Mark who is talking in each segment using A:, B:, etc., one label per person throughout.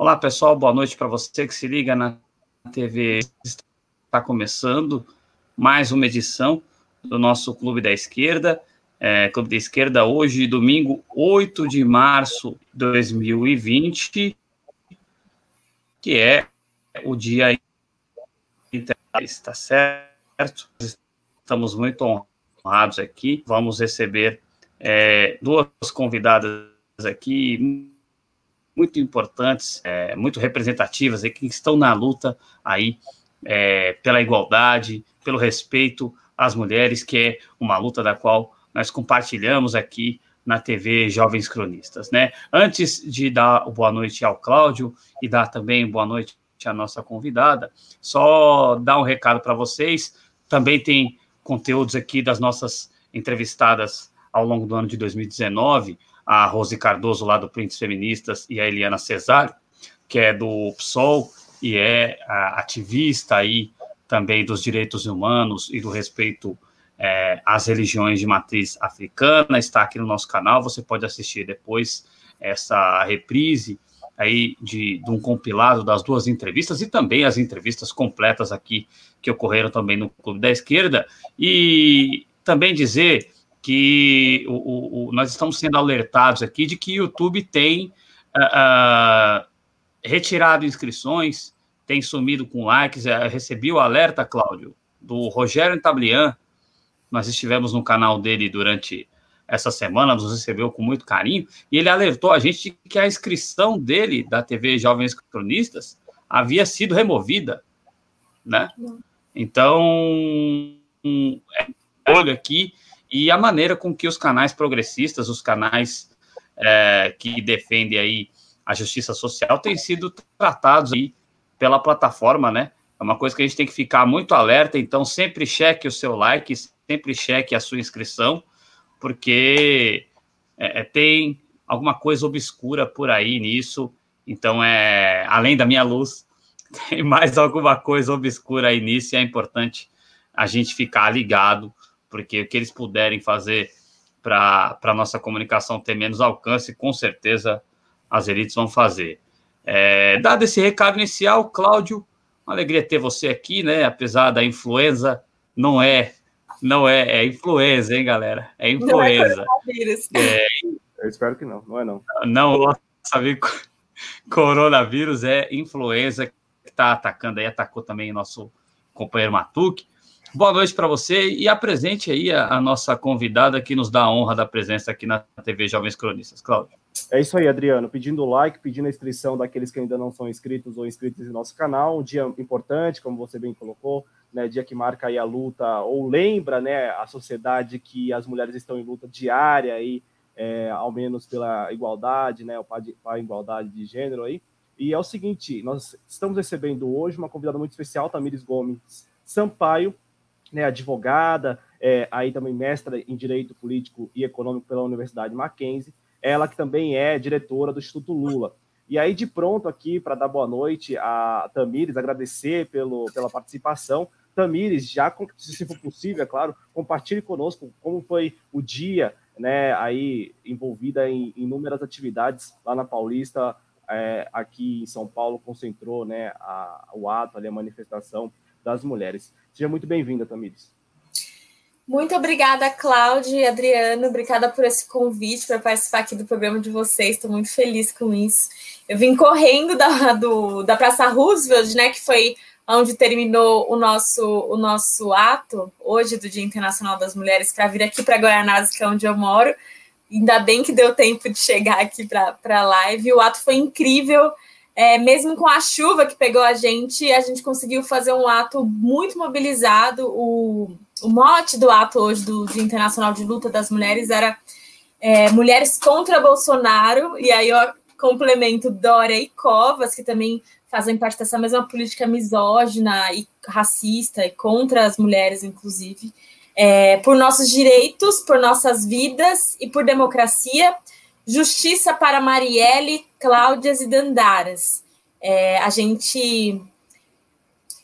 A: Olá, pessoal, boa noite para você que se liga na TV. Está começando mais uma edição do nosso Clube da Esquerda. É, Clube da Esquerda, hoje, domingo 8 de março de 2020, que é o dia está certo? Estamos muito honrados aqui. Vamos receber é, duas convidadas aqui muito importantes, é, muito representativas, e que estão na luta aí é, pela igualdade, pelo respeito às mulheres, que é uma luta da qual nós compartilhamos aqui na TV Jovens Cronistas, né? Antes de dar boa noite ao Cláudio e dar também boa noite à nossa convidada, só dar um recado para vocês. Também tem conteúdos aqui das nossas entrevistadas ao longo do ano de 2019 a Rose Cardoso, lá do Prints Feministas, e a Eliana Cesário, que é do PSOL e é ativista aí também dos direitos humanos e do respeito é, às religiões de matriz africana, está aqui no nosso canal, você pode assistir depois essa reprise aí de, de, um compilado das duas entrevistas e também as entrevistas completas aqui que ocorreram também no Clube da Esquerda. E também dizer que o, o, nós estamos sendo alertados aqui de que o YouTube tem uh, uh, retirado inscrições, tem sumido com likes. Uh, recebi o alerta, Cláudio, do Rogério Tablian. Nós estivemos no canal dele durante essa semana, nos recebeu com muito carinho, e ele alertou a gente de que a inscrição dele da TV Jovens Cronistas havia sido removida, né? Então, um, é, olho aqui e a maneira com que os canais progressistas, os canais é, que defendem aí a justiça social, têm sido tratados aí pela plataforma, né? É uma coisa que a gente tem que ficar muito alerta, então sempre cheque o seu like, sempre cheque a sua inscrição, porque é, é tem alguma coisa obscura por aí nisso, então é além da minha luz, tem mais alguma coisa obscura aí nisso e é importante a gente ficar ligado porque o que eles puderem fazer para a nossa comunicação ter menos alcance, com certeza as elites vão fazer. É, dado esse recado inicial, Cláudio, uma alegria ter você aqui, né? Apesar da influenza, não é, não é, é influenza, hein, galera? É influenza.
B: Não é, é Eu espero que não, não é não.
A: Não, sabe, coronavírus é influenza que está atacando aí, atacou também nosso companheiro Matuque. Boa noite para você e apresente aí a, a, nossa convidada que nos dá a honra da presença aqui na TV Jovens Cronistas. Cláudio.
B: É isso aí, Adriano. Pedindo like, pedindo a inscrição daqueles que ainda não são inscritos ou inscritos no nosso canal. Um dia importante, como você bem colocou, né? Dia que marca aí a luta, ou lembra né, a sociedade que as mulheres estão em luta diária aí, é, ao menos pela igualdade, né? Para a igualdade de gênero aí. E é o seguinte, nós estamos recebendo hoje uma convidada muito especial, Tamires Gomes Sampaio, né, advogada, é, aí também mestra em Direito Político e Econômico pela Universidade Mackenzie, ela que também é diretora do Instituto Lula. E aí, de pronto, aqui, para dar boa noite a Tamires, agradecer pelo, pela participação. Tamires, já, se for possível, é claro, compartilhe conosco como foi o dia, né, aí envolvida em inúmeras atividades lá na Paulista, é, aqui em São Paulo, concentrou, né, a, o ato ali, a manifestação das mulheres. Seja muito bem-vinda, Tamires.
C: Muito obrigada, Cláudia e Adriano. Obrigada por esse convite para participar aqui do programa de vocês. Estou muito feliz com isso. Eu vim correndo da, do, da Praça Roosevelt, né, que foi onde terminou o nosso, o nosso ato hoje do Dia Internacional das Mulheres para vir aqui para Guaraná, que é onde eu moro. Ainda bem que deu tempo de chegar aqui para a live. O ato foi incrível. É, mesmo com a chuva que pegou a gente, a gente conseguiu fazer um ato muito mobilizado. O, o mote do ato hoje do Dia Internacional de Luta das Mulheres era é, Mulheres contra Bolsonaro, e aí eu complemento Dória e Covas, que também fazem parte dessa mesma política misógina e racista e contra as mulheres, inclusive, é, por nossos direitos, por nossas vidas e por democracia. Justiça para Marielle, Cláudias e Dandaras. É, a gente.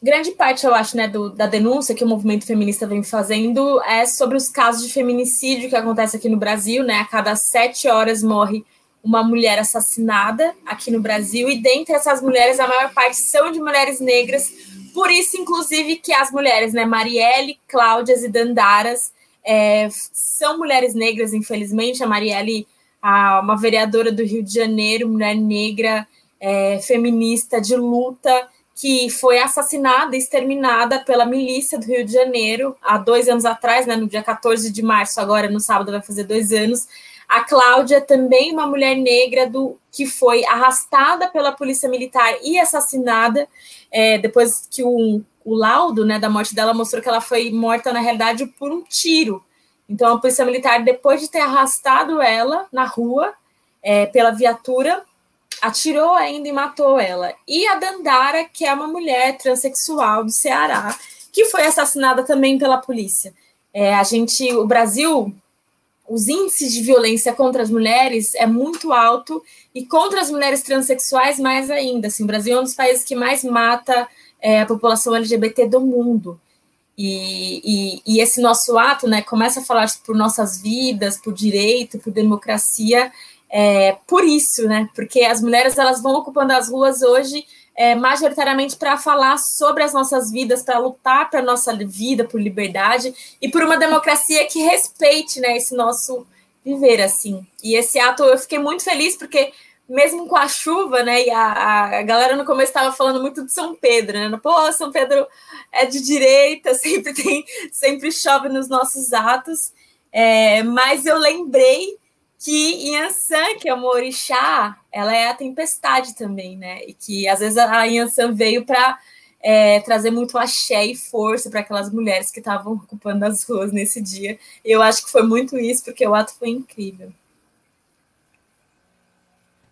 C: Grande parte, eu acho, né, do, da denúncia que o movimento feminista vem fazendo é sobre os casos de feminicídio que acontece aqui no Brasil, né? A cada sete horas morre uma mulher assassinada aqui no Brasil, e dentre essas mulheres, a maior parte são de mulheres negras, por isso, inclusive, que as mulheres, né, Marielle, Cláudias e Dandaras, é, são mulheres negras, infelizmente. A Marielle, a, uma vereadora do Rio de Janeiro, mulher negra, é, feminista de luta, que foi assassinada exterminada pela milícia do Rio de Janeiro há dois anos atrás, né, no dia 14 de março, agora no sábado vai fazer dois anos. A Cláudia, também uma mulher negra do que foi arrastada pela polícia militar e assassinada, é, depois que o, o laudo né, da morte dela mostrou que ela foi morta, na realidade, por um tiro. Então, a polícia militar, depois de ter arrastado ela na rua é, pela viatura, atirou ainda e matou ela. E a Dandara, que é uma mulher transexual do Ceará, que foi assassinada também pela polícia. É, a gente, o Brasil, os índices de violência contra as mulheres é muito alto e contra as mulheres transexuais mais ainda. Assim, o Brasil é um dos países que mais mata é, a população LGBT do mundo. E, e, e, esse nosso ato, né, começa a falar por nossas vidas, por direito, por democracia, é, por isso, né? Porque as mulheres elas vão ocupando as ruas hoje é, majoritariamente para falar sobre as nossas vidas, para lutar para nossa vida, por liberdade e por uma democracia que respeite né, esse nosso viver assim. E esse ato eu fiquei muito feliz porque mesmo com a chuva, né? E a, a galera no começo estava falando muito de São Pedro, né? Pô, São Pedro é de direita, sempre tem, sempre chove nos nossos atos. É, mas eu lembrei que Yansan, que é uma orixá, ela é a tempestade também, né? E que às vezes a Yansan veio para é, trazer muito axé e força para aquelas mulheres que estavam ocupando as ruas nesse dia. Eu acho que foi muito isso, porque o ato foi incrível.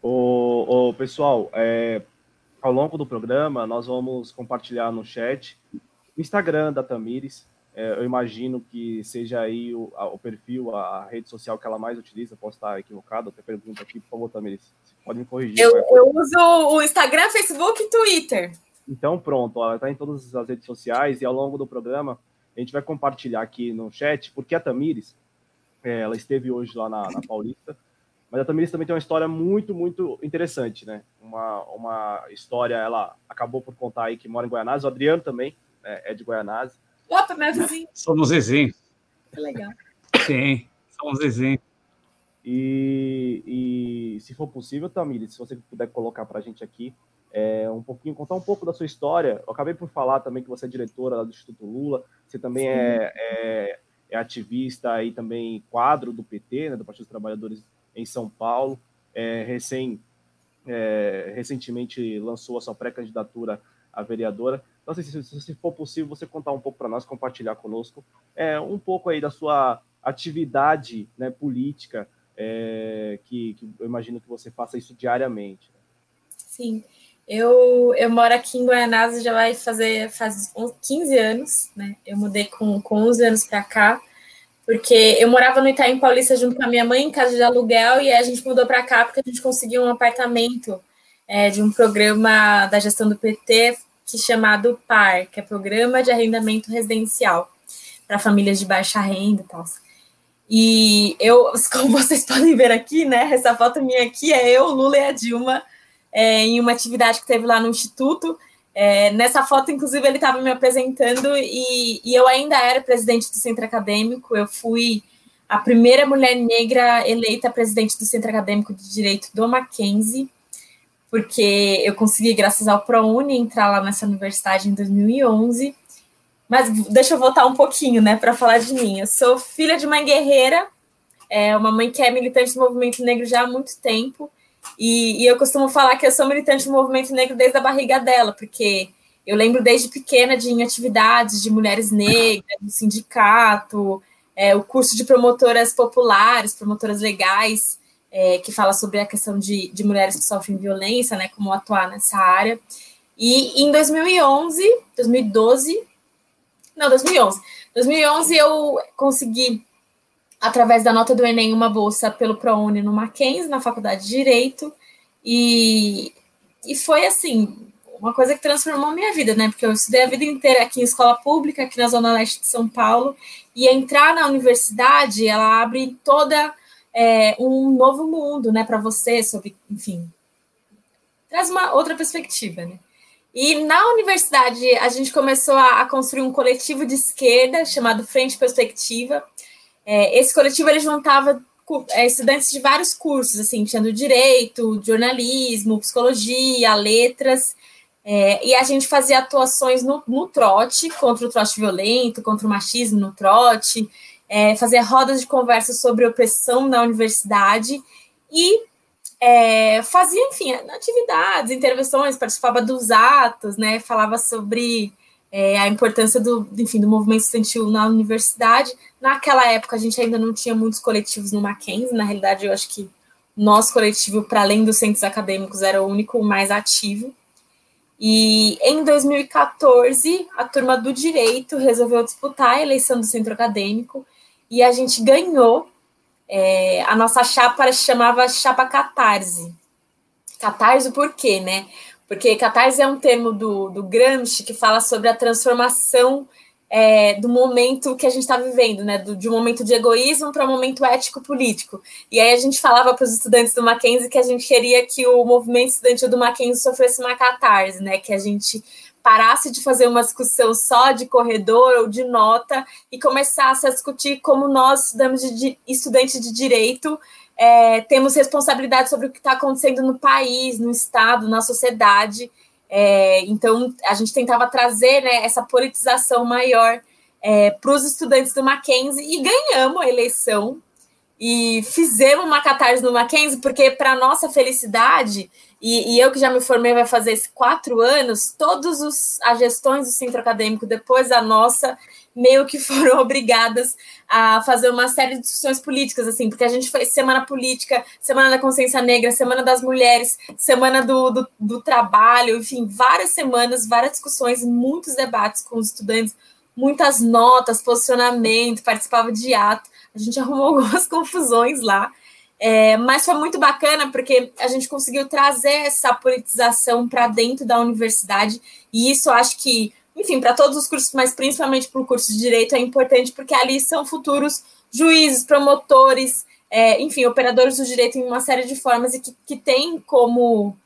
B: O, o pessoal, é, ao longo do programa, nós vamos compartilhar no chat o Instagram da Tamires, é, eu imagino que seja aí o, a, o, perfil, a rede social que ela mais utiliza. Posso estar equivocado? Até pergunta aqui, por favor, Tamiris. Pode me corrigir.
C: Eu, eu uso o Instagram, Facebook e Twitter.
B: Então, pronto, ela está em todas as redes sociais e ao longo do programa a gente vai compartilhar aqui no chat, porque a Tamires, é, ela esteve hoje lá na, na Paulista, mas a Tamires também tem uma história muito, muito interessante, né? Uma, uma história, ela acabou por contar aí que mora em Guianazes, o Adriano também né, é de Guianazes,
C: Opa, meu vizinho.
A: Somos vizinhos.
C: Que legal.
A: Sim, somos vizinhos.
B: E, e se for possível, Tamires, se você puder colocar para a gente aqui é, um pouquinho, contar um pouco da sua história. Eu acabei por falar também que você é diretora do Instituto Lula, você também é, é, é, ativista e também quadro do PT, né, do Partido dos Trabalhadores em São Paulo. É, recém, é, recentemente lançou a sua pré-candidatura a vereadora. Então, assim, se, se, for possível, você contar um pouco para nós, compartilhar conosco é, um pouco aí da sua atividade né, política, é, que, que, eu imagino que você faça isso diariamente.
C: Sim, eu, eu moro aqui em Guaianazes já vai fazer faz 15 anos, né? Eu mudei com, com 11 anos para cá, porque eu morava no Itaim Paulista junto com a minha mãe em casa de aluguel e a gente mudou para cá porque a gente conseguiu um apartamento é, de um programa da gestão do PT que chamado PAR, que é Programa de Arrendamento Residencial para famílias de baixa renda e tal. E eu, como vocês podem ver aqui, né? Essa foto minha aqui é eu, Lula e a Dilma é, em uma atividade que teve lá no Instituto. É, nessa foto, inclusive, ele estava me apresentando e, e, eu ainda era presidente do centro acadêmico. Eu fui a primeira mulher negra eleita presidente do centro acadêmico de direito do Mackenzie porque eu consegui, graças ao ProUni, entrar lá nessa universidade em 2011. Mas deixa eu voltar um pouquinho, né, para falar de mim. Eu sou filha de mãe guerreira, é uma mãe que é militante do movimento negro já há muito tempo. E, e, eu costumo falar que eu sou militante do movimento negro desde a barriga dela, porque eu lembro desde pequena de atividades de mulheres negras, do sindicato, é, o curso de promotoras populares, promotoras legais é, que fala sobre a questão de, de mulheres que sofrem violência, né, como atuar nessa área. E em 2011, 2012, não, 2011, 2011 eu consegui, através da nota do Enem, uma bolsa pelo ProUni no Mackenzie, na Faculdade de Direito, e, e foi assim, uma coisa que transformou a minha vida, né? Porque eu estudei a vida inteira aqui em escola pública, aqui na Zona Leste de São Paulo, e entrar na universidade, ela abre toda é, um novo mundo, né, para você, sobre, enfim, traz uma outra perspectiva, né? E na universidade a gente começou a, a construir um coletivo de esquerda chamado Frente Perspectiva. É, esse coletivo ele juntava é, estudantes de vários cursos, assim, tinha do direito, jornalismo, psicologia, letras, é, e a gente fazia atuações no, no, trote, contra o trote violento, contra o machismo no trote, é, fazia rodas de conversa sobre opressão na universidade e é, fazia, enfim, atividades, intervenções, participava dos atos, né, falava sobre é, a importância do, enfim, do movimento estudantil na universidade. Naquela época, a gente ainda não tinha muitos coletivos no Mackenzie, na realidade, eu acho que nosso coletivo, para além dos centros acadêmicos, era o único mais ativo. E em 2014, a turma do direito resolveu disputar a eleição do centro acadêmico e a gente ganhou. É, a nossa chapa chamava Chapa Catarse. Catarse por quê, né? Porque catarse é um termo do, do Gramsci que fala sobre a transformação é, do momento que a gente está vivendo, né? Do, de um momento de egoísmo para um momento ético-político. E aí a gente falava para os estudantes do Mackenzie que a gente queria que o movimento estudantil do Mackenzie sofresse uma catarse, né? Que a gente parasse de fazer uma discussão só de corredor ou de nota e começasse a discutir como nós, estudamos de, estudantes de direito, é, temos responsabilidade sobre o que está acontecendo no país, no Estado, na sociedade. É, então, a gente tentava trazer né, essa politização maior é, para os estudantes do Mackenzie e ganhamos a eleição e fizemos uma catarse no Mackenzie, porque, para nossa felicidade, e, e, eu que já me formei vai fazer quatro anos, todas as gestões do centro acadêmico, depois da nossa, meio que foram obrigadas a fazer uma série de discussões políticas, assim, porque a gente fez semana política, semana da consciência negra, semana das mulheres, semana do, do, do trabalho, enfim, várias semanas, várias discussões, muitos debates com os estudantes, muitas notas, posicionamento, participava de ato, a gente arrumou algumas confusões lá, é, mas foi muito bacana porque a gente conseguiu trazer essa politização para dentro da universidade, e isso acho que enfim, para todos os cursos, mas principalmente para o curso de direito é importante, porque ali são futuros juízes, promotores, é, enfim, operadores do direito em uma série de formas e que, que tem como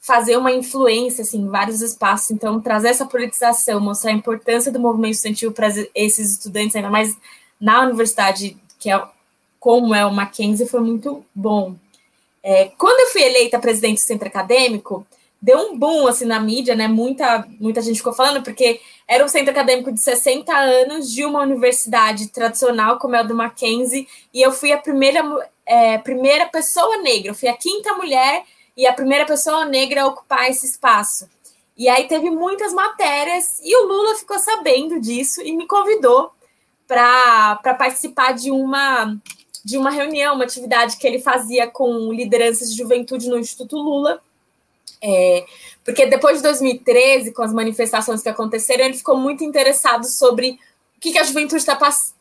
C: fazer uma influência assim, em vários espaços. Então, trazer essa politização, mostrar a importância do movimento estudantil para esses estudantes, ainda mais na universidade, que é como é o Mackenzie, foi muito bom. É, quando eu fui eleita presidente do centro acadêmico, deu um boom assim na mídia, né? Muita, muita gente ficou falando, porque era um centro acadêmico de 60 anos de uma universidade tradicional, como é o do Mackenzie, e eu fui a primeira, é, primeira pessoa negra, eu fui a quinta mulher e a primeira pessoa negra a ocupar esse espaço. E aí teve muitas matérias, e o Lula ficou sabendo disso e me convidou para participar de uma de uma reunião, uma atividade que ele fazia com lideranças de juventude no Instituto Lula. É, porque depois de 2013, com as manifestações que aconteceram, ele ficou muito interessado sobre o que, que a juventude está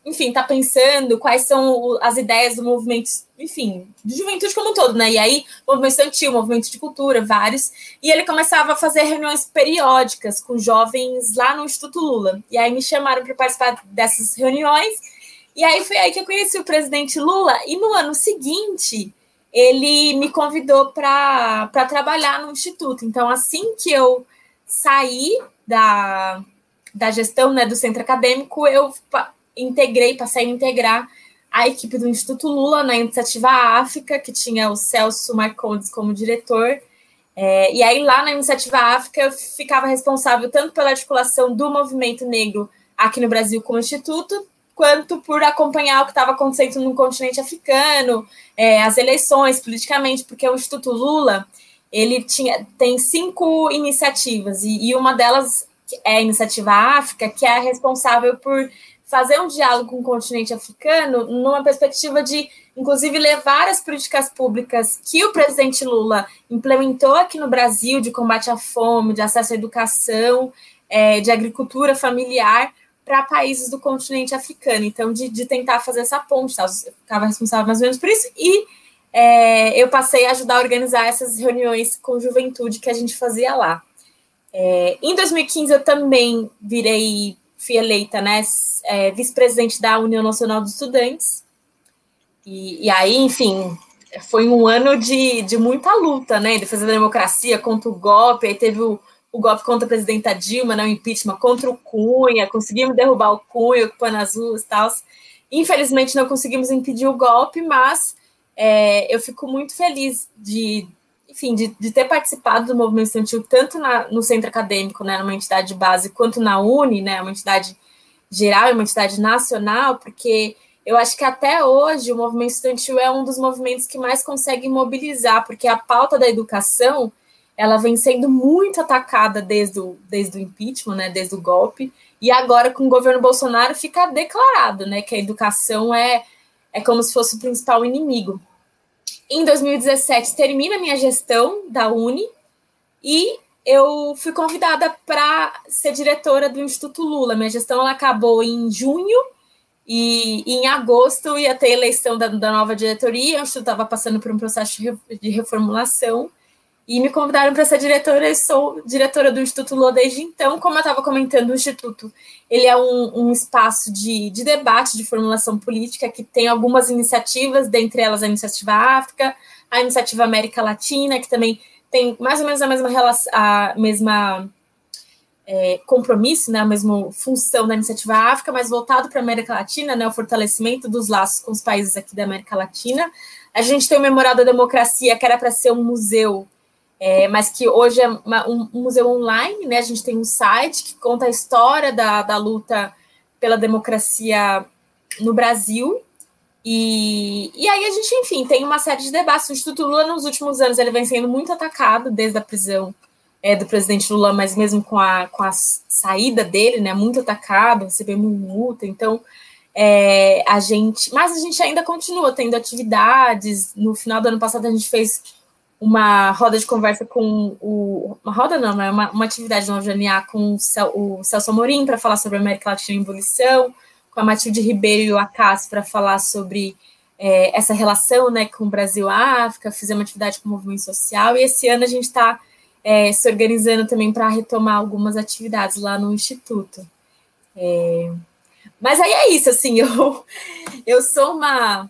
C: enfim, tá pensando, quais são as ideias do movimento, enfim, de juventude como um todo, né? E aí, movimento estudantil, movimento de cultura, vários. E ele começava a fazer reuniões periódicas com jovens lá no Instituto Lula. E aí me chamaram para participar dessas reuniões. E aí foi aí que eu conheci o presidente Lula. E no ano seguinte, ele me convidou para trabalhar no instituto. Então, assim que eu saí da, da gestão né, do centro acadêmico, eu integrei, passei a integrar a equipe do Instituto Lula na iniciativa África, que tinha o Celso Marcondes como diretor. É, e aí, lá na iniciativa África, eu ficava responsável tanto pela articulação do movimento negro aqui no Brasil com o Instituto, quanto por acompanhar o que estava acontecendo no continente africano, é, as eleições politicamente, porque o Instituto Lula ele tinha, tem cinco iniciativas, e, e uma delas é a Iniciativa África, que é responsável por fazer um diálogo com o continente africano numa perspectiva de, inclusive, levar as políticas públicas que o presidente Lula implementou aqui no Brasil de combate à fome, de acesso à educação, é, de agricultura familiar, para países do continente africano. Então, de, de tentar fazer essa ponte, tá? eu ficava responsável mais ou menos por isso, e é, eu passei a ajudar a organizar essas reuniões com juventude que a gente fazia lá. É, em 2015, eu também virei, fui eleita, né, é, vice-presidente da União Nacional dos Estudantes, E, e aí, enfim, foi um ano de, de muita luta, né? Defesa da democracia contra o golpe, aí teve o, o golpe contra a presidenta Dilma, né? o impeachment contra o Cunha, conseguimos derrubar o Cunha, ocupando as ruas e tal. Infelizmente não conseguimos impedir o golpe, mas é, eu fico muito feliz de, enfim, de, de, ter participado do movimento estudantil tanto na, no centro acadêmico, né, numa entidade de base, quanto na Uni, né, uma entidade geral, uma entidade nacional, porque eu acho que até hoje o movimento estudantil é um dos movimentos que mais consegue mobilizar, porque a pauta da educação ela vem sendo muito atacada desde o, desde o impeachment, né, desde o golpe, e agora com o governo Bolsonaro fica declarado, né, que a educação é, é como se fosse o principal inimigo. Em 2017 termina minha gestão da Uni e eu fui convidada para ser diretora do Instituto Lula. Minha gestão ela acabou em junho e, e em agosto ia ter eleição da, da nova diretoria. O Instituto estava passando por um processo de reformulação e me convidaram para ser diretora. Eu sou diretora do Instituto Lula desde então. Como eu estava comentando, o Instituto ele é um, um espaço de, de, debate, de formulação política, que tem algumas iniciativas, dentre elas a Iniciativa África, a Iniciativa América Latina, que também tem mais ou menos a mesma relação, a mesma é, compromisso, né, a mesma função da Iniciativa África, mas voltado para a América Latina, né, o fortalecimento dos laços com os países aqui da América Latina. A gente tem o Memorial da Democracia, que era para ser um museu é, mas que hoje é uma, um, um, museu online, né? A gente tem um site que conta a história da, da luta pela democracia no Brasil. E, e aí a gente, enfim, tem uma série de debates. O Instituto Lula, nos últimos anos, ele vem sendo muito atacado desde a prisão é, do presidente Lula, mas mesmo com a, com a saída dele, né? Muito atacado, recebemos multa. Então, é, a gente. Mas a gente ainda continua tendo atividades. No final do ano passado, a gente fez uma roda de conversa com o. Uma roda não, é uma, uma atividade no GNA com o, Cel, o Celso Amorim para falar sobre a América Latina em ebulição, com a Matilde Ribeiro e o Acas para falar sobre é, essa relação né, com o Brasil-África, fizemos uma atividade com o movimento social, e esse ano a gente está é, se organizando também para retomar algumas atividades lá no Instituto. É, mas aí é isso, assim, eu, eu sou uma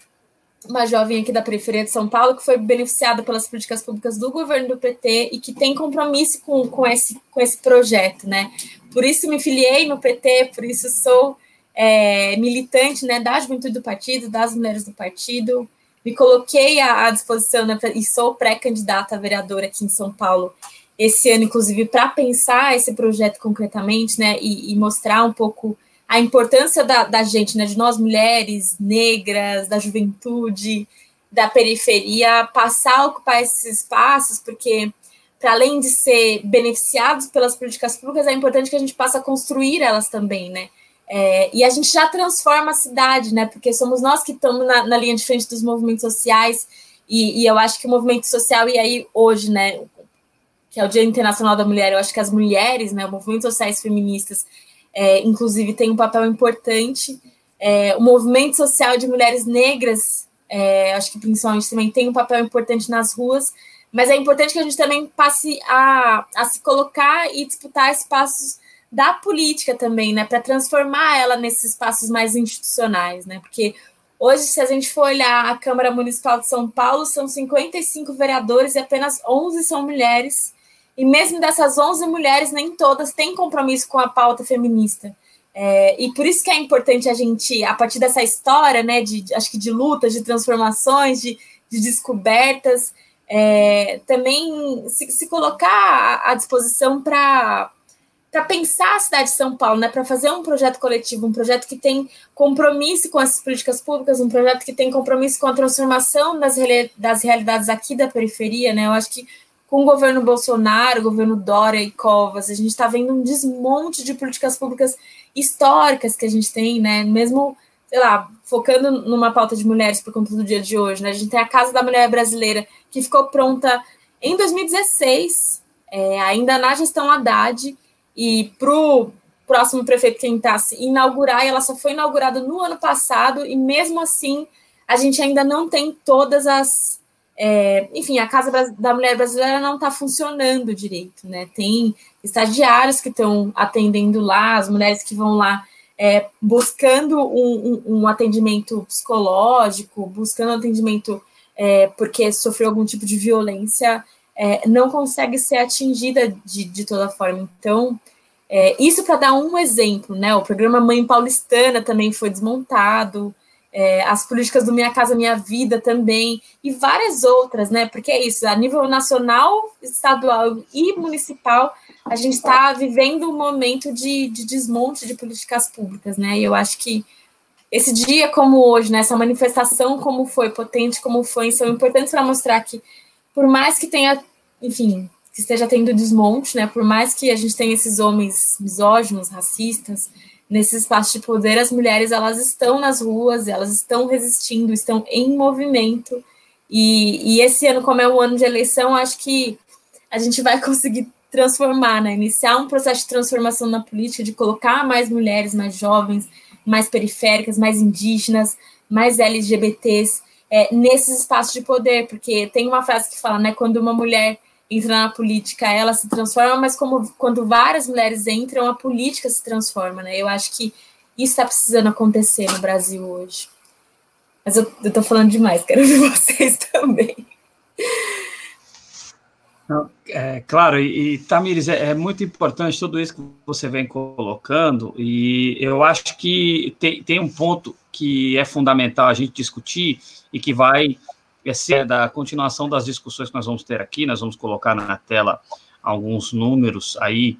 C: uma jovem aqui da periferia de São Paulo que foi beneficiada pelas políticas públicas do governo do PT e que tem compromisso com, com, esse, com esse projeto, né? Por isso me filiei no PT, por isso sou é, militante né, da juventude do partido, das mulheres do partido, me coloquei à, à disposição né, e sou pré-candidata a vereadora aqui em São Paulo esse ano, inclusive, para pensar esse projeto concretamente, né, e, e mostrar um pouco a importância da, da gente, né, de nós mulheres negras, da juventude, da periferia, passar a ocupar esses espaços, porque para além de ser beneficiados pelas políticas públicas, é importante que a gente passe a construir elas também, né? É, e a gente já transforma a cidade, né? Porque somos nós que estamos na, na linha de frente dos movimentos sociais, e, e, eu acho que o movimento social, e aí hoje, né, que é o Dia Internacional da Mulher, eu acho que as mulheres, né, o movimento sociais feministas, é, inclusive tem um papel importante. É, o movimento social de mulheres negras, é, acho que principalmente também tem um papel importante nas ruas, mas é importante que a gente também passe a, a se colocar e disputar espaços da política também, né, para transformar ela nesses espaços mais institucionais, né, porque hoje, se a gente for olhar a Câmara Municipal de São Paulo, são 55 vereadores e apenas 11 são mulheres, e mesmo dessas 11 mulheres, nem todas têm compromisso com a pauta feminista. É, e por isso que é importante a gente, a partir dessa história, né, de, acho que de lutas, de transformações, de, de descobertas, é, também se, se, colocar à disposição para pensar a cidade de São Paulo, né, para fazer um projeto coletivo, um projeto que tem compromisso com essas políticas públicas, um projeto que tem compromisso com a transformação das, das realidades aqui da periferia, né, eu acho que com o governo Bolsonaro, o governo Dória e Covas, a gente está vendo um desmonte de políticas públicas históricas que a gente tem, né? Mesmo, sei lá, focando numa pauta de mulheres por conta do dia de hoje, né? A gente tem a Casa da Mulher Brasileira, que ficou pronta em 2016, é, ainda na gestão Haddad, e para o próximo prefeito tentar se inaugurar, e ela só foi inaugurada no ano passado, e mesmo assim a gente ainda não tem todas as é, enfim, a Casa da Mulher Brasileira não está funcionando direito, né? Tem estagiários que estão atendendo lá, as mulheres que vão lá é, buscando um, um, um, atendimento psicológico, buscando atendimento é, porque sofreu algum tipo de violência, é, não consegue ser atingida de, de toda forma. Então, é, isso para dar um exemplo, né? O programa Mãe Paulistana também foi desmontado, é, as políticas do Minha Casa Minha Vida também, e várias outras, né? Porque é isso, a nível nacional, estadual e municipal, a gente está vivendo um momento de, de, desmonte de políticas públicas, né? E eu acho que esse dia como hoje, né, essa manifestação como foi, potente como foi, são importantes para mostrar que, por mais que tenha, enfim, que esteja tendo desmonte, né, por mais que a gente tenha esses homens misóginos, racistas, nesse espaço de poder, as mulheres elas estão nas ruas, elas estão resistindo, estão em movimento. E, e esse ano, como é um ano de eleição, acho que a gente vai conseguir transformar, né? Iniciar um processo de transformação na política, de colocar mais mulheres, mais jovens, mais periféricas, mais indígenas, mais LGBTs é, nesses espaços de poder, porque tem uma frase que fala, né? Quando uma mulher entra na política, ela se transforma, mas como quando várias mulheres entram, a política se transforma, né? Eu acho que isso está precisando acontecer no Brasil hoje. Mas eu, tô falando demais, quero ver vocês também.
A: É, claro, e, e Tamires, é, é, muito importante tudo isso que você vem colocando, e eu acho que tem, tem um ponto que é fundamental a gente discutir e que vai essa é da continuação das discussões que nós vamos ter aqui, nós vamos colocar na tela alguns números aí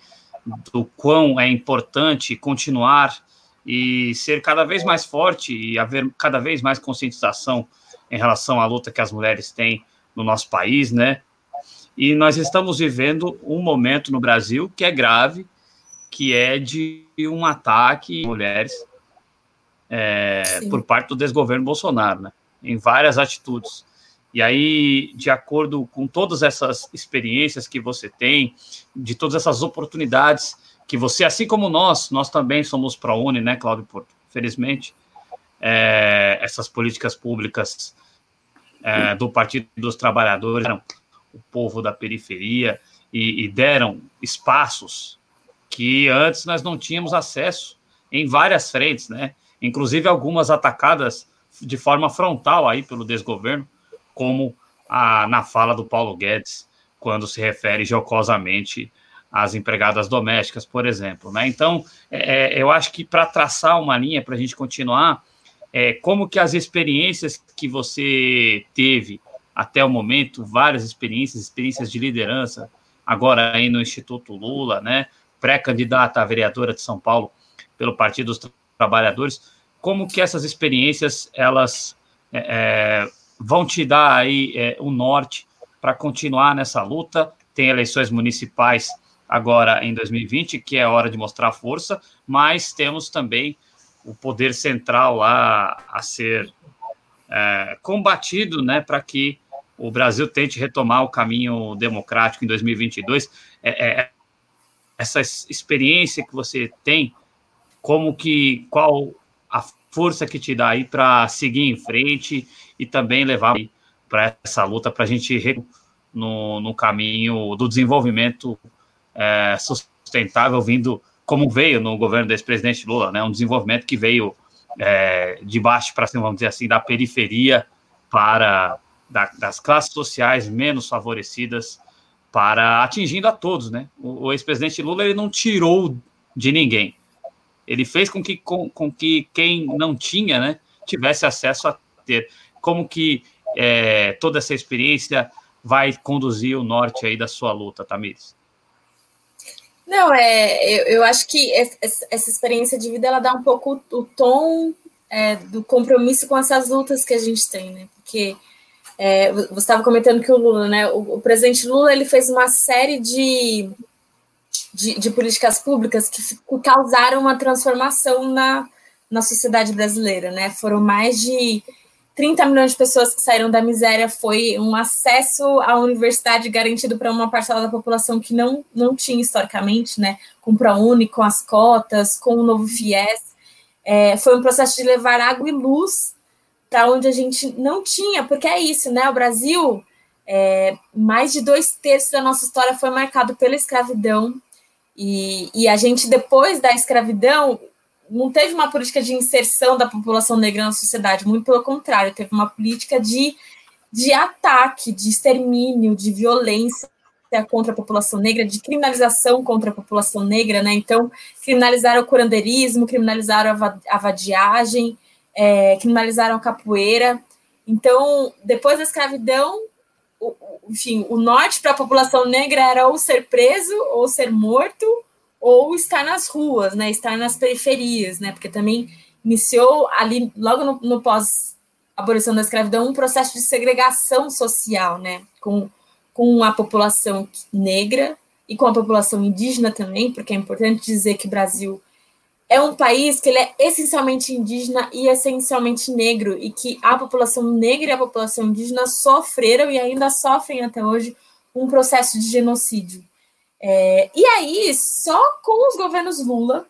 A: do quão é importante continuar e ser cada vez mais forte e haver cada vez mais conscientização em relação à luta que as mulheres têm no nosso país, né? E nós estamos vivendo um momento no Brasil que é grave, que é de um ataque a mulheres é, por parte do desgoverno Bolsonaro, né? Em várias atitudes. E aí, de acordo com todas essas experiências que você tem, de todas essas oportunidades que você, assim como nós, nós também somos ProUni, né, Cláudio Porto? Felizmente, é, essas políticas públicas é, do Partido dos Trabalhadores, o povo da periferia, e, e deram espaços que antes nós não tínhamos acesso em várias frentes, né? Inclusive algumas atacadas de forma frontal aí pelo desgoverno como a, na fala do Paulo Guedes, quando se refere jocosamente às empregadas domésticas, por exemplo. Né? Então, é, é eu acho que para traçar uma linha, para a gente continuar, é, como que as experiências que você teve até o momento, várias experiências, experiências de liderança, agora aí no Instituto Lula, né, pré-candidata a vereadora de São Paulo pelo Partido dos Trabalhadores, como que essas experiências, elas é, é vão te dar aí é, um norte para continuar nessa luta. Tem eleições municipais agora em 2020, que é hora de mostrar força, mas temos também o poder central lá a ser é, combatido, né, para que o Brasil tente retomar o caminho democrático em 2022. É, é, essa experiência que você tem, como que qual força que te dá aí para seguir em frente e também levar para essa luta para a gente no, no caminho do desenvolvimento é, sustentável vindo como veio no governo do ex-presidente Lula, né? Um desenvolvimento que veio é, de baixo para cima, vamos dizer assim, da periferia para da, das classes sociais menos favorecidas para atingindo a todos, né? O, o ex-presidente Lula ele não tirou de ninguém, ele fez com que, com, com que quem não tinha, né, tivesse acesso a ter. Como que é, toda essa experiência vai conduzir o norte aí da sua luta, Tamires?
C: Não, é, eu, eu acho que essa experiência de vida ela dá um pouco o tom é, do compromisso com essas lutas que a gente tem, né? Porque é, você estava comentando que o Lula, né? O, o presidente Lula ele fez uma série de de, de políticas públicas que, causaram uma transformação na, na sociedade brasileira, né? Foram mais de 30 milhões de pessoas que saíram da miséria, foi um acesso à universidade garantido para uma parcela da população que não, não tinha historicamente, né? Com o ProUni, com as cotas, com o novo FIES. É, foi um processo de levar água e luz para onde a gente não tinha, porque é isso, né? O Brasil, é, mais de dois terços da nossa história foi marcado pela escravidão, e, e a gente, depois da escravidão, não teve uma política de inserção da população negra na sociedade, muito pelo contrário, teve uma política de, de ataque, de extermínio, de violência contra a população negra, de criminalização contra a população negra, né? Então, criminalizaram o curandeirismo, criminalizaram a, vadiagem, é, criminalizaram a capoeira. Então, depois da escravidão, o, enfim, o norte para a população negra era ou ser preso ou ser morto ou estar nas ruas, né? Estar nas periferias, né? Porque também iniciou ali, logo no, no pós-abolição da escravidão, um processo de segregação social, né? Com, com a população negra e com a população indígena também, porque é importante dizer que o Brasil é um país que ele é essencialmente indígena e essencialmente negro, e que a população negra e a população indígena sofreram e ainda sofrem até hoje um processo de genocídio. É, e aí, só com os governos Lula,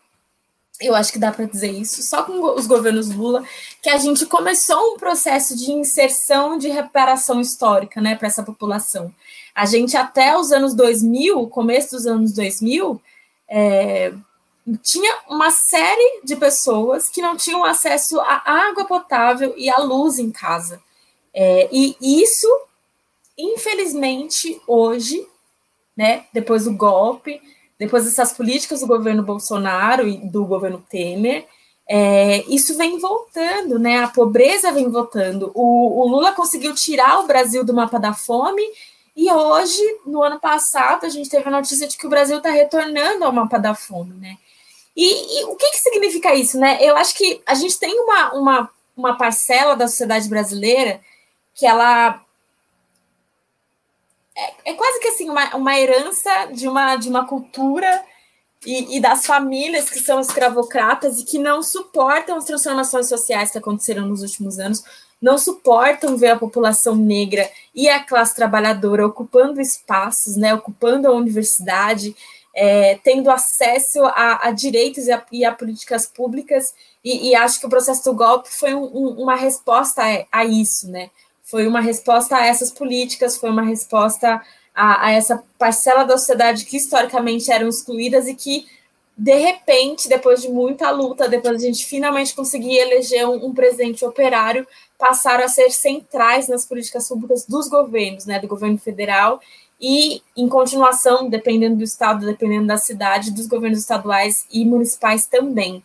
C: eu acho que dá para dizer isso, só com os governos Lula, que a gente começou um processo de inserção de reparação histórica né, para essa população. A gente, até os anos 2000, começo dos anos 2000, é, tinha uma série de pessoas que não tinham acesso à água potável e à luz em casa. É, e isso, infelizmente, hoje né? Depois do golpe, depois dessas políticas do governo Bolsonaro e do governo Temer, é, isso vem voltando, né? A pobreza vem voltando. O, o, Lula conseguiu tirar o Brasil do mapa da fome e hoje, no ano passado, a gente teve a notícia de que o Brasil está retornando ao mapa da fome, né? E, e, o que, que significa isso, né? Eu acho que a gente tem uma, uma, uma parcela da sociedade brasileira que ela é, é quase que assim uma, uma herança de uma, de uma cultura e, e, das famílias que são escravocratas e que não suportam as transformações sociais que aconteceram nos últimos anos, não suportam ver a população negra e a classe trabalhadora ocupando espaços, né, ocupando a universidade, é, tendo acesso a, a direitos e a, e a, políticas públicas, e, e, acho que o processo do golpe foi um, um, uma resposta a, isso, né? foi uma resposta a essas políticas, foi uma resposta a, a, essa parcela da sociedade que historicamente eram excluídas e que, de repente, depois de muita luta, depois de a gente finalmente conseguir eleger um, um presidente operário, passaram a ser centrais nas políticas públicas dos governos, né, do governo federal e, em continuação, dependendo do estado, dependendo da cidade, dos governos estaduais e municipais também.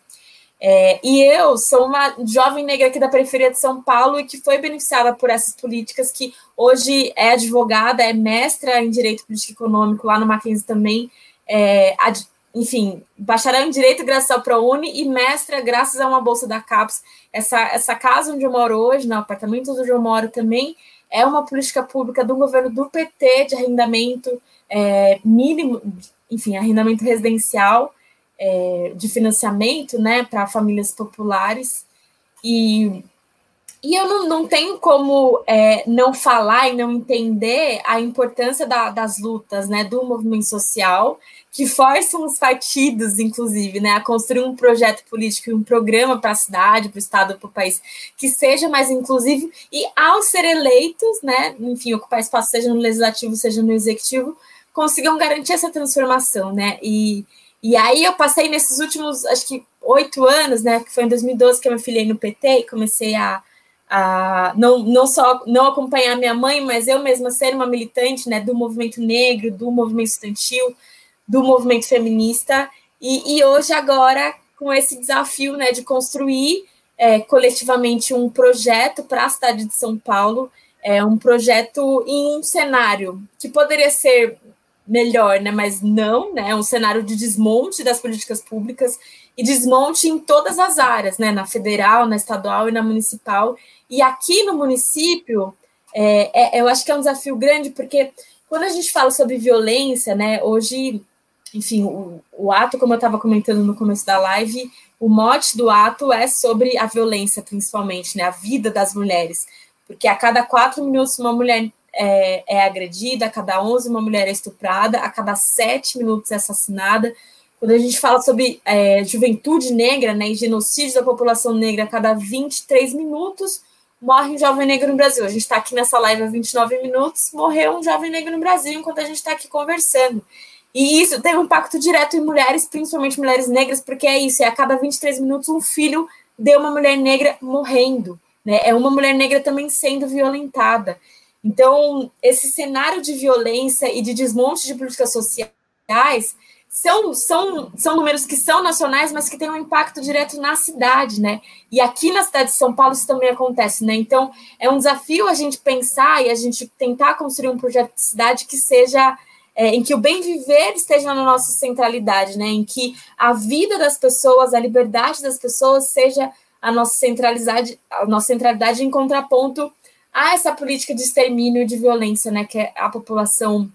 C: É, e eu sou uma jovem negra aqui da periferia de São Paulo e que foi beneficiada por essas políticas, que hoje é advogada, é mestra em Direito Político Econômico lá no Mackenzie também, é, ad, enfim, bacharel em Direito graças ao ProUni e mestra graças a uma bolsa da CAPES. Essa, essa casa onde eu moro hoje, no apartamento onde eu moro também, é uma política pública do governo do PT de arrendamento é, mínimo, enfim, arrendamento residencial, é, de financiamento né, para famílias populares. E, e eu não, não tenho como é, não falar e não entender a importância da, das lutas né, do movimento social, que forçam os partidos, inclusive, né, a construir um projeto político um programa para a cidade, para o Estado, para o país, que seja mais inclusivo, e ao ser eleitos, né, enfim, ocupar espaço, seja no legislativo, seja no executivo, consigam garantir essa transformação, né? E, e aí eu passei nesses últimos, acho que oito anos, né? Que foi em 2012 que eu me filiei no PT e comecei a, a não, não só não acompanhar minha mãe, mas eu mesma ser uma militante né, do movimento negro, do movimento estudantil, do movimento feminista. E, e hoje, agora, com esse desafio né, de construir é, coletivamente um projeto para a cidade de São Paulo, é um projeto em um cenário que poderia ser melhor, né? Mas não, né? Um cenário de desmonte das políticas públicas e desmonte em todas as áreas, né? Na federal, na estadual e na municipal. E aqui no município, é, é, eu acho que é um desafio grande, porque quando a gente fala sobre violência, né? Hoje, enfim, o, o ato, como eu estava comentando no começo da live, o mote do ato é sobre a violência, principalmente, né? A vida das mulheres. Porque a cada quatro minutos uma mulher é, é agredida, a cada 11 uma mulher é estuprada, a cada 7 minutos é assassinada. Quando a gente fala sobre é, juventude negra né, e genocídio da população negra, a cada 23 minutos morre um jovem negro no Brasil. A gente está aqui nessa live há 29 minutos, morreu um jovem negro no Brasil enquanto a gente está aqui conversando. E isso tem um impacto direto em mulheres, principalmente mulheres negras, porque é isso, é a cada 23 minutos um filho de uma mulher negra morrendo, né? É uma mulher negra também sendo violentada. Então, esse cenário de violência e de desmonte de políticas sociais são, são, são números que são nacionais, mas que têm um impacto direto na cidade, né? E aqui na cidade de São Paulo isso também acontece, né? Então, é um desafio a gente pensar e a gente tentar construir um projeto de cidade que seja é, em que o bem viver esteja na nossa centralidade, né? Em que a vida das pessoas, a liberdade das pessoas seja a nossa centralidade, a nossa centralidade em contraponto a essa política de extermínio e de violência, né? Que é a população,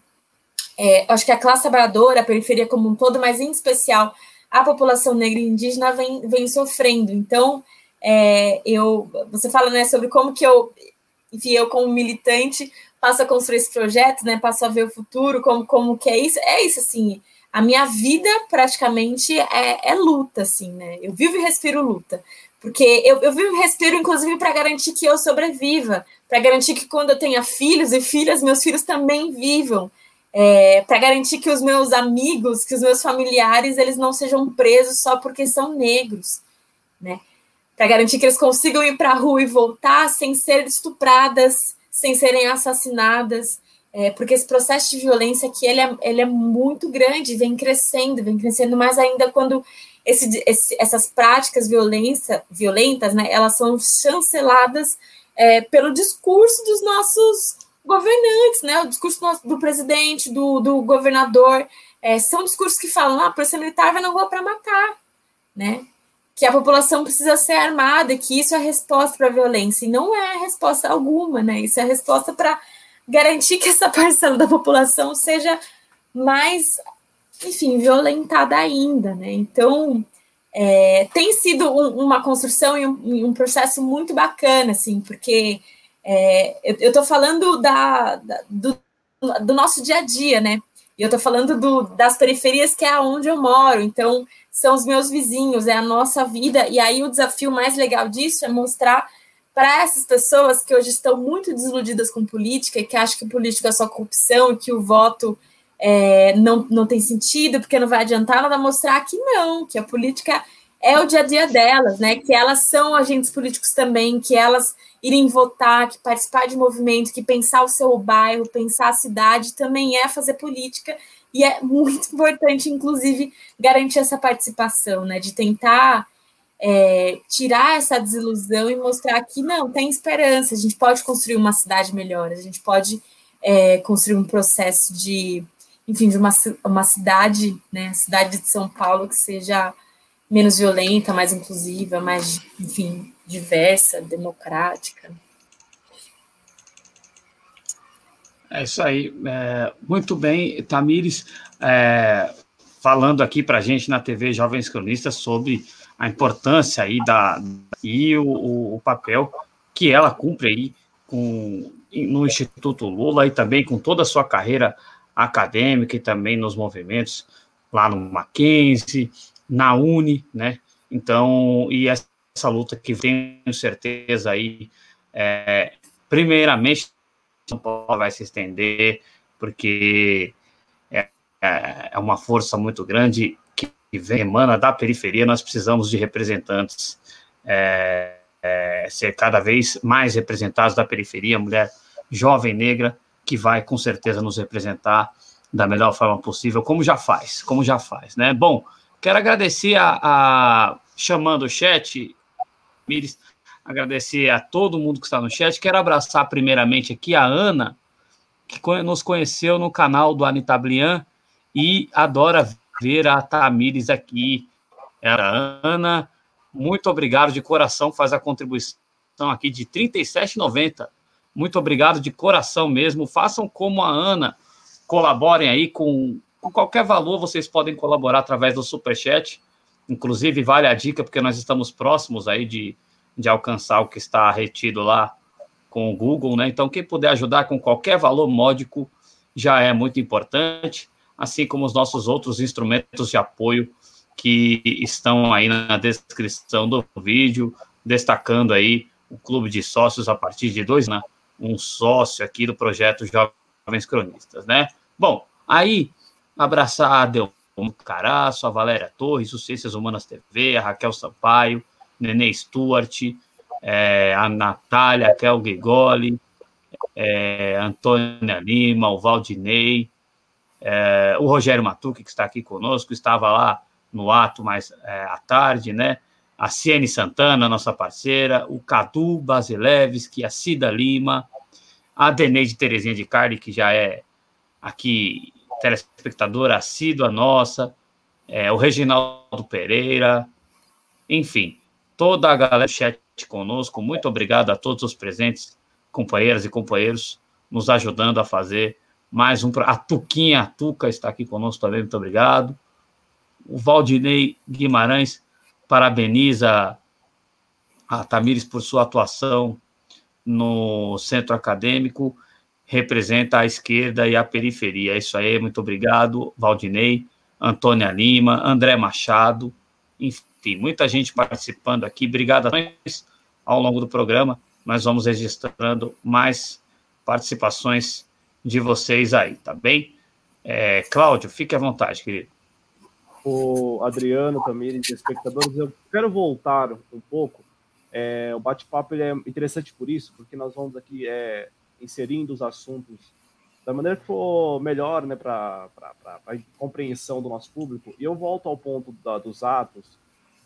C: é, acho que a classe trabalhadora, a periferia como um todo, mas em especial a população negra e indígena vem, vem sofrendo. Então, é, eu, você fala, né, sobre como que eu, enfim, eu como militante passo a construir esse projeto, né? Passo a ver o futuro, como, como que é isso. É isso, assim, a minha vida praticamente é, é luta, assim, né? Eu vivo e respiro luta. Porque eu, eu vivo e respiro, inclusive, para garantir que eu sobreviva, para garantir que quando eu tenha filhos e filhas, meus filhos também vivam. É, para garantir que os meus amigos, que os meus familiares, eles não sejam presos só porque são negros, né? Para garantir que eles consigam ir para a rua e voltar sem ser estupradas, sem serem assassinadas, é, porque esse processo de violência aqui ele é, ele é muito grande, vem crescendo, vem crescendo mais ainda quando esse, esse, essas práticas violência, violentas, né, elas são chanceladas é, pelo discurso dos nossos governantes, né, o discurso do, presidente, do, do governador, é, são discursos que falam, ah, a polícia militar vai na rua para matar, né, que a população precisa ser armada, que isso é resposta para a violência, e não é resposta alguma, né? Isso é resposta para garantir que essa parcela da população seja mais, enfim, violentada ainda, né? Então, é, tem sido um, uma construção e um, um, processo muito bacana, assim, porque é, eu estou falando da, da, do, do nosso dia a dia, né? E eu estou falando do, das periferias, que é onde eu moro. Então, são os meus vizinhos, é a nossa vida. E aí, o desafio mais legal disso é mostrar para essas pessoas que hoje estão muito desiludidas com política que acham que política é só corrupção e que o voto é, não, não tem sentido porque não vai adiantar nada, mostrar que não, que a política é o dia a dia delas, né? Que elas são agentes políticos também, que elas irem votar, que participar de movimento, que pensar o seu bairro, pensar a cidade também é fazer política e é muito importante, inclusive, garantir essa participação, né? De tentar é, tirar essa desilusão e mostrar que não, tem esperança, a gente pode construir uma cidade melhor, a gente pode é, construir um processo de, enfim, de uma, uma cidade, né? Cidade de São Paulo que seja menos violenta, mais inclusiva, mais, enfim, diversa, democrática.
A: É isso aí. É, muito bem, Tamires, é, falando aqui para a gente na TV Jovens Cronistas sobre a importância aí da e o, o papel que ela cumpre aí com, no Instituto Lula e também com toda a sua carreira acadêmica e também nos movimentos lá no Mackenzie, na Uni, né? Então, e essa luta que tenho certeza aí, é, primeiramente, São Paulo vai se estender, porque é, é uma força muito grande que vem, emana da periferia, nós precisamos de representantes, é, é, ser cada vez mais representados da periferia, mulher jovem negra, que vai com certeza nos representar da melhor forma possível, como já faz, como já faz, né? Bom, Quero agradecer a, a chamando o chat, Mires, agradecer a todo mundo que está no chat. Quero abraçar primeiramente aqui a Ana, que nos conheceu no canal do Anitablian e adora ver a Tamires aqui. Era Ana, muito obrigado de coração, faz a contribuição aqui de R$ 37,90. Muito obrigado de coração mesmo. Façam como a Ana, colaborem aí com com qualquer valor, vocês podem colaborar através do Superchat. Inclusive, vale a dica, porque nós estamos próximos aí de, de alcançar o que está retido lá com o Google, né? Então, quem puder ajudar com qualquer valor módico já é muito importante, assim como os nossos outros instrumentos de apoio que estão aí na descrição do vídeo, destacando aí o clube de sócios a partir de dois, né? Um sócio aqui do projeto Jovens Cronistas, né? Bom, aí abraçar a Del Caraço, a Valéria Torres, o Ciências Humanas TV, a Raquel Sampaio, Nenê Stuart, é, a Natália, a Kel Gigoli, é, Antônia Lima, o Valdinei, é, o Rogério Matuque, que está aqui conosco, estava lá no ato mais é, à tarde, né? A Ciene Santana, nossa parceira, o Cadu Basilevski, a Cida Lima, a Deneide Terezinha de Carli, que já é aqui telespectadora assídua nossa, é, o Reginaldo Pereira, enfim, toda a galera do chat conosco, muito obrigado a todos os presentes, companheiras e companheiros, nos ajudando a fazer mais um. A Tuquinha, a Tuca está aqui conosco também, muito obrigado. O Valdinei Guimarães parabeniza a Tamires por sua atuação no centro acadêmico, representa a esquerda e a periferia. É isso aí, muito obrigado, Valdinei, Antônia Lima, André Machado, enfim, muita gente participando aqui. Obrigado a todos ao longo do programa. Nós vamos registrando mais participações de vocês aí, tá bem? É, Cláudio, fique à vontade, querido.
B: O Adriano, Tamires, espectadores, eu quero voltar um pouco. É, o bate-papo é interessante por isso, porque nós vamos aqui é, inserindo os assuntos da maneira que for melhor né, para a compreensão do nosso público. E eu volto ao ponto da, dos atos,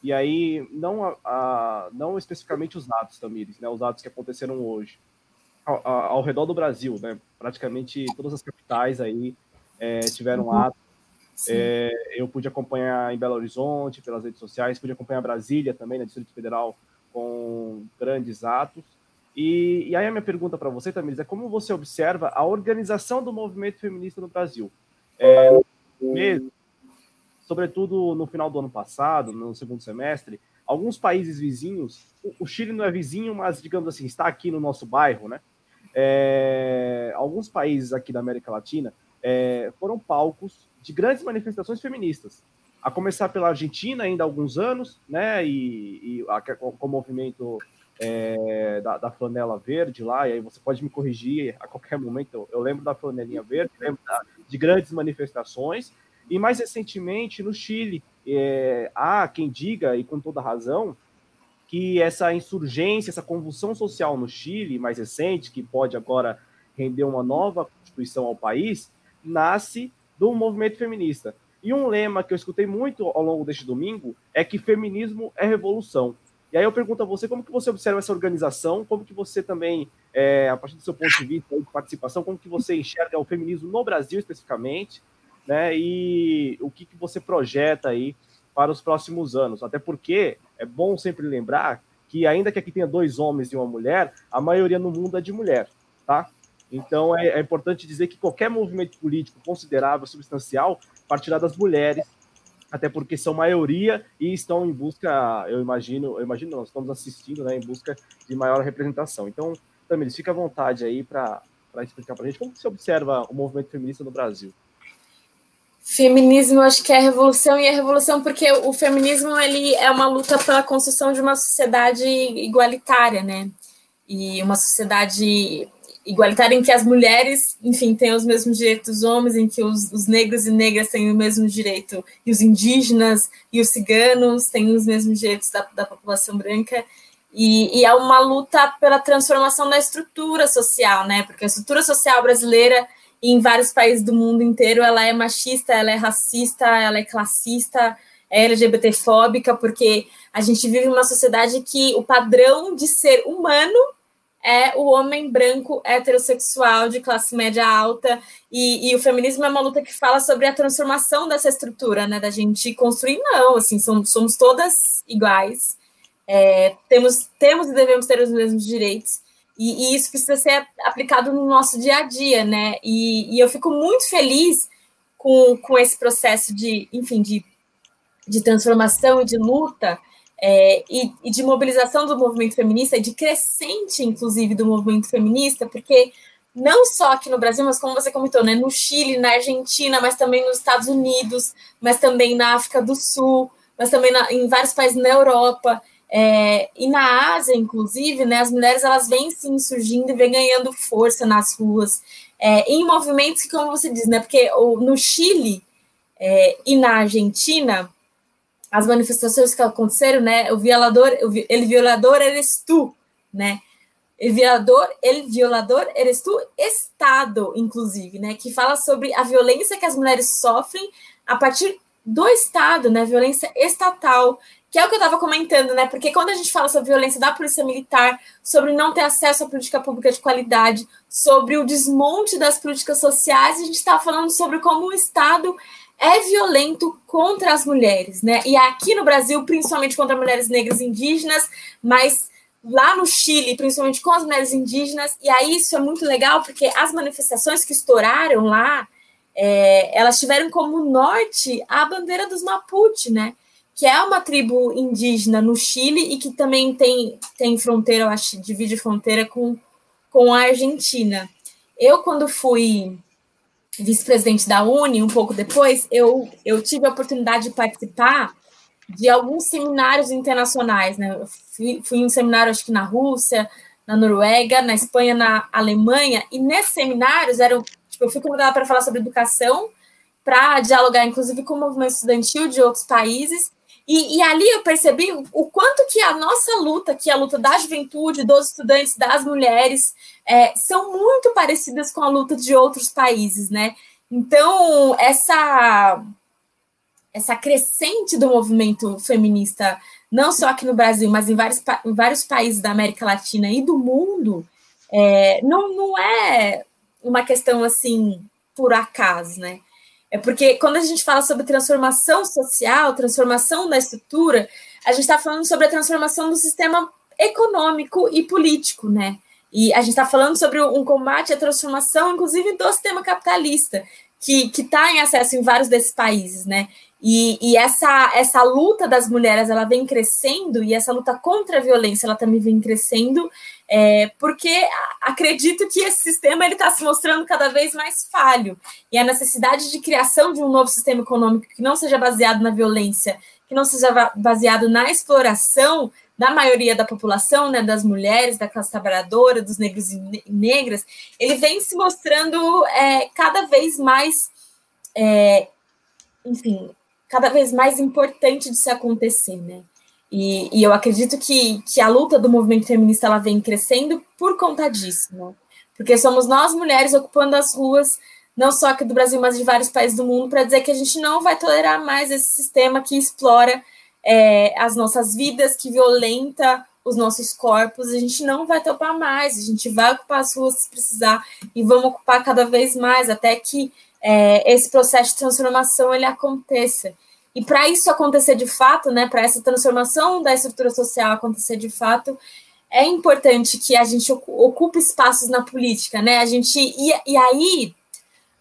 B: e aí não, a, a, não especificamente os atos, Tamires, né, os atos que aconteceram hoje, ao, ao, redor do Brasil, né, praticamente todas as capitais aí é, tiveram uhum. atos. É, eu pude acompanhar em Belo Horizonte pelas redes sociais, pude acompanhar Brasília também, na Distrito Federal, com grandes atos. E, e aí a minha pergunta para você, Tamires, é como você observa a organização do movimento feminista no Brasil? É, mesmo, sobretudo no final do ano passado, no segundo semestre, alguns países vizinhos, o Chile não é vizinho, mas digamos assim, está aqui no nosso bairro, né? É, alguns países aqui da América Latina é, foram palcos de grandes manifestações feministas. A começar pela Argentina ainda há alguns anos, né? E, e a, com o movimento é, da, da, flanela verde lá, e aí você pode me corrigir a qualquer momento. Eu lembro da flanelinha verde, lembro da, de grandes manifestações, e mais recentemente no Chile, é, há quem diga, e com toda razão, que essa insurgência, essa convulsão social no Chile, mais recente, que pode agora render uma nova constituição ao país, nasce do movimento feminista. E um lema que eu escutei muito ao longo deste domingo é que feminismo é revolução. E aí eu pergunto a você, como que você observa essa organização, como que você também, é, a partir do seu ponto de vista de participação, como que você enxerga o feminismo no Brasil especificamente, né, e o que, que você projeta aí para os próximos anos, até porque é bom sempre lembrar que ainda que aqui tenha dois homens e uma mulher, a maioria no mundo é de mulher, tá? Então é, é importante dizer que qualquer movimento político considerável, substancial, partirá das mulheres até porque são maioria e estão em busca, eu imagino, eu imagino, nós estamos assistindo, né, em busca de maior representação. Então, Tamiris, fica à vontade aí para explicar para a gente como você observa o movimento feminista no Brasil.
C: Feminismo, acho que é revolução, e é revolução porque o feminismo ele é uma luta pela construção de uma sociedade igualitária, né? E uma sociedade igualitária em que as mulheres, enfim, têm os mesmos direitos dos homens, em que os, os, negros e negras têm o mesmo direito, e os indígenas e os ciganos têm os mesmos direitos da, da população branca. E, e é uma luta pela transformação da estrutura social, né? Porque a estrutura social brasileira, em vários países do mundo inteiro, ela é machista, ela é racista, ela é classista, é LGBTfóbica, porque a gente vive numa sociedade que o padrão de ser humano é o homem branco heterossexual de classe média alta. E, e, o feminismo é uma luta que fala sobre a transformação dessa estrutura, né, da gente construir não, assim, somos, somos todas iguais, é, temos, temos e devemos ter os mesmos direitos. E, e, isso precisa ser aplicado no nosso dia a dia, né, e, e eu fico muito feliz com, com esse processo de, enfim, de, de transformação e de luta, é, e, e, de mobilização do movimento feminista, de crescente, inclusive, do movimento feminista, porque não só aqui no Brasil, mas como você comentou, né, no Chile, na Argentina, mas também nos Estados Unidos, mas também na África do Sul, mas também na, em vários países na Europa, é, e na Ásia, inclusive, né, as mulheres elas vêm sim surgindo e vêm ganhando força nas ruas, é, em movimentos que, como você diz, né, porque no Chile, É, e na Argentina, as manifestações que aconteceram, né? O violador, ele violador eres tu, né? El violador, el violador eres tu, Estado, inclusive, né? Que fala sobre a violência que as mulheres sofrem a partir do Estado, né? Violência estatal, que é o que eu estava comentando, né? Porque quando a gente fala sobre violência da polícia militar, sobre não ter acesso à política pública de qualidade, sobre o desmonte das políticas sociais, a gente está falando sobre como o Estado é violento contra as mulheres, né? E aqui no Brasil, principalmente contra mulheres negras e indígenas, mas lá no Chile, principalmente com as mulheres indígenas. E aí isso é muito legal, porque as manifestações que estouraram lá, é, elas tiveram como norte a bandeira dos Mapuche, né? que é uma tribo indígena no Chile e que também tem, tem fronteira, eu acho, divide fronteira com, com a Argentina. Eu, quando fui vice-presidente da Uni, um pouco depois, eu, eu tive a oportunidade de participar de alguns seminários internacionais, né? Fui em um seminário, acho que na Rússia, na Noruega, na Espanha, na Alemanha, e nesses seminários eram, tipo, eu fui convidada para falar sobre educação, para dialogar, inclusive, com o movimento estudantil de outros países, e, e, ali eu percebi o quanto que a nossa luta, que é a luta da juventude, dos estudantes, das mulheres, é, são muito parecidas com a luta de outros países, né? Então, essa, essa crescente do movimento feminista, não só aqui no Brasil, mas em vários, em vários países da América Latina e do mundo, é, não, não é uma questão assim por acaso, né? É porque quando a gente fala sobre transformação social, transformação da estrutura, a gente está falando sobre a transformação do sistema econômico e político, né? E a gente está falando sobre um combate à transformação, inclusive, do sistema capitalista, que está em acesso em vários desses países, né? E, e, essa, essa luta das mulheres ela vem crescendo e essa luta contra a violência ela também vem crescendo é, porque acredito que esse sistema ele está se mostrando cada vez mais falho. E a necessidade de criação de um novo sistema econômico que não seja baseado na violência que não seja baseado na exploração da maioria da população, né, das mulheres, da classe trabalhadora, dos negros e negras, ele vem se mostrando é, cada vez mais, é, enfim, cada vez mais importante de se acontecer, né? E, e, eu acredito que, que a luta do movimento feminista ela vem crescendo por conta disso, né? Porque somos nós mulheres ocupando as ruas, não só aqui do Brasil, mas de vários países do mundo, para dizer que a gente não vai tolerar mais esse sistema que explora é, as nossas vidas, que violenta os nossos corpos, a gente não vai topar mais, a gente vai ocupar as ruas se precisar e vamos ocupar cada vez mais, até que é, esse processo de transformação ele aconteça. E para isso acontecer de fato, né, para essa transformação da estrutura social acontecer de fato, é importante que a gente ocupe espaços na política, né? A gente e, e aí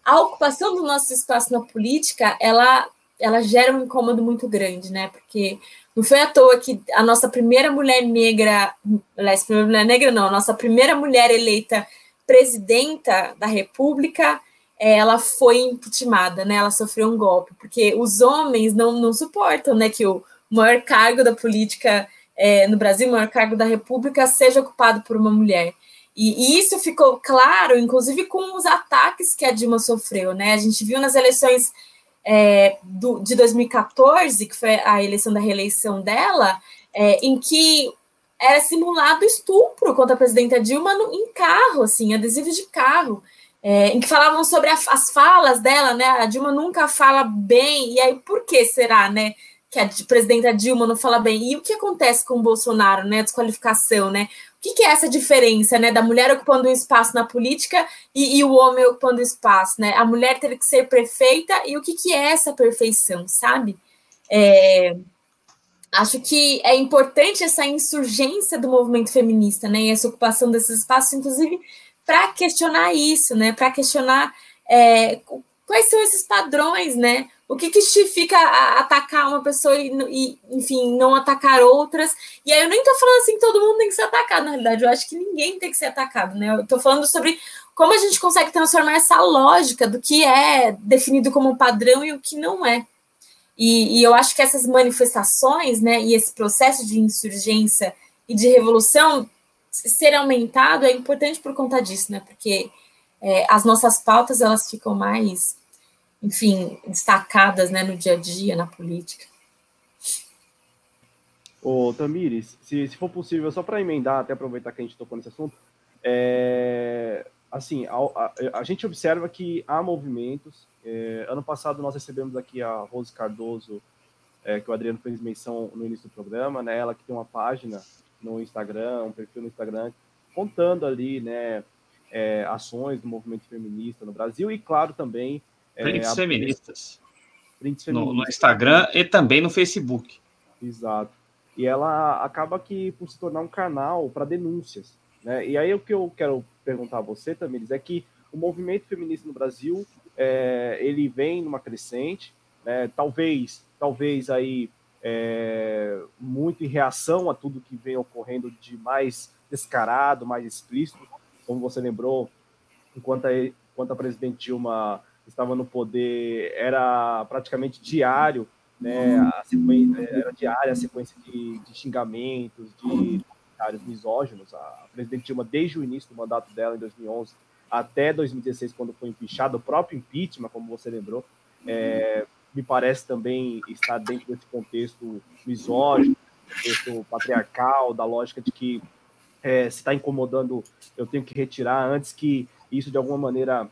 C: a ocupação do nosso espaço na política, ela ela gera um incômodo muito grande, né? Porque não foi à toa que a nossa primeira mulher negra, aliás, primeira mulher negra não, a nossa primeira mulher eleita presidenta da República ela foi impeachmentada, né? Ela sofreu um golpe, porque os homens não, não suportam, né, que o maior cargo da política é, no Brasil, o maior cargo da República, seja ocupado por uma mulher. E, e, isso ficou claro, inclusive, com os ataques que a Dilma sofreu, né? A gente viu nas eleições é, do, de 2014, que foi a eleição da reeleição dela, é, em que era simulado estupro contra a presidenta Dilma no, em carro, assim, adesivos de carro é, em que falavam sobre a, as falas dela, né? A Dilma nunca fala bem, e aí por que será, né? Que a presidenta Dilma não fala bem. E o que acontece com o Bolsonaro, né? A desqualificação, né? O que, que, é essa diferença, né? Da mulher ocupando um espaço na política e, e o homem ocupando espaço, né? A mulher ter que ser perfeita e o que, que é essa perfeição, sabe? É, acho que é importante essa insurgência do movimento feminista, né? E essa ocupação desses espaços, inclusive para questionar isso, né? Para questionar é, quais são esses padrões, né? O que, que justifica atacar uma pessoa e, e, enfim, não atacar outras? E aí eu nem tô falando assim todo mundo tem que ser atacado, na realidade, eu acho que ninguém tem que ser atacado, né? Eu tô falando sobre como a gente consegue transformar essa lógica do que é definido como padrão e o que não é. E, e eu acho que essas manifestações, né, e esse processo de insurgência e de revolução ser aumentado é importante por conta disso, né? Porque é, as nossas pautas elas ficam mais enfim, destacadas né, no dia a dia, na política.
B: Ô, Tamires, se, se for possível, só para emendar, até aproveitar que a gente tocou nesse assunto, é, assim, a, a, a, gente observa que há movimentos. É, ano passado nós recebemos aqui a Rose Cardoso, é, que o Adriano fez menção no início do programa, né? Ela que tem uma página no Instagram, um perfil no Instagram, contando ali, né, é, ações do movimento feminista no Brasil e, claro, também.
A: É, prints, a... feministas. prints feministas. No, no Instagram e também no Facebook.
B: Exato. E ela acaba que por se tornar um canal para denúncias. Né? E aí o que eu quero perguntar a você, Tamires, é que o movimento feminista no Brasil é, ele vem numa crescente, né? talvez, talvez aí é, muito em reação a tudo que vem ocorrendo de mais descarado, mais explícito, como você lembrou, enquanto a, enquanto a presidente Dilma estava no poder, era praticamente diário, né, a sequência, era diária a sequência de, de xingamentos, de comentários misóginos. A presidente Dilma, desde o início do mandato dela, em 2011, até 2016, quando foi impeachado, o próprio impeachment, como você lembrou, é, me parece também estar dentro desse contexto misógino, contexto patriarcal, da lógica de que é, se está incomodando, eu tenho que retirar antes que isso de alguma maneira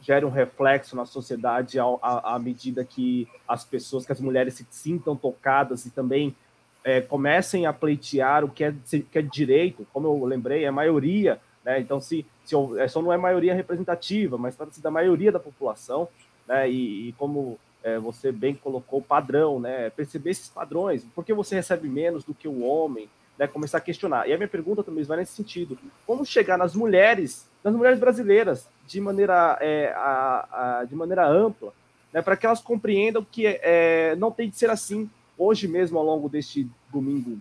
B: gere um reflexo na sociedade à, medida que as pessoas, que as mulheres se sintam tocadas e também é, comecem a pleitear o que é, que é direito, como eu lembrei, é maioria, né? Então, se, se é, só não é maioria representativa, mas trata-se da maioria da população, né? E, e como é, você bem colocou, padrão, né? Perceber esses padrões, por que você recebe menos do que o homem, né? Começar a questionar. E a minha pergunta também vai nesse sentido: como chegar nas mulheres, nas mulheres brasileiras, de maneira, é, a, a, de maneira ampla, né? Para que elas compreendam que é, não tem de ser assim hoje mesmo, ao longo deste domingo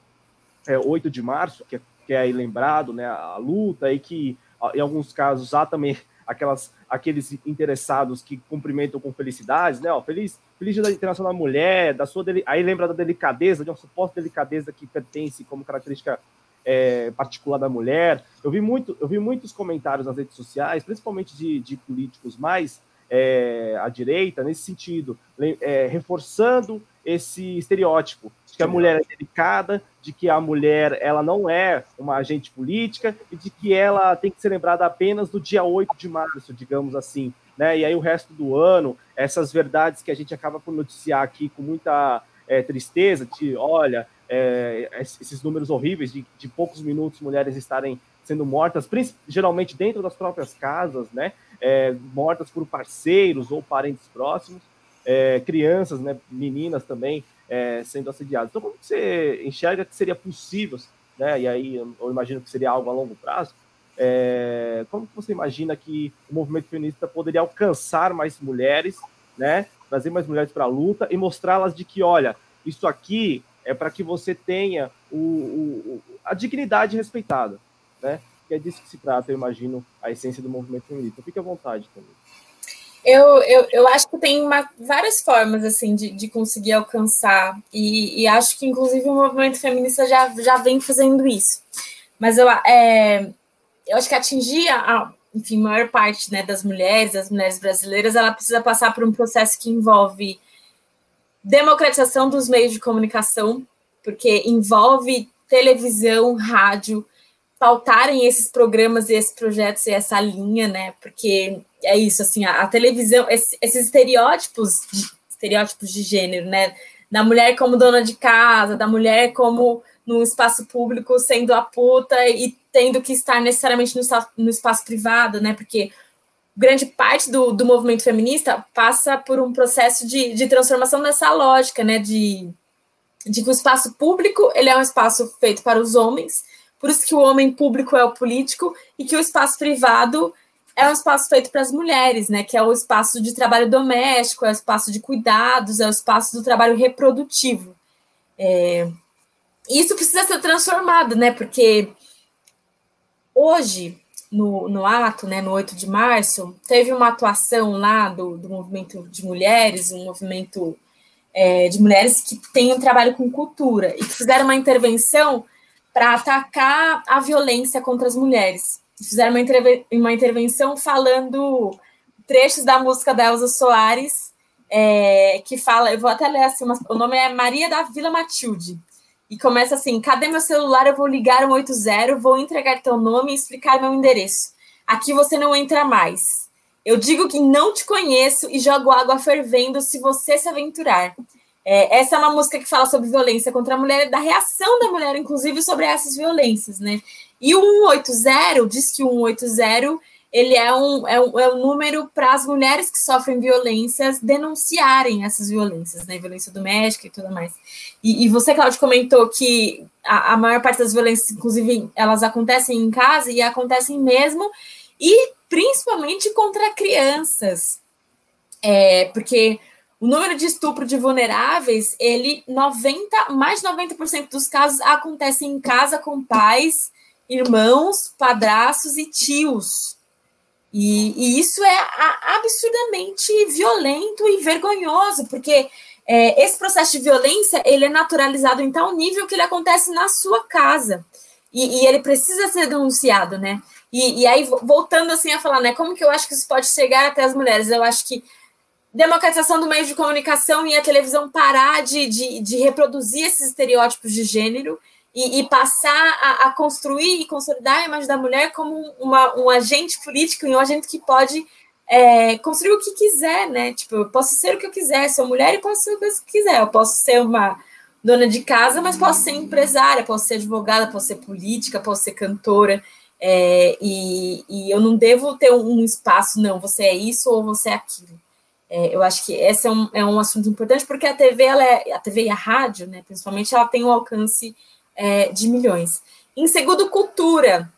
B: é, 8 de março, que é, que é lembrado, né, a luta, e que em alguns casos há também aquelas, aqueles interessados que cumprimentam com felicidades, né, ó, feliz, feliz Dia Internacional da Mulher, da sua, aí lembra da delicadeza, de uma suposta delicadeza que pertence como característica é, particular da mulher. Eu vi, muito, eu vi muitos comentários nas redes sociais, principalmente de, de políticos mais é, à direita, nesse sentido, é, reforçando esse estereótipo de que a mulher é delicada, de que a mulher ela não é uma agente política e de que ela tem que ser lembrada apenas do dia 8 de março, digamos assim. Né? E aí o resto do ano, essas verdades que a gente acaba por noticiar aqui com muita é, tristeza, de olha, é, esses números horríveis de, de poucos minutos mulheres estarem sendo mortas, geralmente dentro das próprias casas, né? É, mortas por parceiros ou parentes próximos é, crianças, né, meninas também é, sendo assediadas. Então, como você enxerga que seria possível, né, e aí eu imagino que seria algo a longo prazo, é, como você imagina que o movimento feminista poderia alcançar mais mulheres, né, trazer mais mulheres para a luta e mostrá-las de que, olha, isso aqui é para que você tenha o, o, a dignidade respeitada, né? Que é disso que se trata, eu imagino, a essência do movimento feminista. Fique à vontade também.
C: Eu, eu, eu acho que tem uma, várias formas assim de, de conseguir alcançar, e, e, acho que inclusive o movimento feminista já, já vem fazendo isso. Mas eu, é, eu acho que atingir a, enfim, maior parte né, das mulheres, das mulheres brasileiras, ela precisa passar por um processo que envolve democratização dos meios de comunicação, porque envolve televisão, rádio, pautarem esses programas e esses projetos e essa linha, né? Porque é isso, assim, a, a televisão, esse, esses estereótipos, de, estereótipos de gênero, né? Da mulher como dona de casa, da mulher como no espaço público sendo a puta e tendo que estar necessariamente no, no espaço privado, né? Porque grande parte do, do movimento feminista passa por um processo de, de transformação nessa lógica, né? De, de que o espaço público ele é um espaço feito para os homens, por isso que o homem público é o político e que o espaço privado é um espaço feito para as mulheres, né? Que é o espaço de trabalho doméstico, é o espaço de cuidados, é o espaço do trabalho reprodutivo. É... Isso precisa ser transformado, né? Porque hoje, no, no ato, né, no 8 de março, teve uma atuação lá do, do movimento de mulheres, um movimento é, de mulheres que tem um trabalho com cultura e que fizeram uma intervenção para atacar a violência contra as mulheres fizeram uma, interve uma intervenção falando trechos da música da Elza Soares é, que fala, eu vou até ler assim, o nome é Maria da Vila Matilde. E começa assim: cadê meu celular? Eu vou ligar 180, vou entregar teu nome e explicar meu endereço. Aqui você não entra mais. Eu digo que não te conheço e jogo água fervendo se você se aventurar. É, essa é uma música que fala sobre violência contra a mulher, da reação da mulher, inclusive, sobre essas violências, né? E o 180 diz que o 180 ele é um, é um, é um número para as mulheres que sofrem violências denunciarem essas violências, né? Violência doméstica e tudo mais. E, e você, Claudio, comentou que a, a, maior parte das violências, inclusive, elas acontecem em casa e acontecem mesmo, e principalmente contra crianças. É, porque o número de estupro de vulneráveis, ele 90, mais de 90% dos casos acontecem em casa com pais, irmãos, padrastos e tios. E, e isso é absurdamente violento e vergonhoso, porque é, esse processo de violência ele é naturalizado em tal nível que ele acontece na sua casa. E, e ele precisa ser denunciado, né? E, e, aí, voltando assim a falar, né? Como que eu acho que isso pode chegar até as mulheres? Eu acho que democratização do meio de comunicação e a televisão parar de, de, de reproduzir esses estereótipos de gênero e, e passar a, a, construir e consolidar a imagem da mulher como uma, um agente político e um agente que pode é, construir o que quiser, né? Tipo, eu posso ser o que eu quiser, sou mulher e posso ser o que eu quiser. Eu posso ser uma dona de casa, mas posso ser empresária, posso ser advogada, posso ser política, posso ser cantora. É, e, e, eu não devo ter um, espaço, não, você é isso ou você é aquilo. É, eu acho que esse é um, é um assunto importante, porque a TV, ela é, a TV e a rádio, né, principalmente, ela tem um alcance é, de milhões. Em segundo, cultura.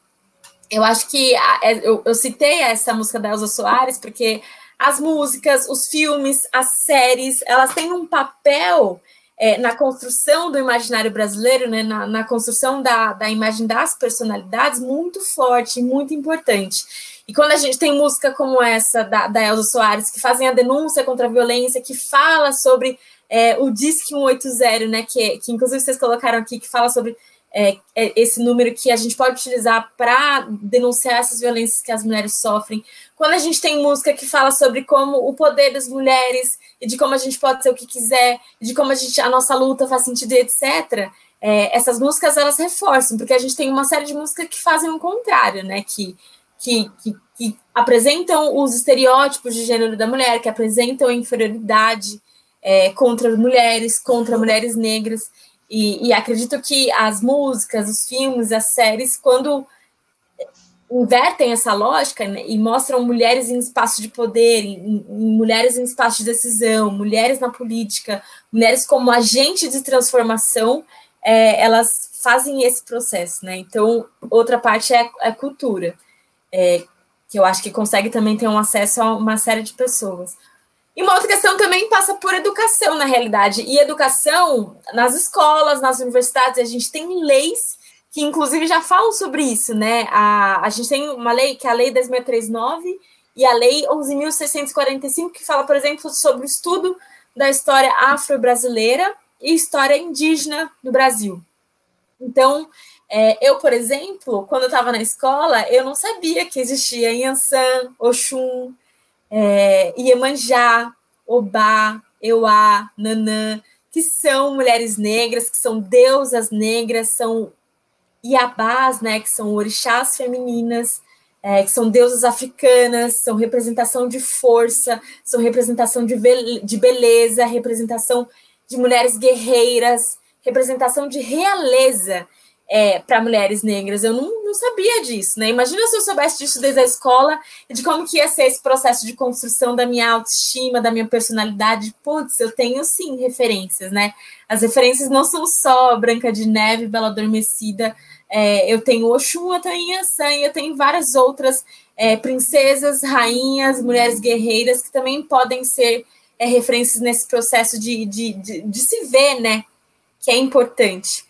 C: Eu acho que a, é, eu, eu, citei essa música da Elza Soares, porque as músicas, os filmes, as séries, elas têm um papel é, na construção do imaginário brasileiro, né, na, na construção da, da imagem das personalidades, muito forte, muito importante. E quando a gente tem música como essa da, da Elza Soares, que fazem a denúncia contra a violência, que fala sobre é, o DISC 180, né, que, que inclusive vocês colocaram aqui, que fala sobre é, é, esse número que a gente pode utilizar para denunciar essas violências que as mulheres sofrem. Quando a gente tem música que fala sobre como o poder das mulheres e de como a gente pode ser o que quiser, de como a gente a nossa luta faz sentido, etc. É, essas músicas elas reforçam, porque a gente tem uma série de músicas que fazem o contrário, né? Que, que, que, que apresentam os estereótipos de gênero da mulher, que apresentam a inferioridade, é, contra mulheres, contra mulheres negras. E, e, acredito que as músicas, os filmes, as séries, quando invertem essa lógica né, e mostram mulheres em espaço de poder, em, em mulheres em espaço de decisão, mulheres na política, mulheres como agente de transformação, é, elas fazem esse processo, né? Então, outra parte é a cultura, é, que eu acho que consegue também ter um acesso a uma série de pessoas. E uma outra questão também passa por educação, na realidade. E educação nas escolas, nas universidades, a gente tem leis que, inclusive, já falam sobre isso, né? A, a gente tem uma lei, que é a Lei 10.639 e a Lei 11.645, que fala, por exemplo, sobre o estudo da história afro-brasileira e história indígena do Brasil. Então, é, eu, por exemplo, quando eu estava na escola, eu não sabia que existia Yansan, Oxum, é, Iemanjá, Obá, Euá, Nanã, que são mulheres negras, que são deusas negras, são Iabás, né, que são orixás femininas, é, que são deusas africanas, são representação de força, são representação de, de beleza, representação de mulheres guerreiras, representação de realeza é, para mulheres negras. Eu não, não sabia disso, né? Imagina se eu soubesse disso desde a escola e de como que ia ser esse processo de construção da minha autoestima, da minha personalidade. Putz, eu tenho sim referências, né? As referências não são só Branca de Neve, Bela Adormecida. É, eu tenho Oxum, eu tenho Yansan, eu tenho várias outras é, princesas, rainhas, mulheres guerreiras que também podem ser é, referências nesse processo de, de, de, de se ver, né? Que é importante.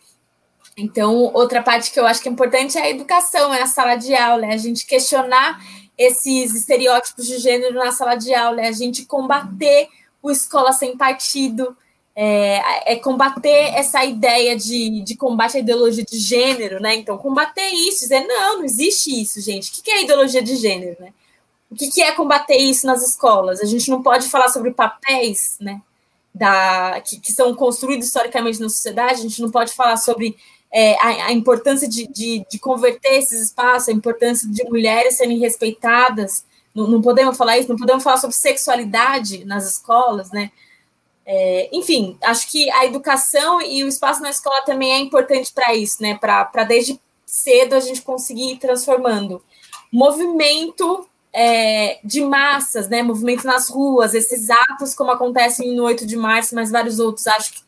C: Então, outra parte que eu acho que é importante é a educação, é a sala de aula, é a gente questionar esses estereótipos de gênero na sala de aula, é a gente combater o escola sem partido, é, é, combater essa ideia de, de combate à ideologia de gênero, né? Então, combater isso, dizer, não, não existe isso, gente. O que é ideologia de gênero, né? o que, é combater isso nas escolas? A gente não pode falar sobre papéis, né? Da, que, que são construídos historicamente na sociedade, a gente não pode falar sobre é, a, a, importância de, de, de, converter esses espaços, a importância de mulheres serem respeitadas. Não, não, podemos falar isso, não podemos falar sobre sexualidade nas escolas, né? É, enfim, acho que a educação e o espaço na escola também é importante para isso, né? Para desde cedo a gente conseguir ir transformando. Movimento é, de massas, né? Movimento nas ruas, esses atos, como acontecem no 8 de março, mas vários outros. Acho que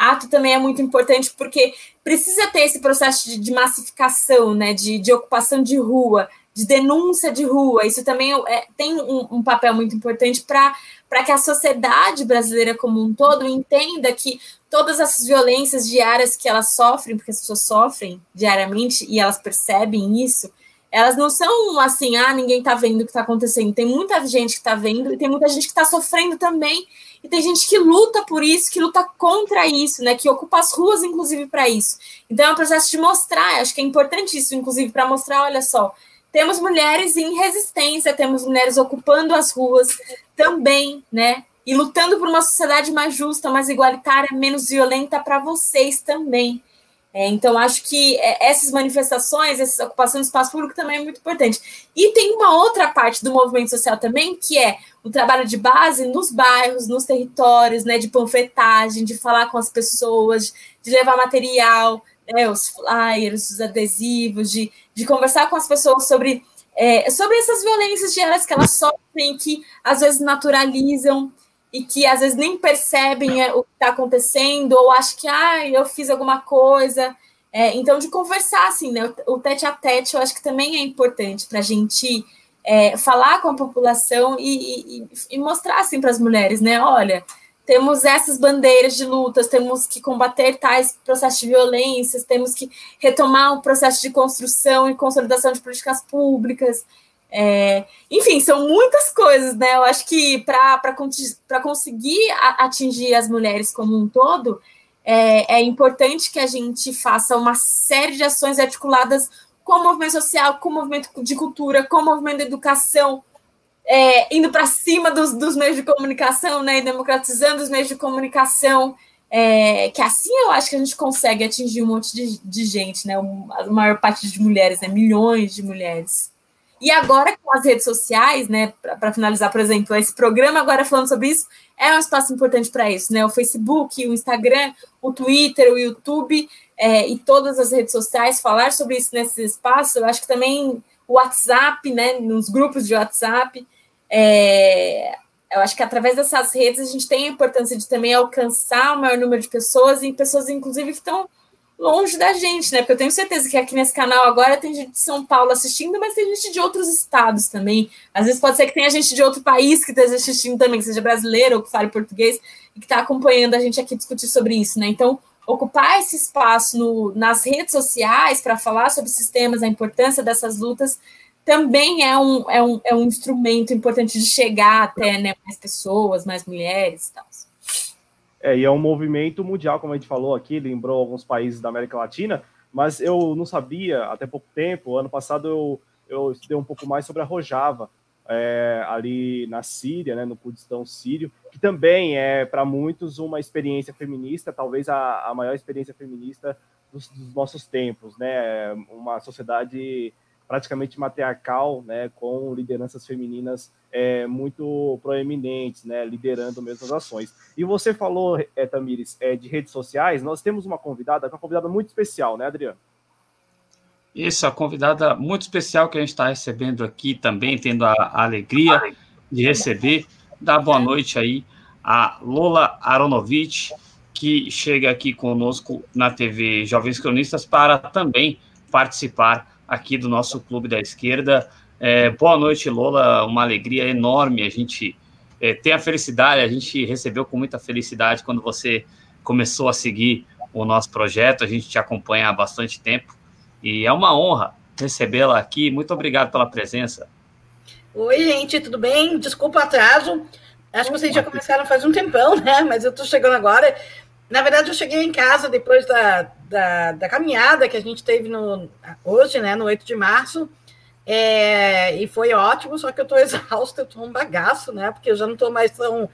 C: ato também é muito importante porque precisa ter esse processo de, de massificação, né? De, de, ocupação de rua, de denúncia de rua. Isso também é, tem um, um papel muito importante para para que a sociedade brasileira como um todo entenda que todas essas violências diárias que elas sofrem, porque as pessoas sofrem diariamente e elas percebem isso, elas não são assim, ah, ninguém está vendo o que está acontecendo. Tem muita gente que está vendo e tem muita gente que está sofrendo também. E tem gente que luta por isso, que luta contra isso, né? Que ocupa as ruas, inclusive, para isso. Então é um processo de mostrar, acho que é importante isso, inclusive, para mostrar, olha só, temos mulheres em resistência, temos mulheres ocupando as ruas também, né? E lutando por uma sociedade mais justa, mais igualitária, menos violenta para vocês também. É, então, acho que é, essas manifestações, essa ocupação do espaço público também é muito importante. E tem uma outra parte do movimento social também, que é o trabalho de base nos bairros, nos territórios, né, de panfletagem, de falar com as pessoas, de levar material, né, os flyers, os adesivos, de, de conversar com as pessoas sobre, é, sobre essas violências diárias que elas sofrem, que às vezes naturalizam e que às vezes nem percebem é, o que está acontecendo, ou acham que ah, eu fiz alguma coisa. É, então, de conversar, assim, né? O, tete a tete eu acho que também é importante para a gente é, falar com a população e, e, e mostrar assim para as mulheres, né? Olha, temos essas bandeiras de lutas, temos que combater tais processos de violências, temos que retomar o processo de construção e consolidação de políticas públicas. É, enfim, são muitas coisas, né? Eu acho que para conseguir atingir as mulheres como um todo, é, é, importante que a gente faça uma série de ações articuladas com o movimento social, com o movimento de cultura, com o movimento de educação, é, indo para cima dos, dos, meios de comunicação, né, e democratizando os meios de comunicação, é, que assim eu acho que a gente consegue atingir um monte de, de gente, né, a maior parte de mulheres, né, milhões de mulheres. E agora com as redes sociais, né, para finalizar, por exemplo, esse programa agora falando sobre isso, é um espaço importante para isso, né, o Facebook, o Instagram, o Twitter, o YouTube é, e todas as redes sociais, falar sobre isso nesse espaço, eu acho que também o WhatsApp, né, nos grupos de WhatsApp, é, eu acho que através dessas redes a gente tem a importância de também alcançar o maior número de pessoas e pessoas, inclusive, que estão longe da gente, né? Porque eu tenho certeza que aqui nesse canal agora tem gente de São Paulo assistindo, mas tem gente de outros estados também. Às vezes pode ser que tenha gente de outro país que esteja assistindo também, que seja brasileiro ou que fale português e que está acompanhando a gente aqui discutir sobre isso, né? Então, ocupar esse espaço no, nas redes sociais para falar sobre sistemas, a importância dessas lutas, também é um, é um, é um instrumento importante de chegar até né, mais pessoas, mais mulheres e tal.
B: É, e é um movimento mundial, como a gente falou aqui, lembrou alguns países da América Latina, mas eu não sabia até pouco tempo. Ano passado eu, eu estudei um pouco mais sobre a Rojava, é, ali na Síria, né, no Kurdistão sírio, que também é para muitos uma experiência feminista, talvez a, a maior experiência feminista dos, dos, nossos tempos, né, uma sociedade praticamente matriarcal, né, com lideranças femininas é, muito proeminentes, né, liderando mesmo as ações. E você falou, é, Tamires, é, de redes sociais, nós temos uma convidada, uma convidada muito especial, né, Adriano?
A: Isso, a convidada muito especial que a gente está recebendo aqui também, tendo a, alegria de receber, dar boa noite aí a Lola Aronovich, que chega aqui conosco na TV Jovens Cronistas para também participar aqui do nosso Clube da Esquerda. É, boa noite, Lola, uma alegria enorme a gente é, ter a felicidade, a gente recebeu com muita felicidade quando você começou a seguir o nosso projeto, a gente te acompanha há bastante tempo e é uma honra recebê-la aqui. Muito obrigado pela presença.
D: Oi, gente, tudo bem? Desculpa o atraso. Acho que vocês já começaram faz um tempão, né? Mas eu estou chegando agora. Na verdade, eu cheguei em casa depois da, da, da, caminhada que a gente teve no, hoje, né, no 8 de março. É, e foi ótimo, só que eu estou exausta, eu estou um bagaço, né? Porque eu já não estou mais tão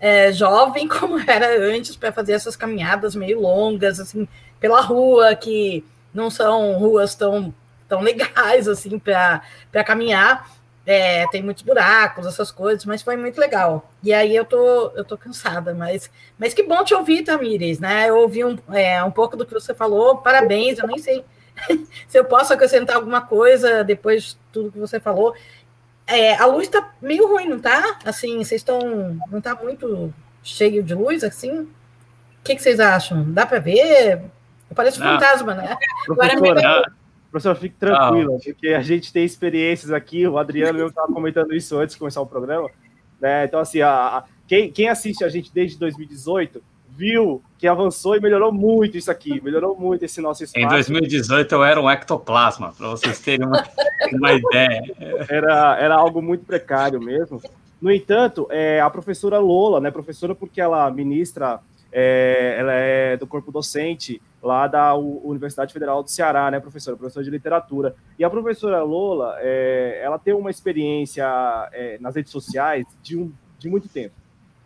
D: é, jovem como era antes para fazer essas caminhadas meio longas, assim, pela rua, que não são ruas tão, tão legais, assim, para caminhar. É, tem muitos buracos, essas coisas, mas foi muito legal. E aí eu tô, eu tô cansada, mas, mas que bom te ouvir, Tamires, né? Eu ouvi um, é, um pouco do que você falou, parabéns, eu nem sei se eu posso acrescentar alguma coisa depois de tudo que você falou. É, a luz está meio ruim, não tá? Assim, vocês estão. Não tá muito cheio de luz, assim? O que, que vocês acham? Dá para ver? Parece um fantasma, né?
B: Professora, professora, fique tranquila, porque a gente tem experiências aqui. O Adriano eu estava comentando isso antes de começar o programa. Né? Então, assim, a, a, quem, quem assiste a gente desde 2018 viu que avançou e melhorou muito isso aqui, melhorou muito esse nosso espaço.
A: Em 2018 eu era um ectoplasma, para vocês terem uma, uma ideia.
B: Era, era algo muito precário mesmo. No entanto, é, a professora Lola, né, professora porque ela ministra, é, ela é do corpo docente lá da Universidade Federal do Ceará, né, professora, professora de literatura. E a professora Lola, é, ela tem uma experiência é, nas redes sociais de, um, de muito tempo.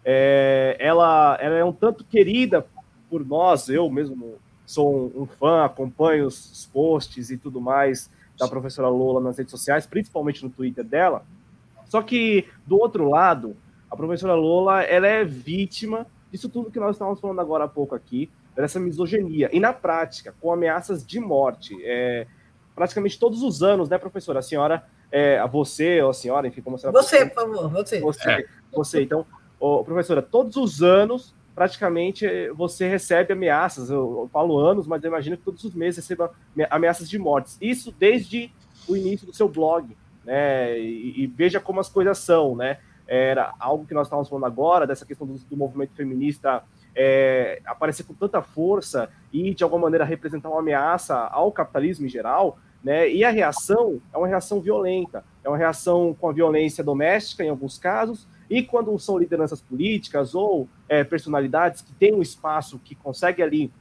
B: É, ela, ela é um tanto querida por nós, eu mesmo sou um, um fã, acompanho os, os, posts e tudo mais da professora Lola nas redes sociais, principalmente no Twitter dela. Só que, do outro lado, a professora Lola ela é vítima disso tudo que nós estávamos falando agora há pouco aqui, dessa misoginia. E na prática, com ameaças de morte. É, praticamente todos os anos, né, professora? A senhora, é, você ou a senhora, enfim, como
D: você... Você, por favor, você.
B: Você, é. você. Então, oh, professora, todos os anos, praticamente, você recebe ameaças. Eu, eu, falo anos, mas eu imagino que todos os meses receba ameaças de mortes. Isso desde o início do seu blog, né? E, e veja como as coisas são, né? Era algo que nós estávamos falando agora, dessa questão do, do movimento feminista é, aparecer com tanta força e, de alguma maneira, representar uma ameaça ao capitalismo em geral, né? E a reação é uma reação violenta, é uma reação com a violência doméstica, em alguns casos, e quando são lideranças políticas ou é, personalidades que têm um espaço que consegue ali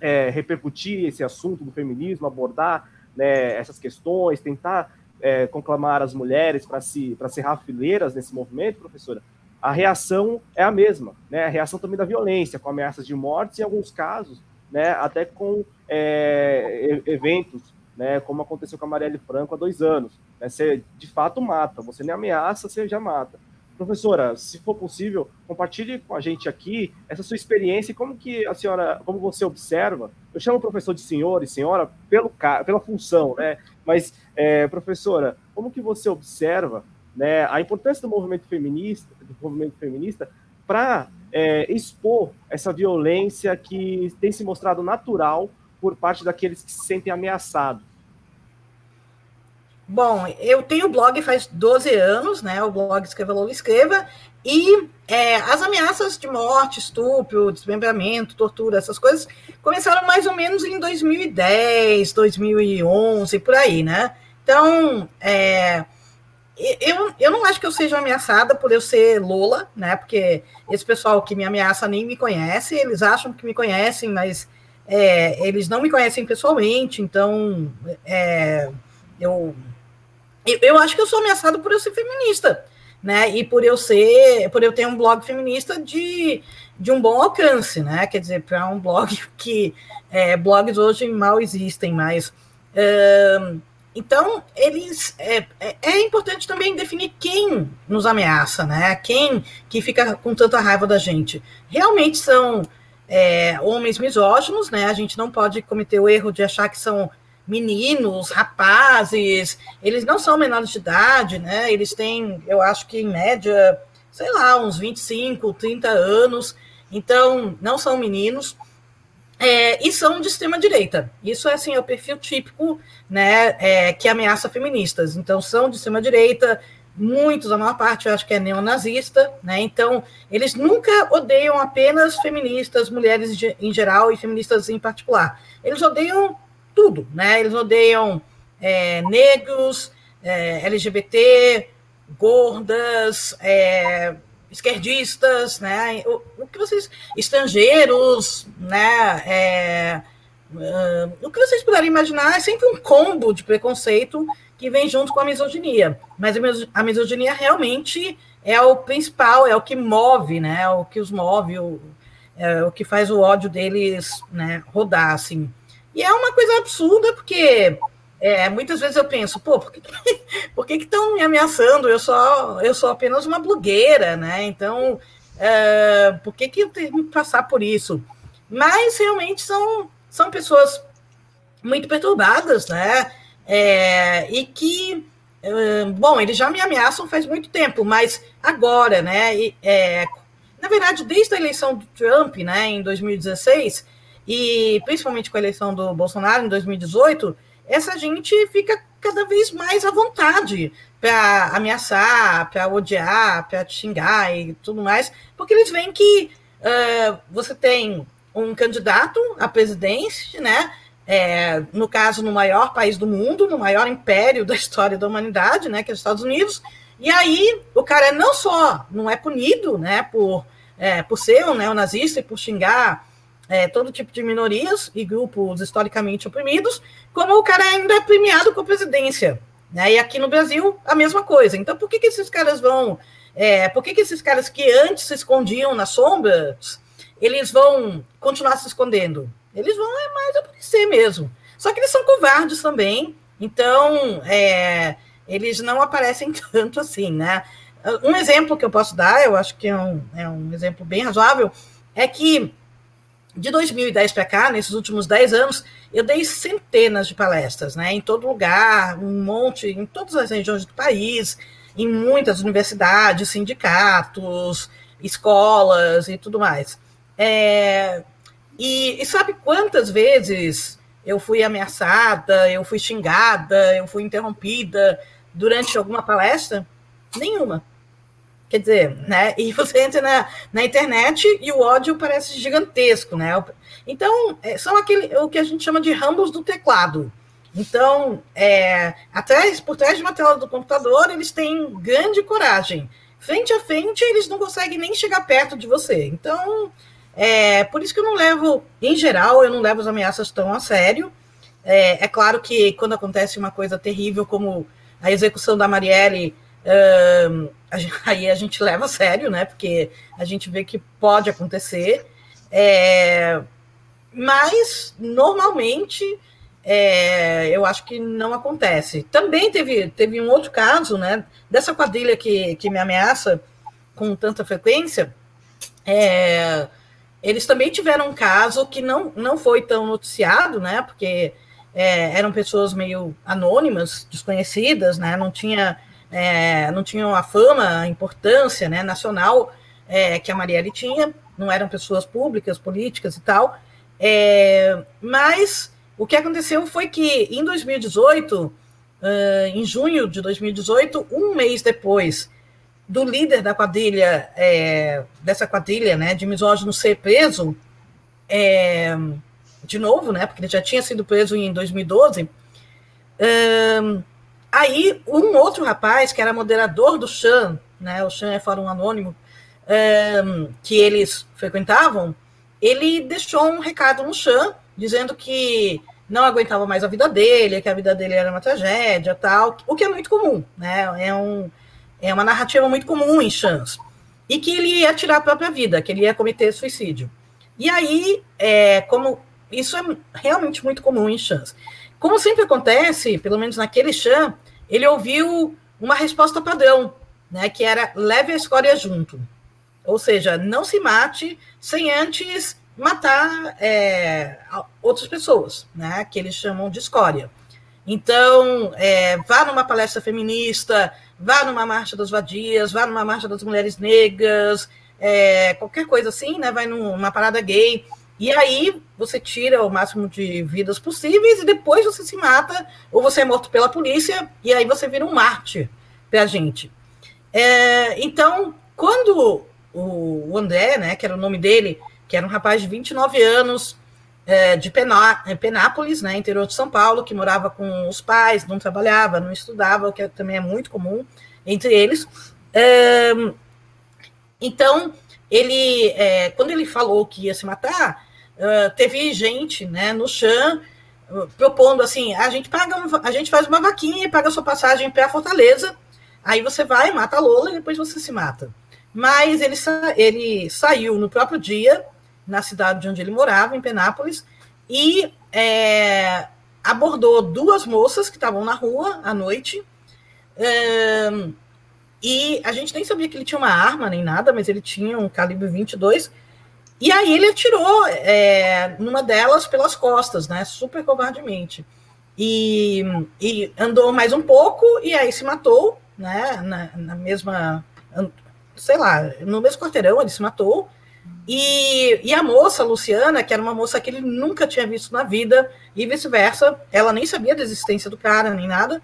B: é, repercutir esse assunto do feminismo, abordar né, essas questões, tentar é, conclamar as mulheres para se, para ser rafileiras nesse movimento, professora, a reação é a mesma, né? A reação também da violência, com ameaças de mortes, em alguns casos, né? Até com é, eventos, né? Como aconteceu com a Marielle Franco há dois anos. Né? Você de fato mata, você nem ameaça, você já mata. Professora, se for possível, compartilhe com a gente aqui essa sua experiência e como que a senhora, como você observa. Eu chamo o professor de senhor e senhora pelo pela função, né? Mas, é, professora, como que você observa né, a importância do movimento feminista, do movimento feminista, para é, expor essa violência que tem se mostrado natural por parte daqueles que se sentem ameaçados?
D: Bom, eu tenho blog faz 12 anos, né? O blog Escreva Lola Escreva, e é, as ameaças de morte, estupro, desmembramento, tortura, essas coisas começaram mais ou menos em 2010, 2011, por aí, né? Então, é, eu, eu não acho que eu seja ameaçada por eu ser Lola, né? Porque esse pessoal que me ameaça nem me conhece, eles acham que me conhecem, mas é, eles não me conhecem pessoalmente, então é, eu eu, eu acho que eu sou ameaçado por eu ser feminista, né? E por eu ser, por eu ter um blog feminista de, de um bom alcance, né? Quer dizer, para um blog que é, blogs hoje mal existem mais. então, eles é, é, é, importante também definir quem nos ameaça, né? Quem que fica com tanta raiva da gente. Realmente são é, homens misóginos, né? A gente não pode cometer o erro de achar que são meninos, rapazes, eles não são menores de idade, né? Eles têm, eu acho que em média, sei lá, uns 25, 30 anos, então não são meninos. É, e são de extrema direita. Isso é assim, é o perfil típico, né, é, que ameaça feministas. Então são de extrema direita, muitos, a maior parte eu acho que é neonazista, né? Então, eles nunca odeiam apenas feministas, mulheres em geral e feministas em particular. Eles odeiam tudo, né? Eles odeiam é, negros, é, LGBT, gordas, é, esquerdistas, né? O, o, que vocês estrangeiros, né? Uh, o que vocês puderem imaginar é sempre um combo de preconceito que vem junto com a misoginia. Mas a misoginia realmente é o principal, é o que move, né? É o que os move, o, é o que faz o ódio deles né, rodar, assim. E é uma coisa absurda, porque é, muitas vezes eu penso, pô, por que por que estão me ameaçando? Eu sou, eu sou apenas uma blogueira, né? Então, é, por que, que eu tenho que passar por isso? Mas realmente são, são pessoas muito perturbadas, né? É, e que, bom, eles já me ameaçam faz muito tempo, mas agora, né? É, na verdade, desde a eleição do Trump, né, em 2016, e principalmente com a eleição do Bolsonaro em 2018, essa gente fica cada vez mais à vontade para ameaçar, para odiar, para xingar e tudo mais, porque eles veem que uh, você tem um candidato à presidência, né? É, no caso, no maior país do mundo, no maior império da história da humanidade, né, que é os Estados Unidos, e aí o cara não só não é punido, né, por, é, por ser um neonazista e por xingar é, todo tipo de minorias e grupos historicamente oprimidos, como o cara ainda é premiado com a presidência. Né? E aqui no Brasil, a mesma coisa. Então, por que, que esses caras vão. É, por que, que esses caras que antes se escondiam nas sombras, eles vão continuar se escondendo? Eles vão é mais aparecer mesmo. Só que eles são covardes também, então é, eles não aparecem tanto assim, né? Um exemplo que eu posso dar, eu acho que é um, é um exemplo bem razoável, é que de 2010 para cá, nesses últimos 10 anos, eu dei centenas de palestras, né, em todo lugar, um monte, em todas as regiões do país, em muitas universidades, sindicatos, escolas e tudo mais. É, e, e sabe quantas vezes eu fui ameaçada, eu fui xingada, eu fui interrompida durante alguma palestra? Nenhuma. Quer dizer, né? E você entra na, na internet e o ódio parece gigantesco, né? Então, é, são aquele, o que a gente chama de rambos do teclado. Então, é, atrás, por trás de uma tela do computador, eles têm grande coragem. Frente a frente, eles não conseguem nem chegar perto de você. Então, é por isso que eu não levo, em geral, eu não levo as ameaças tão a sério. É, é claro que quando acontece uma coisa terrível como a execução da Marielle aí a gente leva a sério, né? Porque a gente vê que pode acontecer. É, mas normalmente é, eu acho que não acontece. Também teve, teve um outro caso, né? Dessa quadrilha que, que me ameaça com tanta frequência. É, eles também tiveram um caso que não, não foi tão noticiado, né? Porque é, eram pessoas meio anônimas, desconhecidas, né? Não tinha é, não tinham a fama, a importância né, nacional é, que a Marielle tinha, não eram pessoas públicas, políticas e tal. É, mas o que aconteceu foi que em 2018, uh, em junho de 2018, um mês depois do líder da quadrilha, é, dessa quadrilha né, de misógino ser preso, é, de novo, né, porque ele já tinha sido preso em 2012, Aí, um outro rapaz, que era moderador do Chan, né, o Chan é Fórum Anônimo, um, que eles frequentavam, ele deixou um recado no Chan, dizendo que não aguentava mais a vida dele, que a vida dele era uma tragédia, tal, o que é muito comum, né? É, um, é uma narrativa muito comum em Chans. E que ele ia tirar a própria vida, que ele ia cometer suicídio. E aí, é, como isso é realmente muito comum em Chans. Como sempre acontece, pelo menos naquele Chan, ele ouviu uma resposta padrão, né, que era leve a escória junto. Ou seja, não se mate sem antes matar é, outras pessoas, né, que eles chamam de escória. Então, é, vá numa palestra feminista, vá numa marcha das vadias, vá numa marcha das mulheres negras, é, qualquer coisa assim, né, vai numa parada gay, e aí você tira o máximo de vidas possíveis e depois você se mata, ou você é morto pela polícia, e aí você vira um mártir para a gente. É, então, quando o André, né, que era o nome dele, que era um rapaz de 29 anos, é, de Pená, é, Penápolis, né, interior de São Paulo, que morava com os pais, não trabalhava, não estudava, o que também é muito comum entre eles. É, então, ele, é, quando ele falou que ia se matar, uh, teve gente né, no chão propondo assim: a gente paga, a gente faz uma vaquinha e paga a sua passagem para Fortaleza, aí você vai, mata a Lola e depois você se mata. Mas ele, ele saiu no próprio dia, na cidade de onde ele morava, em Penápolis, e é, abordou duas moças que estavam na rua à noite. E a gente nem sabia que ele tinha uma arma nem nada, mas ele tinha um calibre 22 e aí ele atirou é, numa delas pelas costas, né? Super covardemente. E, e, andou mais um pouco e aí se matou, né? Na, na, mesma, sei lá, no mesmo quarteirão ele se matou. E, e a moça, a Luciana, que era uma moça que ele nunca tinha visto na vida, e vice-versa, ela nem sabia da existência do cara, nem nada.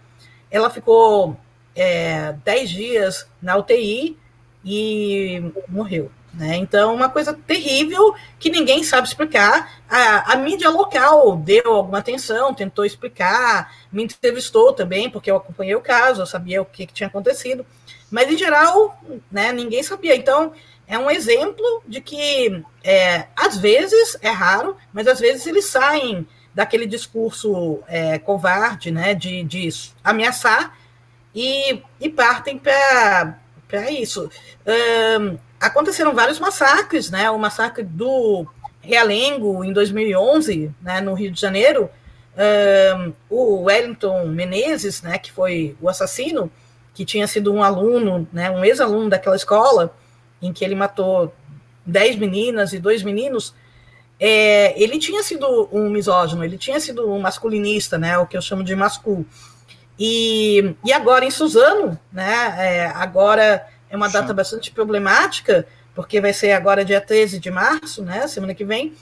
D: Ela ficou é, dez dias na UTI e morreu. Né? Então, uma coisa terrível que ninguém sabe explicar. A, a, mídia local deu alguma atenção, tentou explicar, me entrevistou também, porque eu acompanhei o caso, eu sabia o que, que tinha acontecido. Mas, em geral, né, ninguém sabia. Então, é um exemplo de que, é, às vezes, é raro, mas às vezes eles saem daquele discurso é, covarde, né, de, de ameaçar, e, e partem para isso. Um, aconteceram vários massacres, né? O massacre do Realengo em 2011, né, no Rio de Janeiro, um, o Wellington Menezes, né, que foi o assassino, que tinha sido um aluno, né, um ex-aluno daquela escola, em que ele matou dez meninas e dois meninos, é, ele tinha sido um misógino, ele tinha sido um masculinista, né, o que eu chamo de mascul. E, e agora em Suzano, né, é, agora é uma data bastante problemática, porque vai ser agora dia 13 de março, né, semana que vem,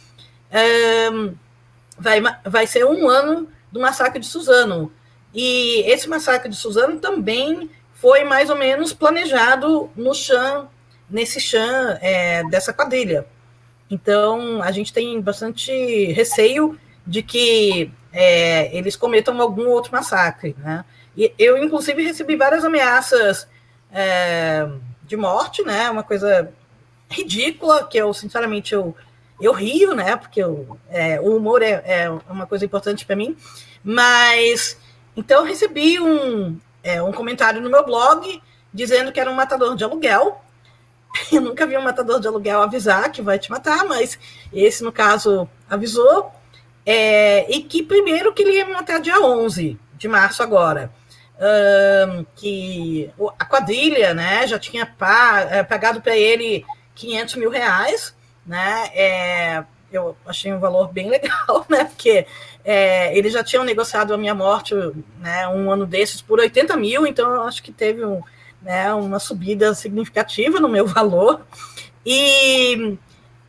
D: um, vai, vai ser um ano do massacre de Suzano. E esse massacre de Suzano também foi mais ou menos planejado no chão, nesse chão é, dessa quadrilha. Então, a gente tem bastante receio de que é, eles cometam algum outro massacre. Né? E eu, inclusive, recebi várias ameaças é, de morte, né? Uma coisa ridícula, que eu, sinceramente, eu, eu rio, né? Porque eu, é, o humor é, é, uma coisa importante para mim. Mas, então, recebi um, é, um comentário no meu blog dizendo que era um matador de aluguel. Eu nunca vi um matador de aluguel avisar que vai te matar, mas esse, no caso, avisou. É, e que primeiro que ele ia me matar dia 11 de março agora um, que a quadrilha né, já tinha é, pagado para ele 500 mil reais, né? É, eu achei um valor bem legal, né? Porque é, eles já tinham negociado a minha morte né, um ano desses por 80 mil, então eu acho que teve um, né, uma subida significativa no meu valor. E,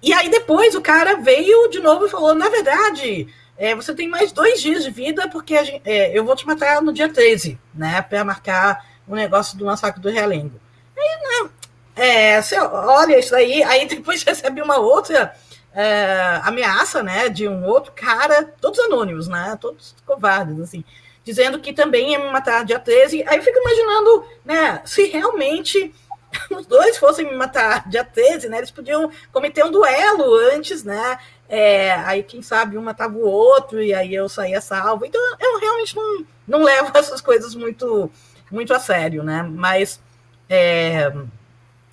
D: e aí depois o cara veio de novo e falou: na verdade, é, você tem mais dois dias de vida, porque gente, é, eu vou te matar no dia 13, né? Para marcar o negócio do massacre do Realengo. Aí, né, é, você olha isso aí, aí depois recebe uma outra é, ameaça, né? De um outro cara, todos anônimos, né? Todos covardes, assim, dizendo que também ia me matar dia 13. Aí eu fico imaginando, né? Se realmente os dois fossem me matar dia 13, né? Eles podiam cometer um duelo antes, né? É, aí, quem sabe, um matava o outro, e aí eu saía salvo. Então, eu realmente não, não levo essas coisas muito, muito a sério, né? Mas, é,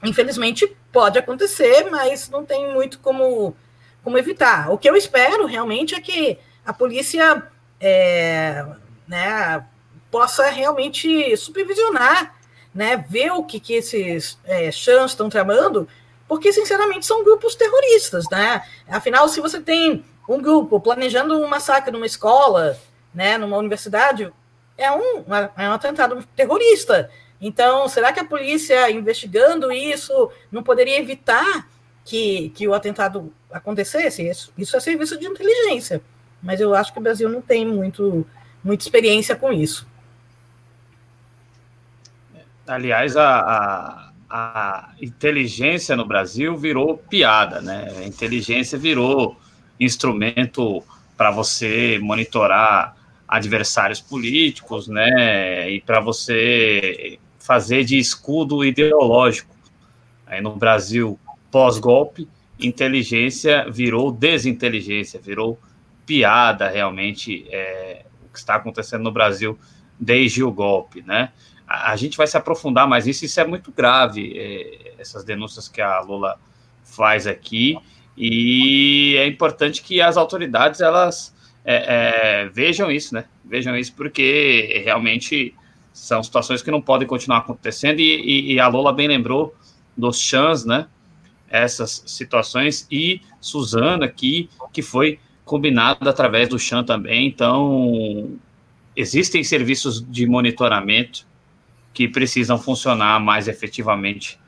D: infelizmente, pode acontecer, mas não tem muito como, como evitar. O que eu espero, realmente, é que a polícia é, né, possa realmente supervisionar, né, ver o que, que esses é, chãs estão tramando, porque, sinceramente, são grupos terroristas, né? Afinal, se você tem um grupo planejando um massacre numa escola, né, numa universidade, é um, é um atentado terrorista. Então, será que a polícia, investigando isso, não poderia evitar que, que o atentado acontecesse? Isso, isso é serviço de inteligência. Mas eu acho que o Brasil não tem muito, muita experiência com isso.
A: Aliás, a, a a inteligência no Brasil virou piada, né? A inteligência virou instrumento para você monitorar adversários políticos, né? E para você fazer de escudo ideológico. Aí no Brasil, pós-golpe, inteligência virou desinteligência, virou piada realmente é, o que está acontecendo no Brasil desde o golpe, né? A, gente vai se aprofundar mais nisso, isso é muito grave, é, essas denúncias que a Lula faz aqui, e é importante que as autoridades, elas é, é, vejam isso, né? Vejam isso porque realmente são situações que não podem continuar acontecendo, e, e, e a Lola bem lembrou dos chans, né? Essas situações, e Suzana aqui, que foi combinado através do Chan também, então existem serviços de monitoramento que precisam funcionar mais efetivamente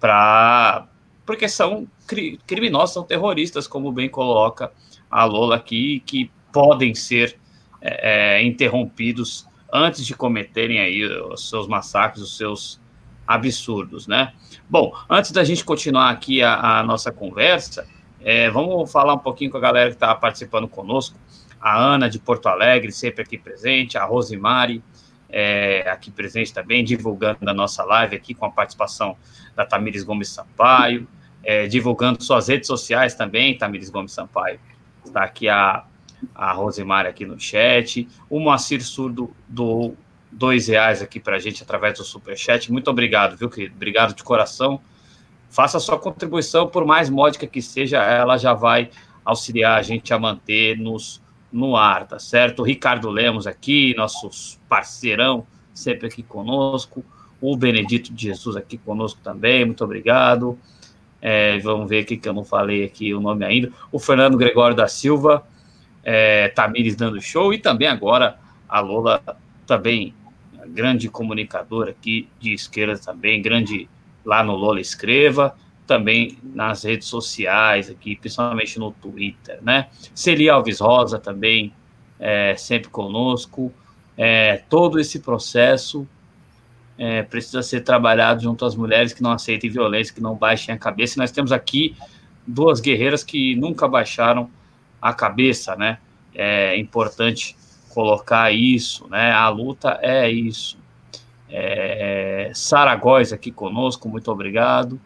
A: para porque são cri, criminosos, são terroristas, como bem coloca a Lola aqui, que podem ser é, é interrompidos antes de cometerem aí os seus massacres, os seus absurdos, né? Bom, antes da gente continuar aqui a, a nossa conversa, é, vamos falar um pouquinho com a galera que está participando conosco. A Ana de Porto Alegre, sempre aqui presente, a Rosimari, é, aqui presente também, divulgando a nossa live aqui com a participação da Tamires Gomes Sampaio, é, divulgando suas redes sociais também, Tamires Gomes Sampaio. Está aqui a, a Rosemar aqui no chat, o Moacir Surdo do dois reais aqui para a gente através do Superchat. Muito obrigado, viu, querido? Obrigado de coração. Faça sua contribuição, por mais módica que seja, ela já vai auxiliar a gente a manter-nos no ar, tá certo? O Ricardo Lemos aqui, nosso parceirão, sempre aqui conosco. O Benedito de Jesus aqui conosco também, muito obrigado. É, vamos ver aqui que eu não falei aqui o nome ainda. O Fernando Gregório da Silva, é, Tamires dando show, e também agora a Lola, também grande comunicadora aqui de esquerda também, grande lá no Lola Escreva, também nas redes sociais aqui, principalmente no Twitter, né? Celia Alves Rosa também, é, sempre conosco. É, todo esse processo é, precisa ser trabalhado junto às mulheres que não aceitem violência, que não baixem a cabeça. E nós temos aqui duas guerreiras que nunca baixaram a cabeça, né? É importante colocar isso, né? A luta é isso. É, Sara Góes aqui conosco, muito obrigado.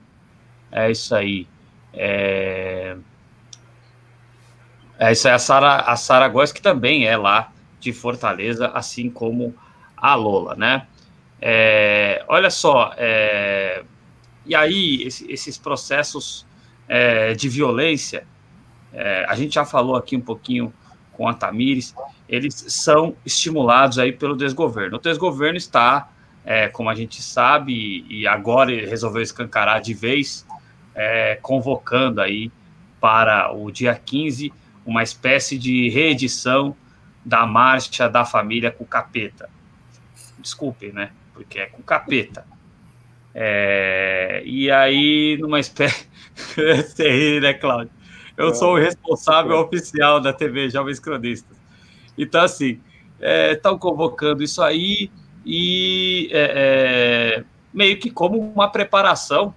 A: É isso aí. É, é isso aí, a Sara, a Sara Góes, que também é lá de Fortaleza, assim como a Lola, né? É, olha só, é, e aí esse, esses processos é, de violência, é, a gente já falou aqui um pouquinho com a Tamires, eles são estimulados aí pelo desgoverno. O desgoverno está é, como a gente sabe, e agora resolveu escancarar de vez, é, convocando aí para o dia 15 uma espécie de reedição da Marcha da Família com Capeta. Desculpe, né? Porque é com Capeta. É, e aí, numa espécie. Você ri, né, Cláudio? Eu sou o responsável oficial da TV Jovens Cronistas. Então, assim, estão é, convocando isso aí e é, é, meio que como uma preparação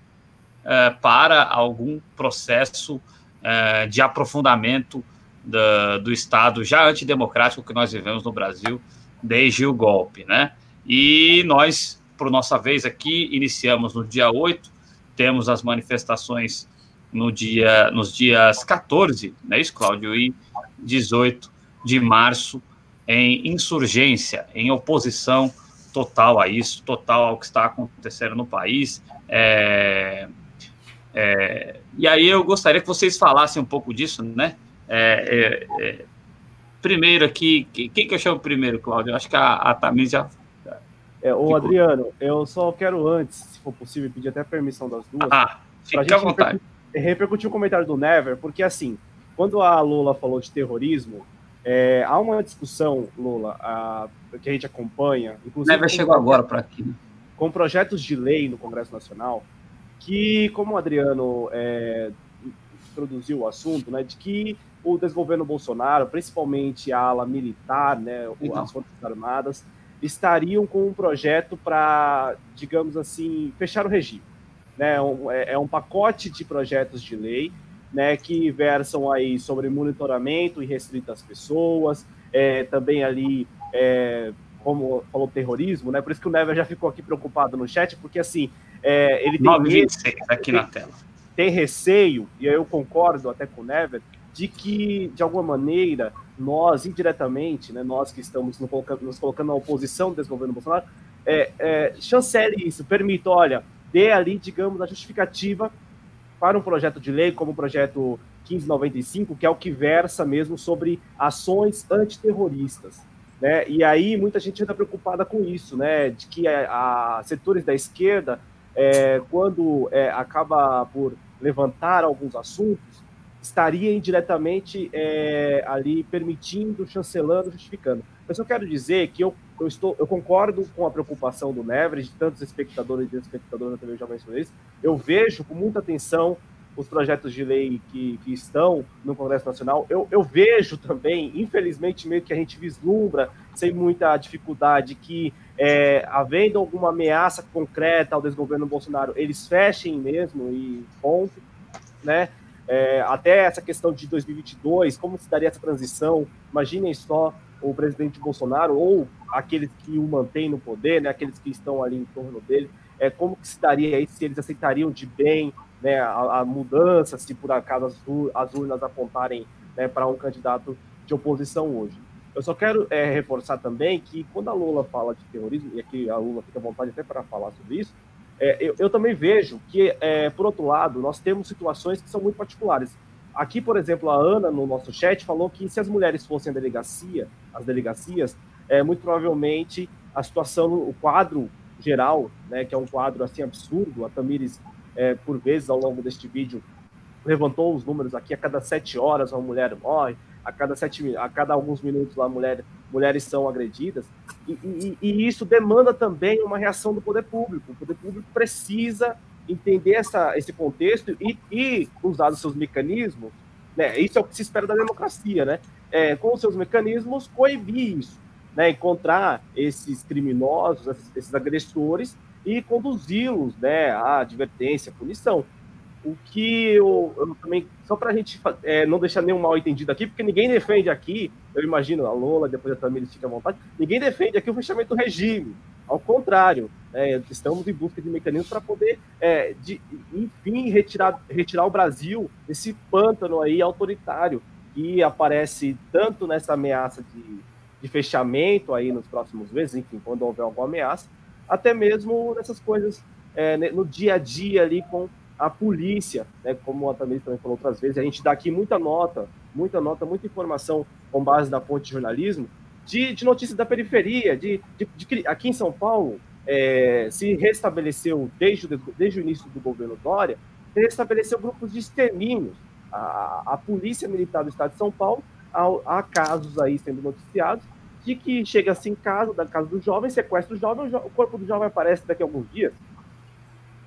A: é, para algum processo é, de aprofundamento da, do Estado já antidemocrático que nós vivemos no Brasil desde o golpe, né? E nós, por nossa vez aqui, iniciamos no dia 8, temos as manifestações no dia, nos dias 14, não é isso, Cláudio? E 18 de março, em insurgência, em oposição total a isso, total ao que está acontecendo no país. É, é, e aí eu gostaria que vocês falassem um pouco disso, né? É, é, é primeiro aqui, quem que eu chamo primeiro, Cláudio? Eu acho que a, a Tamir já.
B: É, ô, Adriano, eu só quero antes, se for possível, pedir até permissão das duas.
A: Ah, fique à vontade.
B: Repercutir, repercutir o comentário do Never, porque assim, quando a Lula falou de terrorismo, é, há uma discussão, Lula, a, que a gente acompanha,
A: inclusive. Never chegou agora para aqui. Né?
B: Com projetos de lei no Congresso Nacional, que, como o Adriano é, introduziu o assunto, né, de que o desgoverno Bolsonaro, principalmente a ala militar, né, então. as Forças Armadas, estariam com um projeto para, digamos assim, fechar o regime. Né, é, é um pacote de projetos de lei né, que versam aí sobre monitoramento e restrito às pessoas, é, também ali, é, como falou, terrorismo, né, por isso que o Never já ficou aqui preocupado no chat, porque assim, é, ele tem...
A: 926 aqui
B: tem,
A: na tela.
B: Tem receio, e eu concordo até com o Never, de que, de alguma maneira, nós, indiretamente, né, nós que estamos nos colocando, nos colocando na oposição desse governo Bolsonaro, é, é, chancele isso, permita, olha, dê ali, digamos, a justificativa para um projeto de lei como o projeto 1595, que é o que versa mesmo sobre ações antiterroristas. Né? E aí muita gente está preocupada com isso, né? de que a, a setores da esquerda, é, quando é, acaba por levantar alguns assuntos, estaria indiretamente é, ali permitindo, chancelando, justificando. Eu só quero dizer que eu, eu, estou, eu concordo com a preocupação do Neves, de tantos espectadores e espectadoras também já mencionei isso. Eu vejo com muita atenção os projetos de lei que, que estão no Congresso Nacional. Eu, eu vejo também, infelizmente, meio que a gente vislumbra, sem muita dificuldade, que é, havendo alguma ameaça concreta ao desgoverno Bolsonaro, eles fechem mesmo e ponto, né? É, até essa questão de 2022, como se daria essa transição? Imaginem só o presidente Bolsonaro ou aqueles que o mantêm no poder, né, aqueles que estão ali em torno dele, é, como que se daria aí, se eles aceitariam de bem né, a, a mudança, se por acaso as, as urnas apontarem né, para um candidato de oposição hoje. Eu só quero é, reforçar também que quando a Lula fala de terrorismo, e aqui a Lula fica à vontade até para falar sobre isso, é, eu, eu, também vejo que, é, por outro lado, nós temos situações que são muito particulares. Aqui, por exemplo, a Ana, no nosso chat, falou que se as mulheres fossem a delegacia, as delegacias, é, muito provavelmente a situação, o quadro geral, né, que é um quadro assim absurdo, a Tamires, é, por vezes, ao longo deste vídeo, levantou os números aqui, a cada sete horas uma mulher morre, a cada sete, a cada alguns minutos lá mulher, mulheres são agredidas. E, e, e, isso demanda também uma reação do poder público. O poder público precisa entender essa, esse contexto e, e usar os seus mecanismos. Né? Isso é o que se espera da democracia, né? É, com os seus mecanismos, coibir isso, né? encontrar esses criminosos, esses, esses agressores e conduzi-los né, à advertência, à punição. O que eu, eu também, só para a gente é, não deixar nenhum mal entendido aqui, porque ninguém defende aqui, eu imagino a Lola, depois a Tamires fica à vontade, ninguém defende aqui o fechamento do regime. Ao contrário, é, estamos em busca de mecanismos para poder, é, de, enfim, retirar, retirar o Brasil desse pântano aí autoritário que aparece tanto nessa ameaça de, de fechamento aí nos próximos meses, enfim, quando houver alguma ameaça, até mesmo nessas coisas é, no dia a dia ali com a polícia, né, como a Tamir também falou outras vezes, a gente dá aqui muita nota, muita nota, muita informação com base na fonte de jornalismo, de, de notícias da periferia, de, de, de aqui em São Paulo, é, se restabeleceu desde, desde o início do governo Dória, restabeleceu grupos de extermínios. A, a Polícia Militar do Estado de São Paulo, há, casos aí sendo noticiados de que chega-se em casa, da casa do jovem, sequestra o jovem, o corpo do jovem aparece daqui a alguns dias.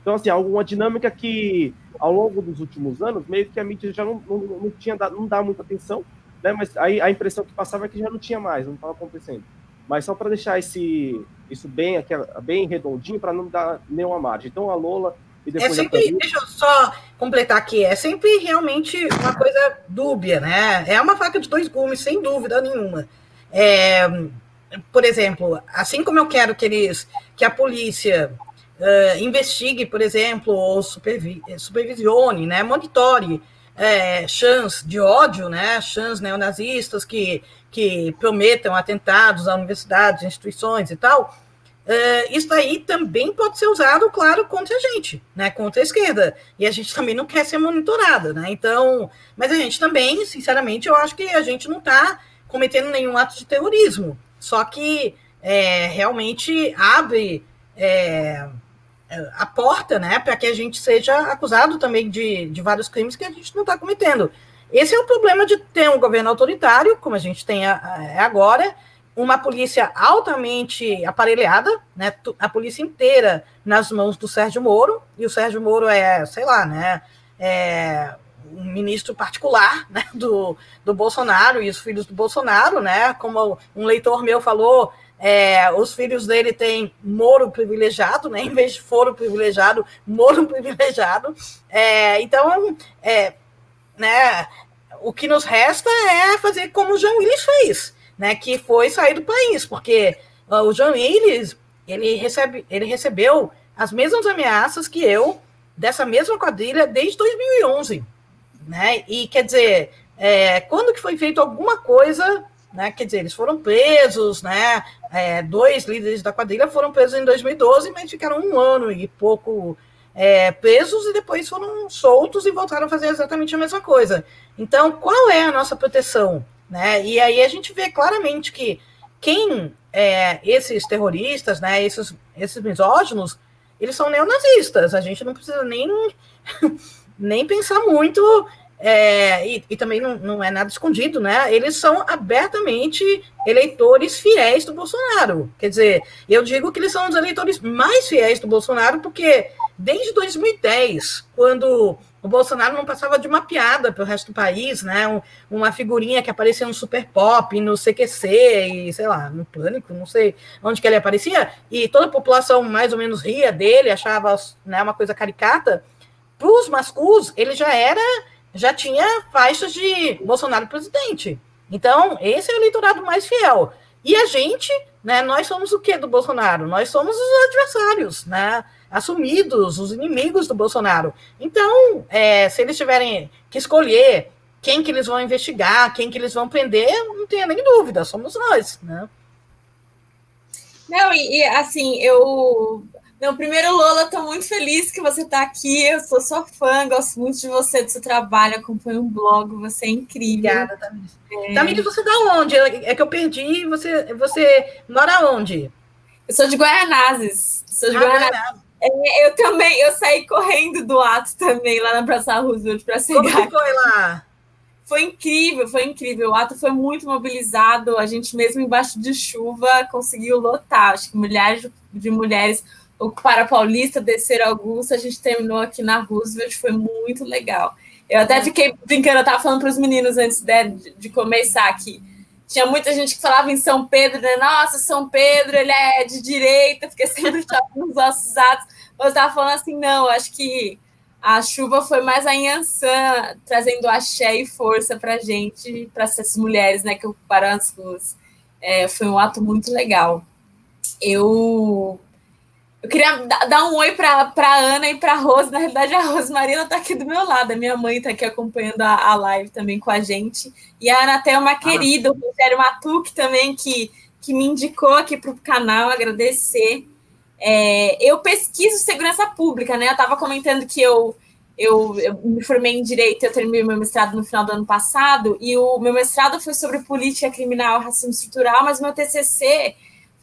B: Então, assim, alguma dinâmica que, ao longo dos últimos anos, meio que a mídia já não, não, não tinha dado, não dá muita atenção, né? Mas aí a impressão que passava é que já não tinha mais, não estava acontecendo. Mas só para deixar esse, isso bem, aqui, bem redondinho, para não dar nenhuma margem. Então, a Lola
D: e depois é sempre, deixa eu só completar aqui, é sempre realmente uma coisa dúbia, né? É uma faca de dois gumes, sem dúvida nenhuma. É, por exemplo, assim como eu quero que eles, que a polícia uh, investigue, por exemplo, ou supervi supervisione, né, monitore é, de ódio, né, chans neonazistas que, que prometam atentados a universidades, instituições e tal, uh, isso aí também pode ser usado, claro, contra a gente, né, contra a esquerda, e a gente também não quer ser monitorada, né, então, mas a gente também, sinceramente, eu acho que a gente não está cometendo nenhum ato de terrorismo, só que é, realmente abre é, a porta, né, para que a gente seja acusado também de, de vários crimes que a gente não está cometendo. Esse é o problema de ter um governo autoritário, como a gente tem é agora, uma polícia altamente aparelhada, né, a polícia inteira nas mãos do Sérgio Moro, e o Sérgio Moro é, sei lá, né, é um ministro particular né, do, do Bolsonaro e os filhos do Bolsonaro, né, como um leitor meu falou, é, os filhos dele têm Moro privilegiado, né? Em vez de foro privilegiado, Moro privilegiado. É, então, é, né? O que nos resta é fazer como o João Willis fez, né? Que foi sair do país, porque uh, o João Willis ele recebe, ele recebeu as mesmas ameaças que eu dessa mesma quadrilha desde 2011, né? E quer dizer, é, quando que foi feito alguma coisa, né? Quer dizer, eles foram presos, né? É, dois líderes da quadrilha foram presos em 2012, mas ficaram um ano e pouco é, presos e depois foram soltos e voltaram a fazer exatamente a mesma coisa. Então, qual é a nossa proteção? Né? E aí a gente vê claramente que quem é, esses terroristas, né, esses, esses misóginos, eles são neonazistas. A gente não precisa nem, nem pensar muito é, e, e, também não, não, é nada escondido, né? Eles são abertamente eleitores fiéis do Bolsonaro. Quer dizer, eu digo que eles são os eleitores mais fiéis do Bolsonaro, porque desde 2010, quando o Bolsonaro não passava de uma piada para o resto do país, né? Um, uma figurinha que aparecia no Super Pop, no CQC e sei lá, no Pânico, não sei onde que ele aparecia, e toda a população mais ou menos ria dele, achava né, uma coisa caricata. Para os mascus, ele já era já tinha faixas de Bolsonaro presidente. Então, esse é o eleitorado mais fiel. E a gente, né, nós somos o que do Bolsonaro? Nós somos os adversários, né? Assumidos, os inimigos do Bolsonaro. Então, é, se eles tiverem que escolher quem que eles vão investigar, quem que eles vão prender, não tenha nem dúvida, somos nós, né?
C: Não, e, e assim, eu não, primeiro, Lola, estou muito feliz que você está aqui. Eu sou sua fã, gosto muito de você, do seu trabalho, acompanho um blog, você é incrível.
D: Obrigada, Tamires. É... Tamires, você da onde? É que eu perdi. Você, você mora onde?
C: Eu sou de Guaianazes. Sou de ah, Guaianazes. É, eu também, eu saí correndo do ato também lá na Praça Roosevelt para
D: chegar. Como que foi lá?
C: Foi incrível, foi incrível. O ato foi muito mobilizado. A gente, mesmo embaixo de chuva, conseguiu lotar. Acho que milhares de mulheres o para Paulista, descer Augusta, a gente terminou aqui na Roosevelt, foi muito legal. Eu até fiquei brincando, eu tava falando para os meninos antes de, de, começar aqui. Tinha muita gente que falava em São Pedro, né? Nossa, São Pedro, ele é de direita, porque sempre estava nos nossos atos. Mas eu tava falando assim, não, acho que a chuva foi mais a Yansan, trazendo axé e força para gente, para essas mulheres, né, que ocuparam as ruas. É, foi um ato muito legal. Eu eu queria dar um oi para a Ana e para a Rose. Na realidade, a Rose Marina está aqui do meu lado. A minha mãe está aqui acompanhando a, a, live também com a gente. E a Ana até uma ah. querida, o Rogério Matuque também, que, que me indicou aqui para o canal, agradecer. É, eu pesquiso segurança pública, né? Eu estava comentando que eu, eu, eu, me formei em Direito, eu terminei meu mestrado no final do ano passado, e o meu mestrado foi sobre política criminal e racismo estrutural, mas meu TCC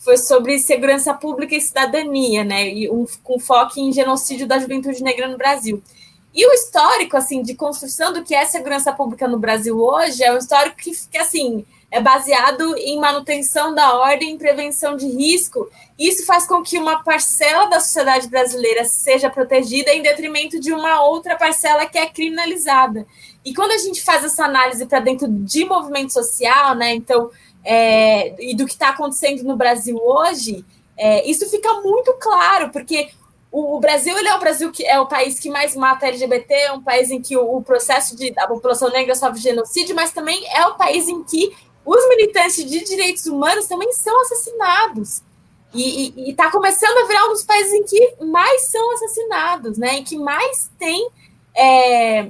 C: foi sobre segurança pública e cidadania, né? E um, com foco em genocídio da juventude negra no Brasil. E o histórico, assim, de construção do que é segurança pública no Brasil hoje é um histórico que, que assim, é baseado em manutenção da ordem e prevenção de risco. Isso faz com que uma parcela da sociedade brasileira seja protegida em detrimento de uma outra parcela que é criminalizada. E quando a gente faz essa análise para dentro de movimento social, né? Então, é, e do que está acontecendo no Brasil hoje, é, isso fica muito claro, porque o, o, Brasil ele é o Brasil que é o país que mais mata LGBT, é um país em que o, o processo de população negra sofre genocídio, mas também é o país em que os militantes de direitos humanos também são assassinados. E está começando a virar um dos países em que mais são assassinados, né? Em que mais tem é,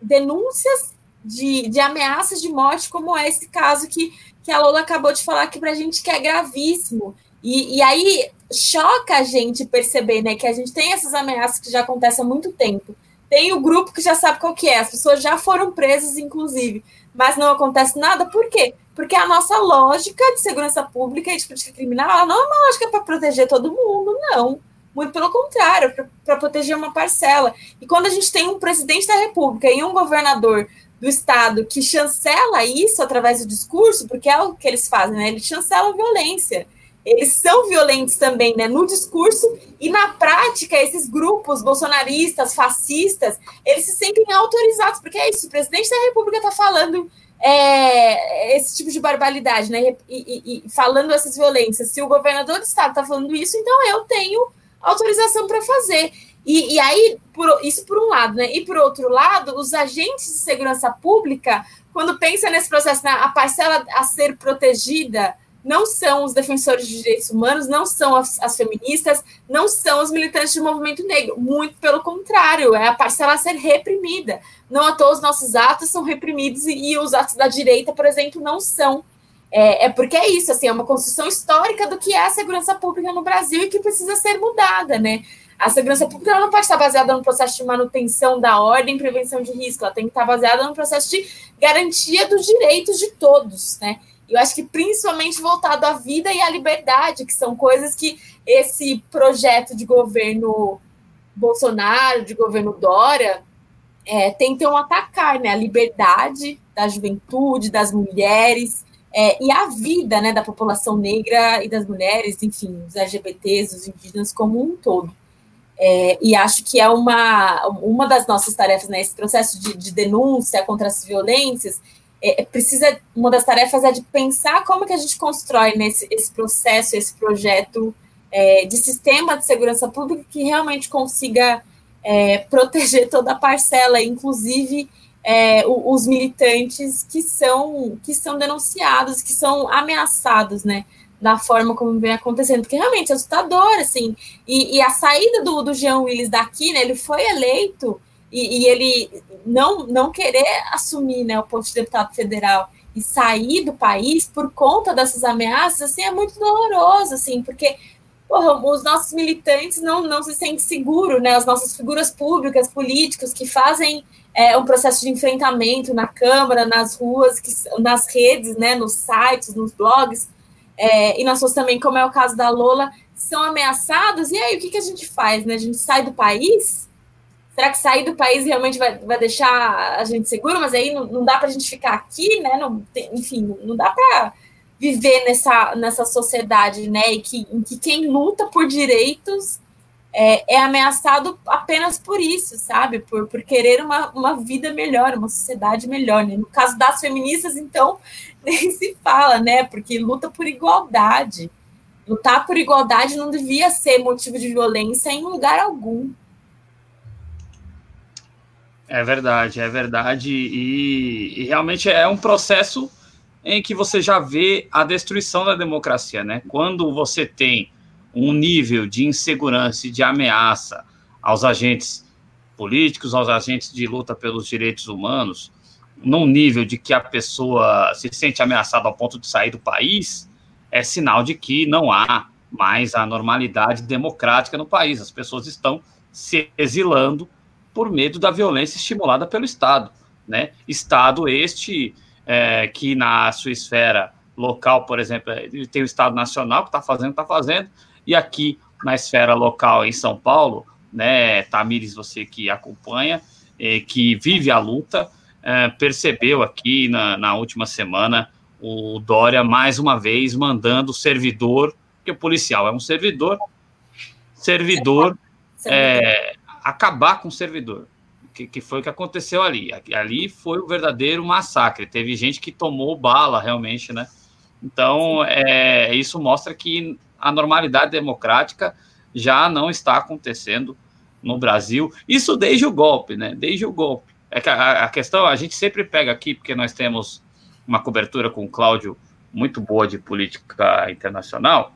C: denúncias de, de ameaças de morte, como é esse caso que, que a Lola acabou de falar aqui para a gente, que é gravíssimo. E, e aí choca a gente perceber né, que a gente tem essas ameaças que já acontecem há muito tempo. Tem o grupo que já sabe qual que é, as pessoas já foram presas, inclusive, mas não acontece nada, por quê? Porque a nossa lógica de segurança pública e de política criminal ela não é uma lógica para proteger todo mundo, não. Muito pelo contrário, para proteger uma parcela. E quando a gente tem um presidente da República e um governador do Estado que chancela isso através do discurso, porque é o que eles fazem, né? Eles chancelam a violência. Eles são violentos também, né? No discurso e na prática, esses grupos bolsonaristas, fascistas, eles se sentem autorizados, porque é isso, o presidente da República está falando é, esse tipo de barbaridade, né? E, e, e, falando essas violências. Se o governador do estado está falando isso, então eu tenho autorização para fazer. E, e aí, por, isso por um lado, né? E por outro lado, os agentes de segurança pública, quando pensa nesse processo, na a parcela a ser protegida não são os defensores de direitos humanos, não são as, as, feministas, não são os militantes do movimento negro. Muito pelo contrário, é a parcela a ser reprimida. Não a todos os nossos atos são reprimidos e, e os atos da direita, por exemplo, não são. É, é, porque é isso, assim, é uma construção histórica do que é a segurança pública no Brasil e que precisa ser mudada, né? A segurança pública não pode estar baseada no processo de manutenção da ordem e prevenção de risco, ela tem que estar baseada no processo de garantia dos direitos de todos, né? Eu acho que principalmente voltado à vida e à liberdade, que são coisas que esse projeto de governo Bolsonaro, de governo Dória, é, tentam atacar, né? A liberdade da juventude, das mulheres, é, e a vida né, da população negra e das mulheres, enfim, os LGBTs, os indígenas como um todo. É, e acho que é uma, uma das nossas tarefas nesse né, processo de, de, denúncia contra as violências. É, é, precisa uma das tarefas é de pensar como que a gente constrói nesse esse processo, esse projeto é, de sistema de segurança pública que realmente consiga é, proteger toda a parcela, inclusive é, os militantes que são que são denunciados, que são ameaçados, né? Da forma como vem acontecendo, porque realmente é assustador, assim, e, e a saída do, do Jean Willis daqui, né, ele foi eleito e, e, ele não, não querer assumir, né, o posto de deputado federal e sair do país por conta dessas ameaças, assim, é muito doloroso, assim, porque porra, os nossos militantes não, não se sentem seguros, né, as nossas figuras públicas, políticos, que fazem é, um processo de enfrentamento na Câmara, nas ruas, que, nas redes, né, nos sites, nos blogs, é, e nós somos também, como é o caso da Lola, são ameaçados, e aí o que, que a gente faz? Né? A gente sai do país? Será que sair do país realmente vai, vai deixar a gente seguro? Mas aí não, não dá para a gente ficar aqui, né? Não, enfim, não dá para viver nessa, nessa sociedade, né? E que, em que quem luta por direitos é, é, ameaçado apenas por isso, sabe? Por, por querer uma, uma vida melhor, uma sociedade melhor. Né? No caso das feministas, então, nem se fala, né? Porque luta por igualdade. Lutar por igualdade não devia ser motivo de violência em lugar algum.
A: É verdade, é verdade. E, e realmente é um processo em que você já vê a destruição da democracia, né? Quando você tem um nível de insegurança e de ameaça aos agentes políticos, aos agentes de luta pelos direitos humanos, num nível de que a pessoa se sente ameaçada ao ponto de sair do país, é sinal de que não há mais a normalidade democrática no país. As pessoas estão se exilando por medo da violência estimulada pelo Estado. Né? Estado este é, que na sua esfera local, por exemplo, tem o Estado Nacional que está fazendo, está fazendo, e aqui na esfera local em São Paulo, né, Tamires, você que acompanha, é, que vive a luta, é, percebeu aqui na, na última semana o Dória mais uma vez mandando o servidor, que o policial é um servidor, servidor é, acabar com o servidor, que, que foi o que aconteceu ali. Ali foi o verdadeiro massacre. Teve gente que tomou bala realmente, né? Então, é, isso mostra que a normalidade democrática já não está acontecendo no Brasil. Isso desde o golpe, né? Desde o golpe. É que a, a questão, a gente sempre pega aqui, porque nós temos uma cobertura com o Cláudio muito boa de política internacional.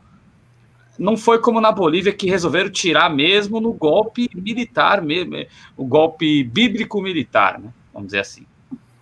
A: Não foi como na Bolívia que resolveram tirar mesmo no golpe militar, mesmo, o golpe bíblico militar, né? Vamos dizer assim.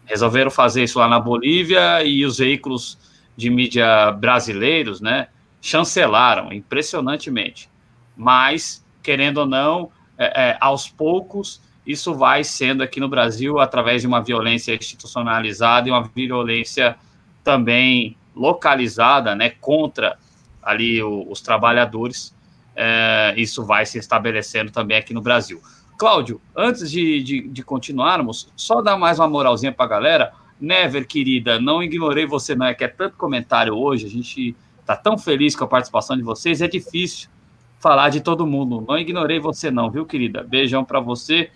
A: Resolveram fazer isso lá na Bolívia e os veículos de mídia brasileiros, né? Chancelaram impressionantemente. Mas, querendo ou não, é, é, aos poucos, isso vai sendo aqui no Brasil através de uma violência institucionalizada e uma violência também localizada, né, contra ali o, os trabalhadores. É, isso vai se estabelecendo também aqui no Brasil. Cláudio, antes de, de, de continuarmos, só dar mais uma moralzinha para a galera. Never, querida, não ignorei você, não é que é tanto comentário hoje, a gente Tá tão feliz com a participação de vocês, é difícil falar de todo mundo. Não ignorei você não, viu, querida? Beijão para você.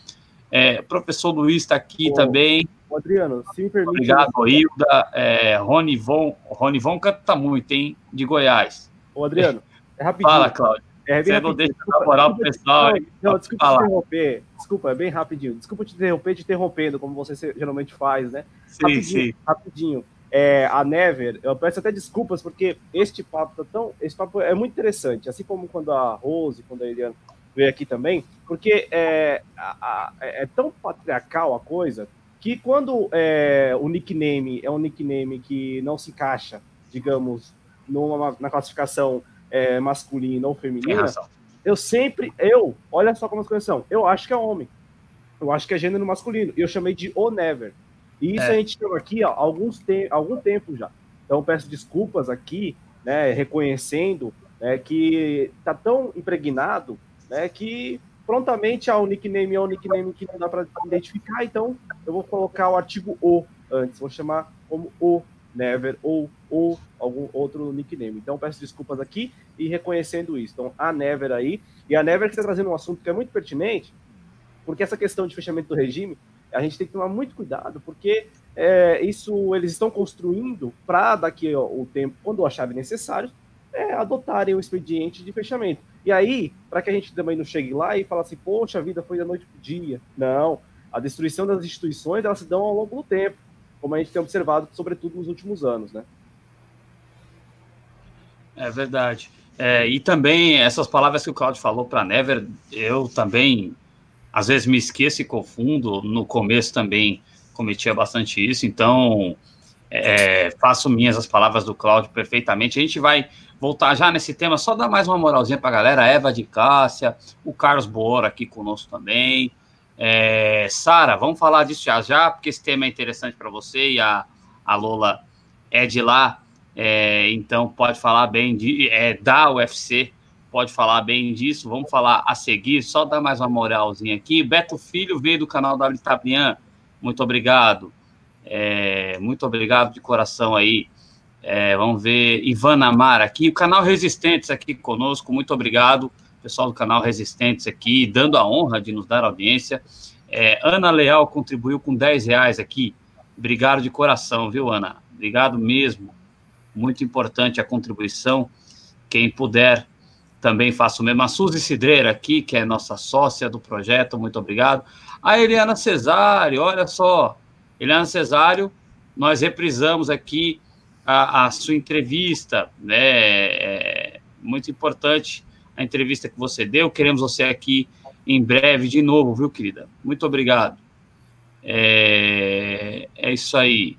A: É, professor Luiz está aqui Ô, também.
B: Adriano, se me permite.
A: Obrigado, Hilda. É, Rony Von, Rony Von canta muito, hein? De Goiás.
B: Ô, Adriano, é rapidinho.
A: Fala, Cláudio. É
B: Você
A: não deixa de moral pro pessoal.
B: Não, não desculpa falar. te interromper. Desculpa, é bem rapidinho. Desculpa te interromper, te interrompendo, como você geralmente faz, né?
A: Sim, rapidinho, sim.
B: Rapidinho. É, a Never, eu peço até desculpas, porque este papo tá tão. Esse papo é muito interessante, assim como quando a Rose, quando a Eliana veio aqui também, porque é, a, a, é tão patriarcal a coisa que quando é, o nickname é um nickname que não se encaixa, digamos, numa, na classificação é, masculina ou feminina, eu sempre, eu, olha só como as coisas são, eu acho que é homem, eu acho que é gênero masculino, e eu chamei de O Never. E isso é. a gente tem aqui há alguns te algum tempo já. Então peço desculpas aqui, né, reconhecendo né, que está tão impregnado né, que prontamente há um nickname é um nickname que não dá para identificar, então eu vou colocar o artigo O antes, vou chamar como O Never ou, ou algum outro nickname. Então peço desculpas aqui e reconhecendo isso. Então a Never aí, e a Never que está trazendo um assunto que é muito pertinente, porque essa questão de fechamento do regime a gente tem que tomar muito cuidado, porque é, isso eles estão construindo para daqui o tempo, quando acharem necessário, é, adotarem o expediente de fechamento. E aí, para que a gente também não chegue lá e fale assim, poxa, a vida foi da noite para o dia. Não, a destruição das instituições, elas se dão ao longo do tempo, como a gente tem observado, sobretudo nos últimos anos, né?
A: É verdade. É, e também essas palavras que o Claudio falou para Never, eu também às vezes me esqueço e confundo. No começo também cometia bastante isso, então é, faço minhas as palavras do Cláudio perfeitamente. A gente vai voltar já nesse tema, só dar mais uma moralzinha para a galera. Eva de Cássia, o Carlos Boora aqui conosco também. É, Sara, vamos falar disso já já, porque esse tema é interessante para você e a, a Lola é de lá, é, então pode falar bem de, é, da UFC pode falar bem disso. Vamos falar a seguir, só dar mais uma moralzinha aqui. Beto Filho veio do canal da Litabrian. Muito obrigado. É, muito obrigado de coração aí. É, vamos ver Ivana Amar aqui, o canal Resistentes aqui conosco. Muito obrigado, pessoal do canal Resistentes aqui, dando a honra de nos dar audiência. É, Ana Leal contribuiu com 10 reais aqui. Obrigado de coração, viu, Ana? Obrigado mesmo. Muito importante a contribuição. Quem puder também faço o mesmo. A Suzy Cidreira aqui, que é nossa sócia do projeto, muito obrigado. A Eliana Cesário, olha só. Eliana Cesário, nós reprisamos aqui a, a sua entrevista, né? É muito importante a entrevista que você deu. Queremos você aqui em breve de novo, viu, querida? Muito obrigado. É, é isso aí.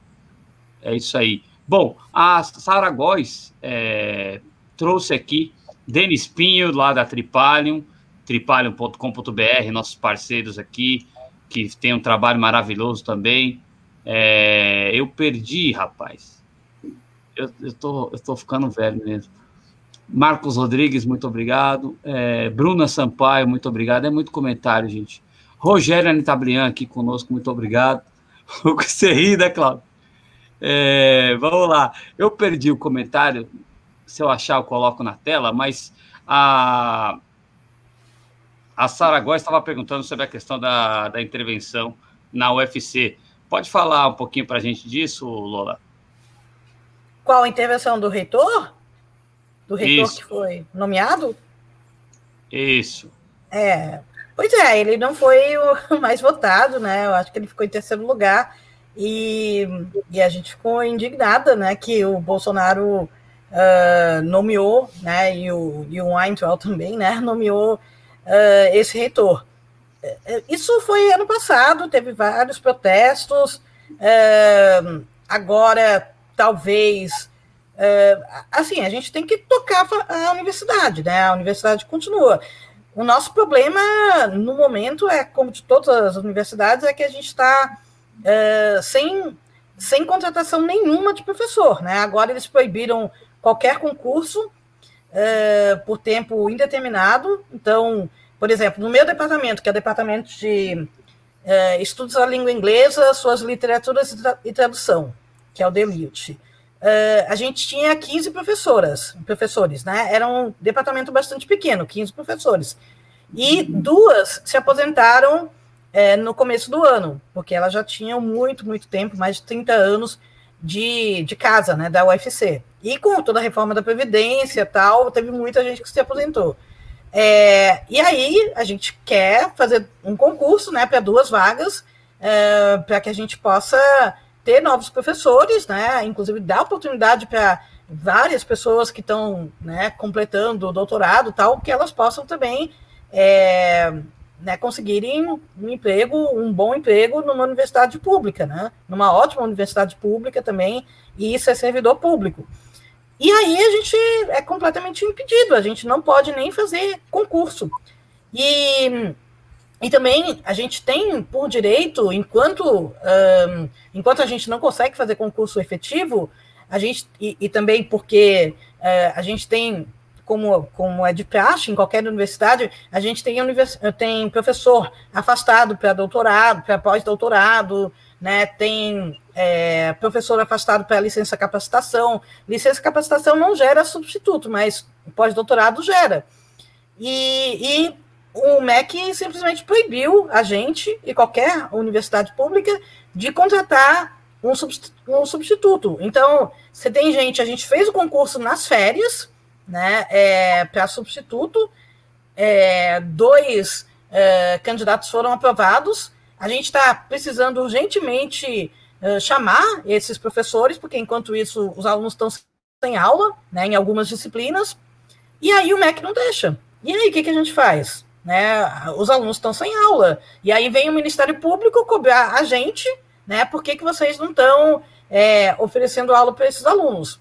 A: É isso aí. Bom, a Sara Góes é, trouxe aqui Denis Pinho, lá da Tripalium, tripalium.com.br, nossos parceiros aqui, que tem um trabalho maravilhoso também. É, eu perdi, rapaz. Eu, eu, tô, eu tô ficando velho mesmo. Marcos Rodrigues, muito obrigado. É, Bruna Sampaio, muito obrigado. É muito comentário, gente. Rogério Anitablian aqui conosco, muito obrigado. Você ri, né, Cláudio? É, vamos lá. Eu perdi o comentário se eu achar, eu coloco na tela, mas a, a Sara Góes estava perguntando sobre a questão da, da intervenção na UFC. Pode falar um pouquinho para a gente disso, Lola?
D: Qual a intervenção do reitor? Do reitor Isso. que foi nomeado?
A: Isso.
D: É. Pois é, ele não foi o mais votado, né? Eu acho que ele ficou em terceiro lugar. E, e a gente ficou indignada, né? Que o Bolsonaro uh, nomeou, né, e o, e o Weintraub também, né, nomeou uh, esse reitor. Eh, isso foi ano passado, teve vários protestos, uh, agora talvez assim, a gente tem que tocar a universidade, né? A universidade continua. O nosso problema no momento é, como de todas as universidades, é que a gente está sem, sem contratação nenhuma de professor, né? Agora eles proibiram qualquer concurso é, por tempo indeterminado. Então, por exemplo, no meu departamento, que é o departamento de é, estudos da língua inglesa, suas literaturas e tradução, que é o DELIUT, é, a gente tinha 15 professoras, professores, né? Era um departamento bastante pequeno, 15 professores. E duas se aposentaram é, no começo do ano, porque elas já tinham muito, muito tempo, mais de 30 anos de, de casa, né, da UFC. E com toda a reforma da Previdência tal, teve muita gente que se aposentou. É, e aí a gente quer fazer um concurso né, para duas vagas, é, para que a gente possa ter novos professores, né? Inclusive dar oportunidade para várias pessoas que estão né, completando o doutorado, tal, que elas possam também é, né, conseguirem um emprego, um bom emprego numa universidade pública, né? Numa ótima universidade pública também, e isso é servidor público. E aí a gente é completamente impedido, a gente não pode nem fazer concurso. E, e também a gente tem por direito, enquanto, um, enquanto a gente não consegue fazer concurso efetivo, a gente, e, e também porque uh, a gente tem como, como é de praxe em qualquer universidade, a gente tem, univers... tem professor afastado para doutorado, para pós-doutorado, né? tem é, professor afastado para licença capacitação. Licença capacitação não gera substituto, mas pós-doutorado gera. E, e o MEC simplesmente proibiu a gente e qualquer universidade pública de contratar um substituto. Então, você tem gente, a gente fez o concurso nas férias, né, é, para substituto. É, dois é, candidatos foram aprovados. A gente está precisando urgentemente é, chamar esses professores, porque enquanto isso os alunos estão sem aula, né, em algumas disciplinas, e aí o MEC não deixa. E aí o que, que a gente faz? Né, os alunos estão sem aula. E aí vem o Ministério Público cobrar a gente, né? Por que, que vocês não estão é, oferecendo aula para esses alunos?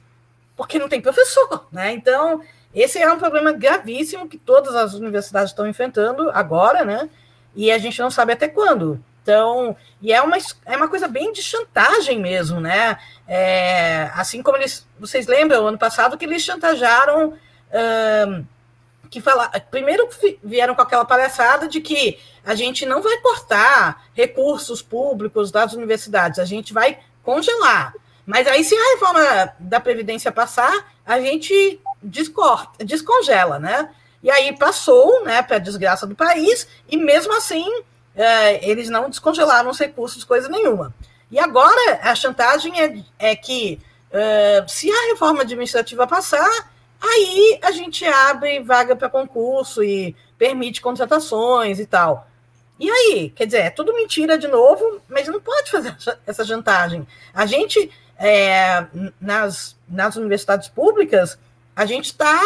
D: Porque não tem professor, né? Então, esse é um problema gravíssimo que todas as universidades estão enfrentando agora, né? E a gente não sabe até quando. Então, e é uma, é uma coisa bem de chantagem mesmo, né? É, assim como eles, vocês lembram, ano passado, que eles chantagearam, que fala, primeiro vieram com aquela palhaçada de que a gente não vai cortar recursos públicos das universidades, a gente vai congelar. Mas aí, se a reforma da Previdência passar, a gente descorta, descongela, né? E aí passou, né, para a desgraça do país, e mesmo assim é, eles não descongelaram os recursos, coisa nenhuma. E agora a chantagem é, é que é, se a reforma administrativa passar, aí a gente abre vaga para concurso e permite contratações e tal. E aí? Quer dizer, é tudo mentira de novo, mas não pode fazer essa chantagem. A gente é, nas, nas universidades públicas, a gente está,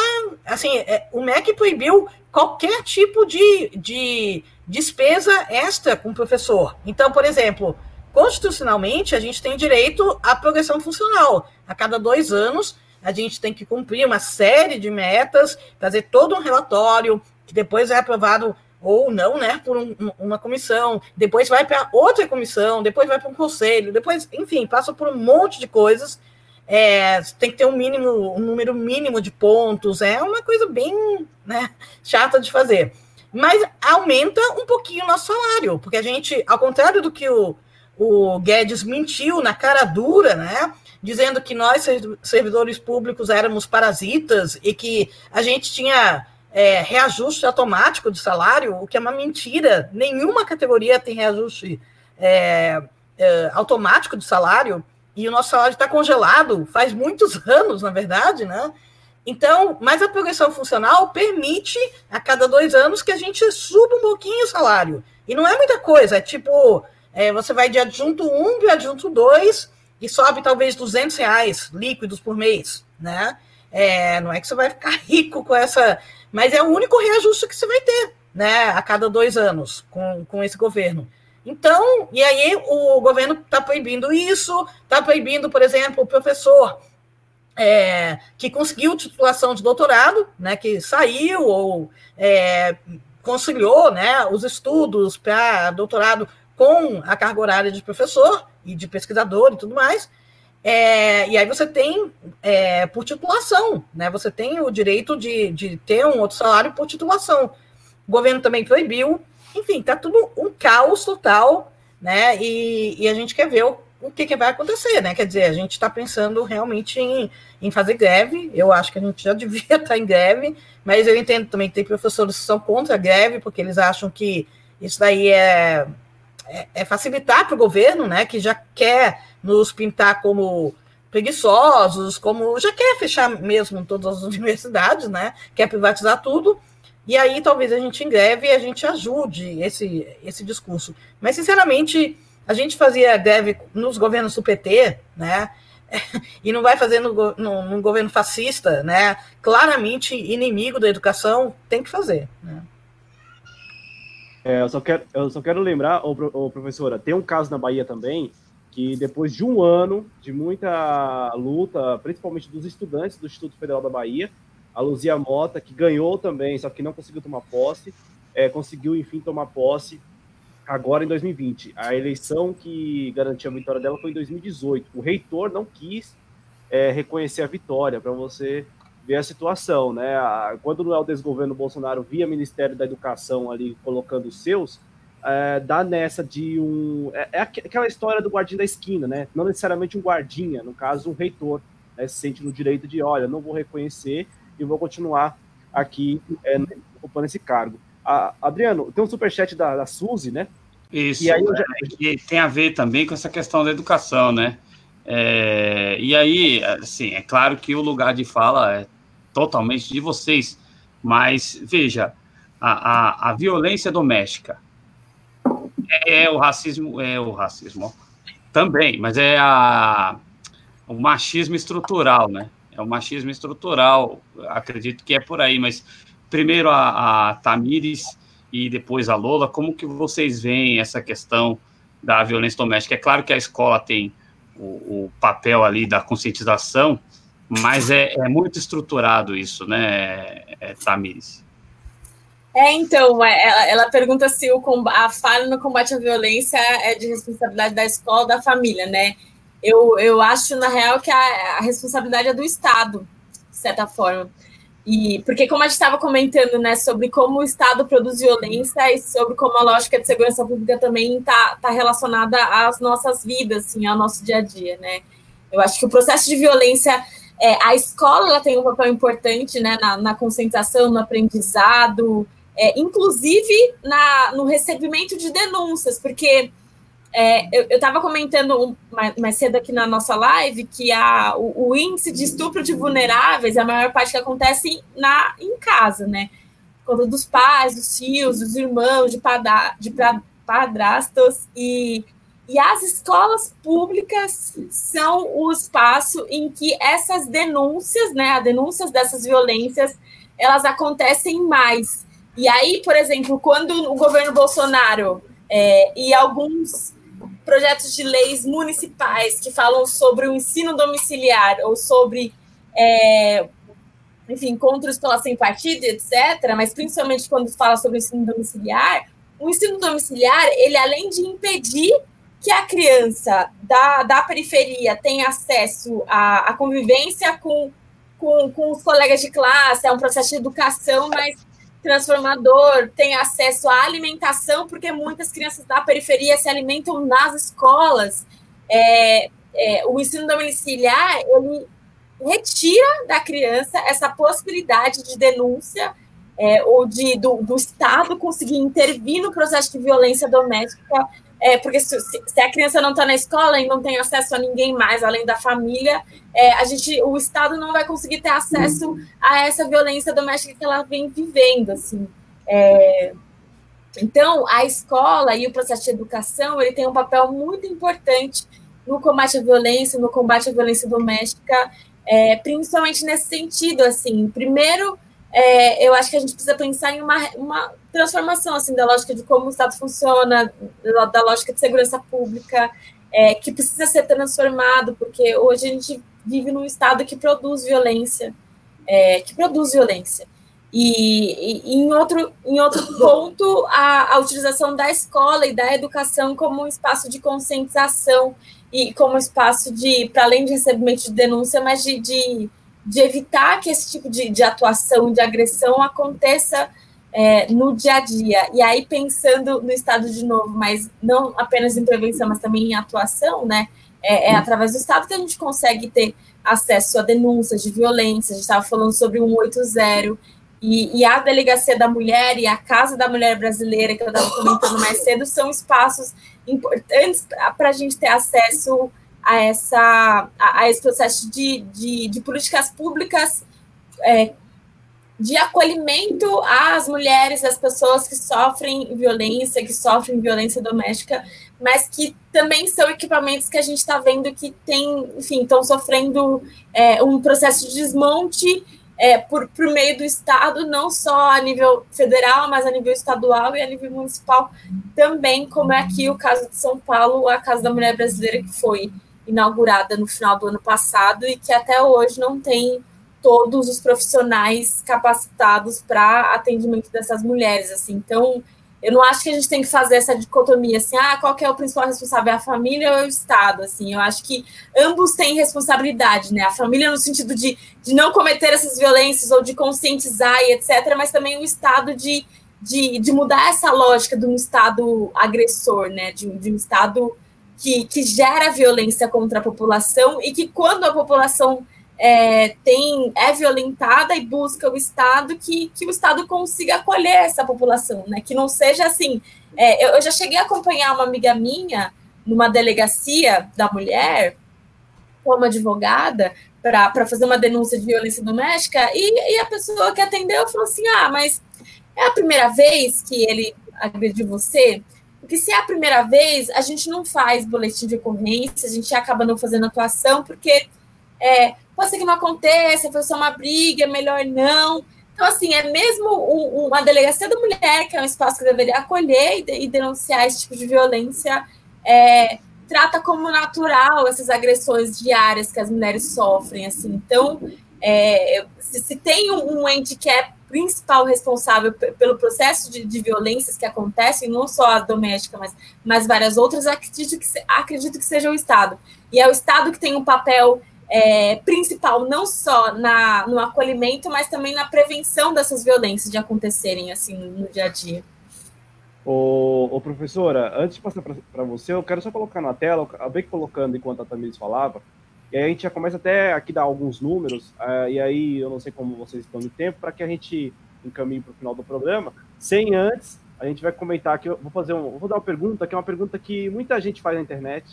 D: assim, é, o MEC proibiu qualquer tipo de, de despesa extra com o professor. Então, por exemplo, constitucionalmente, a gente tem direito à progressão funcional. A cada dois anos, a gente tem que cumprir uma série de metas, fazer todo um relatório, que depois é aprovado ou não, né, por um, uma comissão, depois vai para outra comissão, depois vai para um conselho, depois, enfim, passa por um monte de coisas. É, tem que ter um mínimo, um número mínimo de pontos, é uma coisa bem né, chata de fazer. Mas aumenta um pouquinho o nosso salário, porque a gente, ao contrário do que o, o Guedes mentiu na cara dura, né? Dizendo que nós, servidores públicos, éramos parasitas e que a gente tinha é, reajuste automático de salário, o que é uma mentira. Nenhuma categoria tem reajuste é, é, automático de salário, e o nosso salário está congelado faz muitos anos, na verdade, né? Então, mas a progressão funcional permite, a cada dois anos, que a gente suba um pouquinho o salário. E não é muita coisa, é tipo, é, você vai de adjunto 1 para adjunto 2 e sobe talvez 200 reais líquidos por mês, né? É, não é que você vai ficar rico com essa mas é o único reajuste que você vai ter, né, a cada dois anos com, com esse governo. Então, e aí o governo está proibindo isso, está proibindo, por exemplo, o professor é, que conseguiu titulação de doutorado, né, que saiu ou é, conciliou né, os estudos para doutorado com a carga horária de professor e de pesquisador e tudo mais, é, e aí você tem é, por titulação, né? Você tem o direito de, de ter um outro salário por titulação. O governo também proibiu. Enfim, tá tudo um caos total, né? E, e a gente quer ver o, o que, que, vai acontecer, né? Quer dizer, a gente está pensando realmente em, em fazer greve. Eu acho que a gente já devia estar tá em greve, mas eu entendo também que tem professores que são contra a greve, porque eles acham que isso daí é, é, facilitar para o governo, né? Que já quer nos pintar como preguiçosos, como já quer fechar mesmo todas as universidades, né? Quer privatizar tudo. E aí talvez a gente em greve e a gente ajude esse, esse discurso. Mas, sinceramente, A gente fazia greve nos governos do PT, né? E não vai fazer no, no governo fascista, né? Claramente inimigo da educação, tem que fazer. Né?
B: É, eu, só quero, eu só quero lembrar, ô, ô, professora, tem um caso na Bahia também, que depois de um ano de muita luta, principalmente dos estudantes do Instituto Federal da Bahia, a Luzia Mota, que ganhou também, só que não conseguiu tomar posse, é, conseguiu, enfim, tomar posse agora em 2020. A eleição que garantiu a vitória dela foi em 2018. O reitor não quis é, reconhecer a vitória, para você ver a situação, né? Quando no é o desgoverno Bolsonaro via Ministério da Educação ali colocando os seus, é, dá nessa de um. É, é, aquela história do guardinha da esquina, né? Não necessariamente um guardinha, no caso, um reitor, né? se sente no direito de, olha, não vou reconhecer e vou continuar aqui é, ocupando esse cargo. A, Adriano, tem um superchat da, da Suzy, né?
A: Isso, e aí já... é, tem a ver também com essa questão da educação, né? É, e aí, assim, é claro que o lugar de fala é totalmente de vocês, mas veja, a, a, a violência doméstica é, é, o racismo, é o racismo também, mas é a, o machismo estrutural, né? É o machismo estrutural, acredito que é por aí, mas primeiro a, a Tamires e depois a Lola, como que vocês veem essa questão da violência doméstica? É claro que a escola tem o, o papel ali da conscientização, mas é, é, muito estruturado isso, né, é, Tamires?
C: É, então, é, ela, ela pergunta se o, a falha no combate à violência é de responsabilidade da escola ou da família, né? Eu, eu acho, na real, que a, a responsabilidade é do Estado, de certa forma. E porque como a gente estava comentando, né, sobre como o Estado produz violência e sobre como a lógica de segurança pública também está tá relacionada às nossas vidas, assim, ao nosso dia a dia, né? Eu acho que o processo de violência, é, a escola tem um papel importante, né, na, na conscientização, no aprendizado, é, inclusive na, no recebimento de denúncias, porque é, eu estava comentando mais, mais, cedo aqui na nossa live que a, o, o, índice de estupro de vulneráveis, a maior parte que acontece na, em casa, né? Conta dos pais, dos tios, dos irmãos, de, pada, de padrastos. E, e as escolas públicas são o espaço em que essas denúncias, né? As denúncias dessas violências, elas acontecem mais. E aí, por exemplo, quando o governo Bolsonaro é, e alguns projetos de leis municipais que falam sobre o ensino domiciliar ou sobre, é, enfim, contra escola sem partido, etc., mas principalmente quando fala sobre o ensino domiciliar, o ensino domiciliar, ele além de impedir que a criança da, da periferia tenha acesso à, à convivência com, com, com os colegas de classe, é um processo de educação, mas transformador, tem acesso à alimentação, porque muitas crianças da periferia se alimentam nas escolas. É, é, o ensino domiciliar, ele retira da criança essa possibilidade de denúncia é, ou de do, do, Estado conseguir intervir no processo de violência doméstica, é, porque se, se, a criança não está na escola e não tem acesso a ninguém mais além da família, é, a gente, o Estado não vai conseguir ter acesso a essa violência doméstica que ela vem vivendo, assim. É, então, a escola e o processo de educação, ele tem um papel muito importante no combate à violência, no combate à violência doméstica, é, principalmente nesse sentido, assim, primeiro, é, eu acho que a gente precisa pensar em uma, uma transformação, assim, da lógica de como o Estado funciona, da, lógica de segurança pública, é, que precisa ser transformado, porque hoje a gente vive num estado que produz violência, é, que produz violência. E, e, em, outro, em outro ponto, a, a utilização da escola e da educação como um espaço de conscientização e como um espaço de, para além de recebimento de denúncia, mas de, de, de evitar que esse tipo de, de atuação, de agressão aconteça é, no dia a dia. E aí, pensando no Estado de novo, mas não apenas em prevenção, mas também em atuação, né? É, é, através do Estado que a gente consegue ter acesso a denúncias de violência. A gente estava falando sobre o 180 e, e, a Delegacia da Mulher e a Casa da Mulher Brasileira, que eu estava comentando mais cedo, são espaços importantes para a gente ter acesso a, essa, a, a esse processo de, de, de políticas públicas é, de acolhimento às mulheres, às pessoas que sofrem violência, que sofrem violência doméstica, mas que também são equipamentos que a gente está vendo que tem, enfim, estão sofrendo é, um processo de desmonte é, por, por meio do Estado, não só a nível federal, mas a nível estadual e a nível municipal também, como é aqui o caso de São Paulo, a Casa da Mulher Brasileira, que foi inaugurada no final do ano passado e que até hoje não tem todos os profissionais capacitados para atendimento dessas mulheres, assim. Então, eu não acho que a gente tem que fazer essa dicotomia assim, ah, qual que é o principal responsável, é a família ou é o Estado, assim. Eu acho que ambos têm responsabilidade, né? A família no sentido de, de não cometer essas violências ou de conscientizar e etc, mas também o Estado de, de, de mudar essa lógica de um Estado agressor, né? De, de um Estado que, que gera violência contra a população e que quando a população é, tem, é violentada e busca o Estado que, que o Estado consiga acolher essa população, né? Que não seja assim. É, eu, eu, já cheguei a acompanhar uma amiga minha numa delegacia da mulher, como advogada, para fazer uma denúncia de violência doméstica, e, e a pessoa que atendeu falou assim: ah, mas é a primeira vez que ele agrediu você? Porque se é a primeira vez, a gente não faz boletim de ocorrência, a gente acaba não fazendo atuação, porque é, pode ser que não aconteça, foi só uma briga, é melhor não. Então, assim, é mesmo uma delegacia da mulher, que é um espaço que deveria acolher e, denunciar esse tipo de violência, é, trata como natural essas agressões diárias que as mulheres sofrem, assim. Então, é, se, se, tem um, um ente que é principal responsável pelo processo de, de, violências que acontecem, não só a doméstica, mas, mas várias outras, acredito que, acredito que seja o Estado. E é o Estado que tem um papel é, principal, não só na, no acolhimento, mas também na prevenção dessas violências de acontecerem assim no dia a dia.
B: Ô, ô professora, antes de passar para você, eu quero só colocar na tela, eu acabei colocando enquanto a Tamires falava, e aí a gente já começa até aqui dar alguns números, uh, e aí eu não sei como vocês estão de tempo, para que a gente encaminhe para o final do programa, sem antes, a gente vai comentar aqui, eu vou fazer um, vou dar uma pergunta, que é uma pergunta que muita gente faz na internet,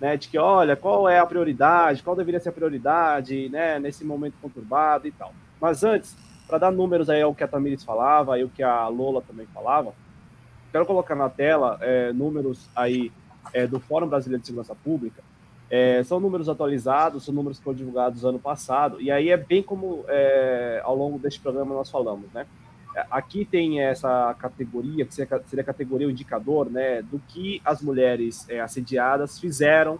B: né, de que, olha, qual é a prioridade, qual deveria ser a prioridade, né, nesse momento conturbado e tal. Mas antes, para dar números aí ao que a Tamires falava e o que a Lola também falava, quero colocar na tela é, números aí é, do Fórum Brasileiro de Segurança Pública. É, são números atualizados, são números que foram divulgados ano passado, e aí é bem como é, ao longo deste programa nós falamos, né? Aqui tem essa categoria, que seria a categoria o indicador, né, do que as mulheres é, assediadas fizeram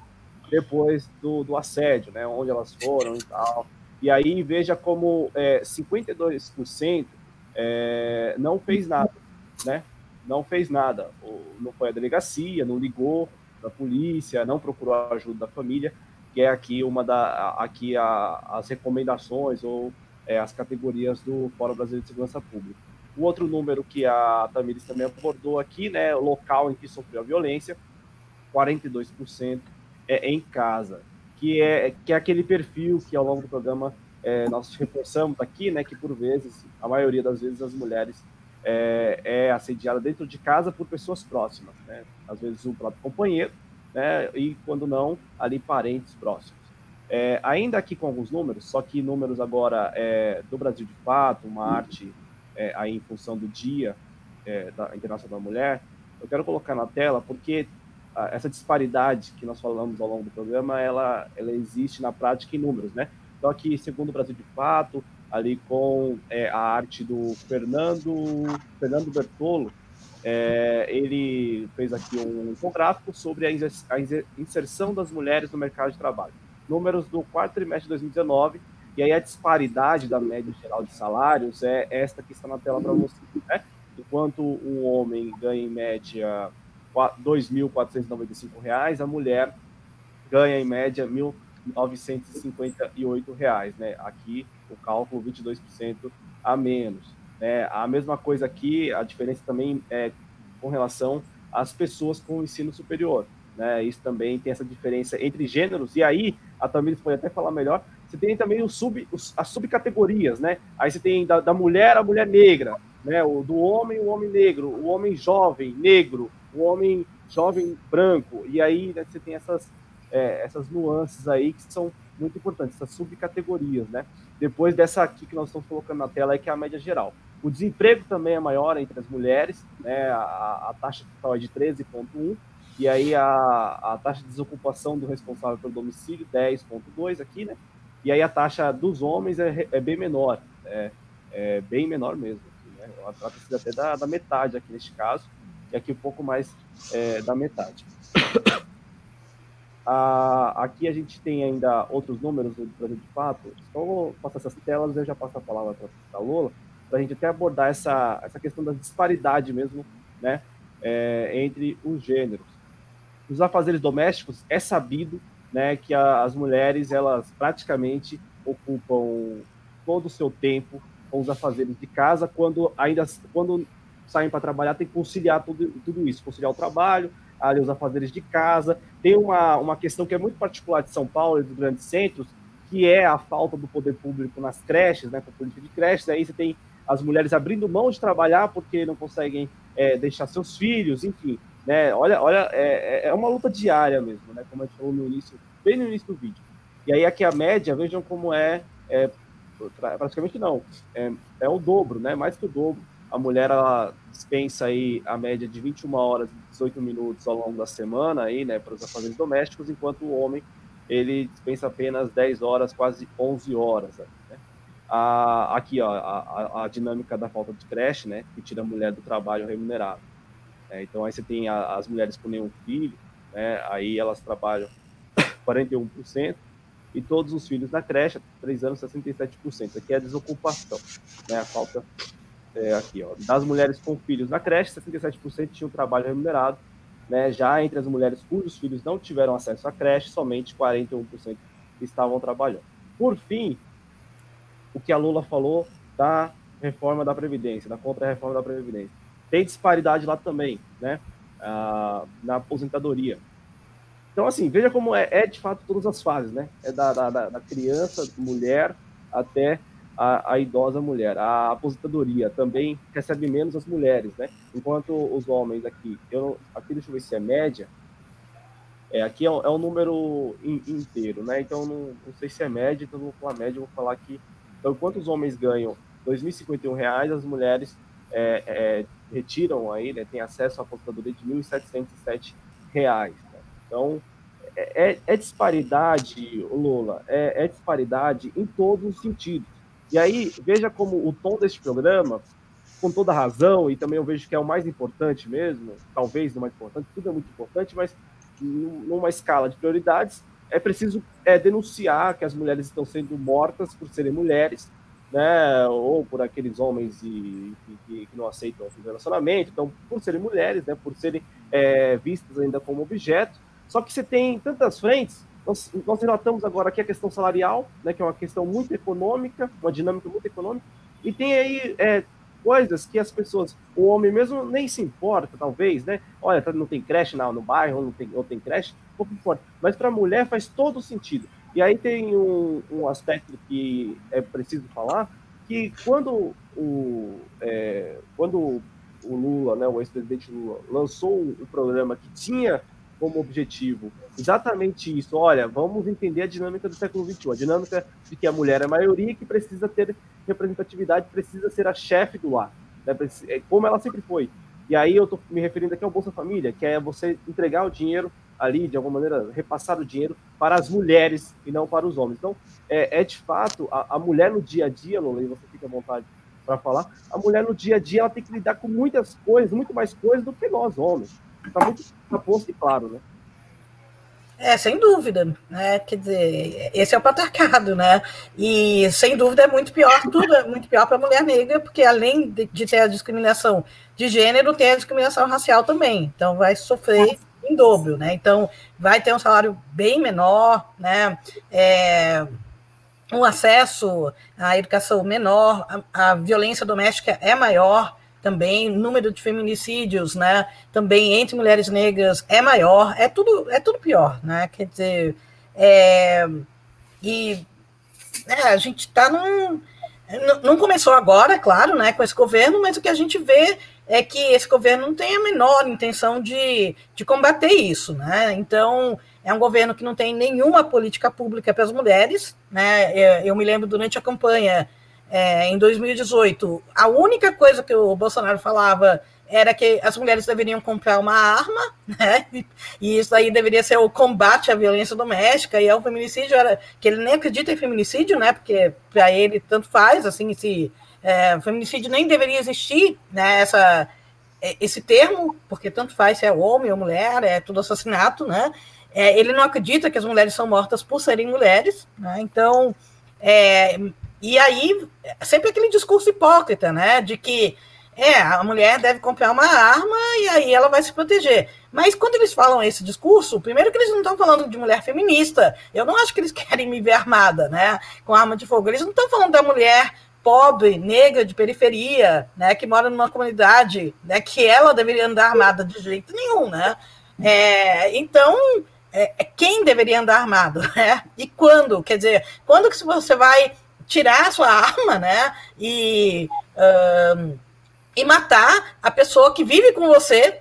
B: depois do, do, assédio, né, onde elas foram e tal. E aí veja como é, 52% é, não fez nada, né? Não fez nada. Não foi à delegacia, não ligou para a polícia, não procurou a ajuda da família, que é aqui uma da aqui a, as recomendações ou é, as categorias do Fórum Brasileiro de Segurança Pública. O outro número que a Tamires também abordou aqui, né, o local em que sofreu a violência, 42% é em casa, que é, que é aquele perfil que ao longo do programa é, nós reforçamos aqui, né, que por vezes, a maioria das vezes, as mulheres é, é assediada dentro de casa por pessoas próximas, né, às vezes o próprio companheiro, né, e quando não, ali parentes próximos. É, ainda aqui com alguns números, só que números agora é, do Brasil de fato, uma arte é, aí em função do Dia é, da Internacional da Mulher, eu quero colocar na tela porque a, essa disparidade que nós falamos ao longo do programa, ela, ela existe na prática em números, né? Então aqui, segundo o Brasil de fato, ali com é, a arte do Fernando, Fernando Bertolo, é, ele fez aqui um infográfico sobre a inserção das mulheres no mercado de trabalho números do quarto trimestre de 2019, e aí a disparidade da média geral de salários é esta que está na tela para você. Né? Enquanto um homem ganha em média R$ 2.495, a mulher ganha em média R$ 1.958. Né? Aqui o cálculo 22% a menos. Né? A mesma coisa aqui, a diferença também é com relação às pessoas com ensino superior. Né? Isso também tem essa diferença entre gêneros, e aí a Tamires pode até falar melhor. Você tem também os sub, as subcategorias, né? Aí você tem da, da mulher a mulher negra, né? O do homem o homem negro, o homem jovem negro, o homem jovem branco, e aí né, você tem essas é, essas nuances aí que são muito importantes, essas subcategorias, né? Depois dessa aqui que nós estamos colocando na tela, aí, que é a média geral. O desemprego também é maior entre as mulheres, né? A, a taxa total é de 13,1, e aí a, a taxa de desocupação do responsável pelo domicílio, 10,2 aqui, né? E aí a taxa dos homens é, é bem menor, é, é, bem menor mesmo. Assim, né? Ela até da, da metade aqui neste caso, e aqui um pouco mais é, da metade. Ah, aqui a gente tem ainda outros números do Brasil de fato. Então, vou passar essas telas e já passo a palavra para a Lola, para a gente até abordar essa, essa questão da disparidade mesmo né, é, entre os gêneros. Nos afazeres domésticos, é sabido né, que a, as mulheres elas praticamente ocupam todo o seu tempo com os afazeres de casa, quando ainda quando saem para trabalhar, tem que conciliar tudo, tudo isso, conciliar o trabalho, ali os afazeres de casa. Tem uma, uma questão que é muito particular de São Paulo e dos grandes centros, que é a falta do poder público nas creches, né, com a política de creches. Aí você tem as mulheres abrindo mão de trabalhar porque não conseguem é, deixar seus filhos, enfim. Né, olha, olha é, é, é uma luta diária mesmo, né, como a gente falou no início, bem no início do vídeo. E aí aqui a média, vejam como é, é praticamente não, é, é o dobro, né, mais que o dobro a mulher ela dispensa aí a média de 21 horas e 18 minutos ao longo da semana aí, né, para os afazeres domésticos, enquanto o homem ele dispensa apenas 10 horas, quase 11 horas. Né? A, aqui, ó, a, a, dinâmica da falta de creche, né, que tira a mulher do trabalho remunerado. É, então aí você tem a, as mulheres com nenhum filho, né, aí elas trabalham 41%, e todos os filhos na creche, 3 anos, 67%. Aqui é a desocupação, né, a falta é, aqui, ó, das mulheres com filhos na creche, 67% tinham trabalho remunerado, né? Já entre as mulheres cujos filhos não tiveram acesso à creche, somente 41% estavam trabalhando. Por fim, o que a Lula falou da reforma da Previdência, da contra-reforma da Previdência. Tem disparidade lá também, né? Ah, na aposentadoria. Então, assim, veja como é, é, de fato todas as fases, né? É da, da, da criança, mulher, até a, a, idosa mulher. A aposentadoria também recebe menos as mulheres, né? Enquanto os homens aqui, eu aqui deixa eu ver se é média, é, aqui é, é um número in, inteiro, né? Então não, não, sei se é média, então vou falar média, vou falar aqui. Então, enquanto os homens ganham R$ 2.051, as mulheres é, é, retiram aí, né, tem acesso à aposentadoria de R$ 1.707. Né? Então, é, é, é, disparidade, Lula, é, é disparidade em todos os sentidos. E aí, veja como o tom deste programa, com toda razão, e também eu vejo que é o mais importante mesmo, talvez o mais importante, tudo é muito importante, mas numa escala de prioridades, é preciso é, denunciar que as mulheres estão sendo mortas por serem mulheres, né, ou por aqueles homens e, que, que, não aceitam o relacionamento, então, por serem mulheres, né, por serem é, vistas ainda como objeto. Só que você tem tantas frentes nós, nós relatamos agora aqui a questão salarial, né, que é uma questão muito econômica, uma dinâmica muito econômica, e tem aí é, coisas que as pessoas, o homem mesmo nem se importa, talvez, né? Olha, não tem creche no, no bairro, não tem, ou tem creche, pouco importa. Mas para a mulher faz todo sentido. E aí tem um, um aspecto que é preciso falar, que quando o, é, quando o Lula, né, o ex-presidente Lula, lançou um programa que tinha como objetivo exatamente isso. Olha, vamos entender a dinâmica do século XXI, a dinâmica de que a mulher é a maioria e que precisa ter representatividade, precisa ser a chefe do lar, né? É como ela sempre foi. E aí eu estou me referindo aqui ao Bolsa Família, que é você entregar o dinheiro ali, de alguma maneira, repassar o dinheiro para as mulheres e não para os homens. Então, é, é de fato, a, a, mulher no dia a dia, Lola, e você fica à vontade para falar, a mulher no dia a dia ela tem que lidar com muitas coisas, muito mais coisas do que nós, homens. Está muito posto e claro, né?
D: É, sem dúvida, né? Quer dizer, esse é o patriarcado, né? E sem dúvida é muito pior, tudo é muito pior para a mulher negra, porque além de, de, ter a discriminação de gênero, tem a discriminação racial também. Então vai sofrer em dobro, né? Então vai ter um salário bem menor, né? É, um acesso à educação menor, a, a violência doméstica é maior também, número de feminicídios, né, também entre mulheres negras é maior, é tudo, é tudo pior, né, quer dizer, é, e é, a gente está num, não começou agora, claro, né, com esse governo, mas o que a gente vê é que esse governo não tem a menor intenção de, de combater isso, né? Então, é um governo que não tem nenhuma política pública para as mulheres, né? É, eu me lembro durante a campanha é, em 2018, a única coisa que o Bolsonaro falava era que as mulheres deveriam comprar uma arma, né? E isso aí deveria ser o combate à violência doméstica e ao feminicídio, era que ele nem acredita em feminicídio, né? Porque para ele tanto faz, assim, se é, feminicídio nem deveria existir, né? Essa, é, esse termo, porque tanto faz se é homem ou mulher, é tudo assassinato, né? É, ele não acredita que as mulheres são mortas por serem mulheres, né? Então, é, e aí sempre aquele discurso hipócrita, né? De que é, a mulher deve comprar uma arma e aí ela vai se proteger. Mas quando eles falam esse discurso, primeiro que eles não estão falando de mulher feminista. Eu não acho que eles querem me ver armada, né? Com arma de fogo. Eles não estão falando da mulher pobre, negra, de periferia, né? Que mora numa comunidade, né? Que ela deveria andar armada de jeito nenhum, né? É, então, é, é quem deveria andar armado, né? E quando? Quer dizer, quando que você vai tirar a sua arma, né? E e matar a pessoa que vive com você,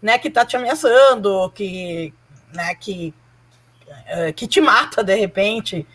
D: né, que está te ameaçando, que, né, que, uh, que te mata de repente.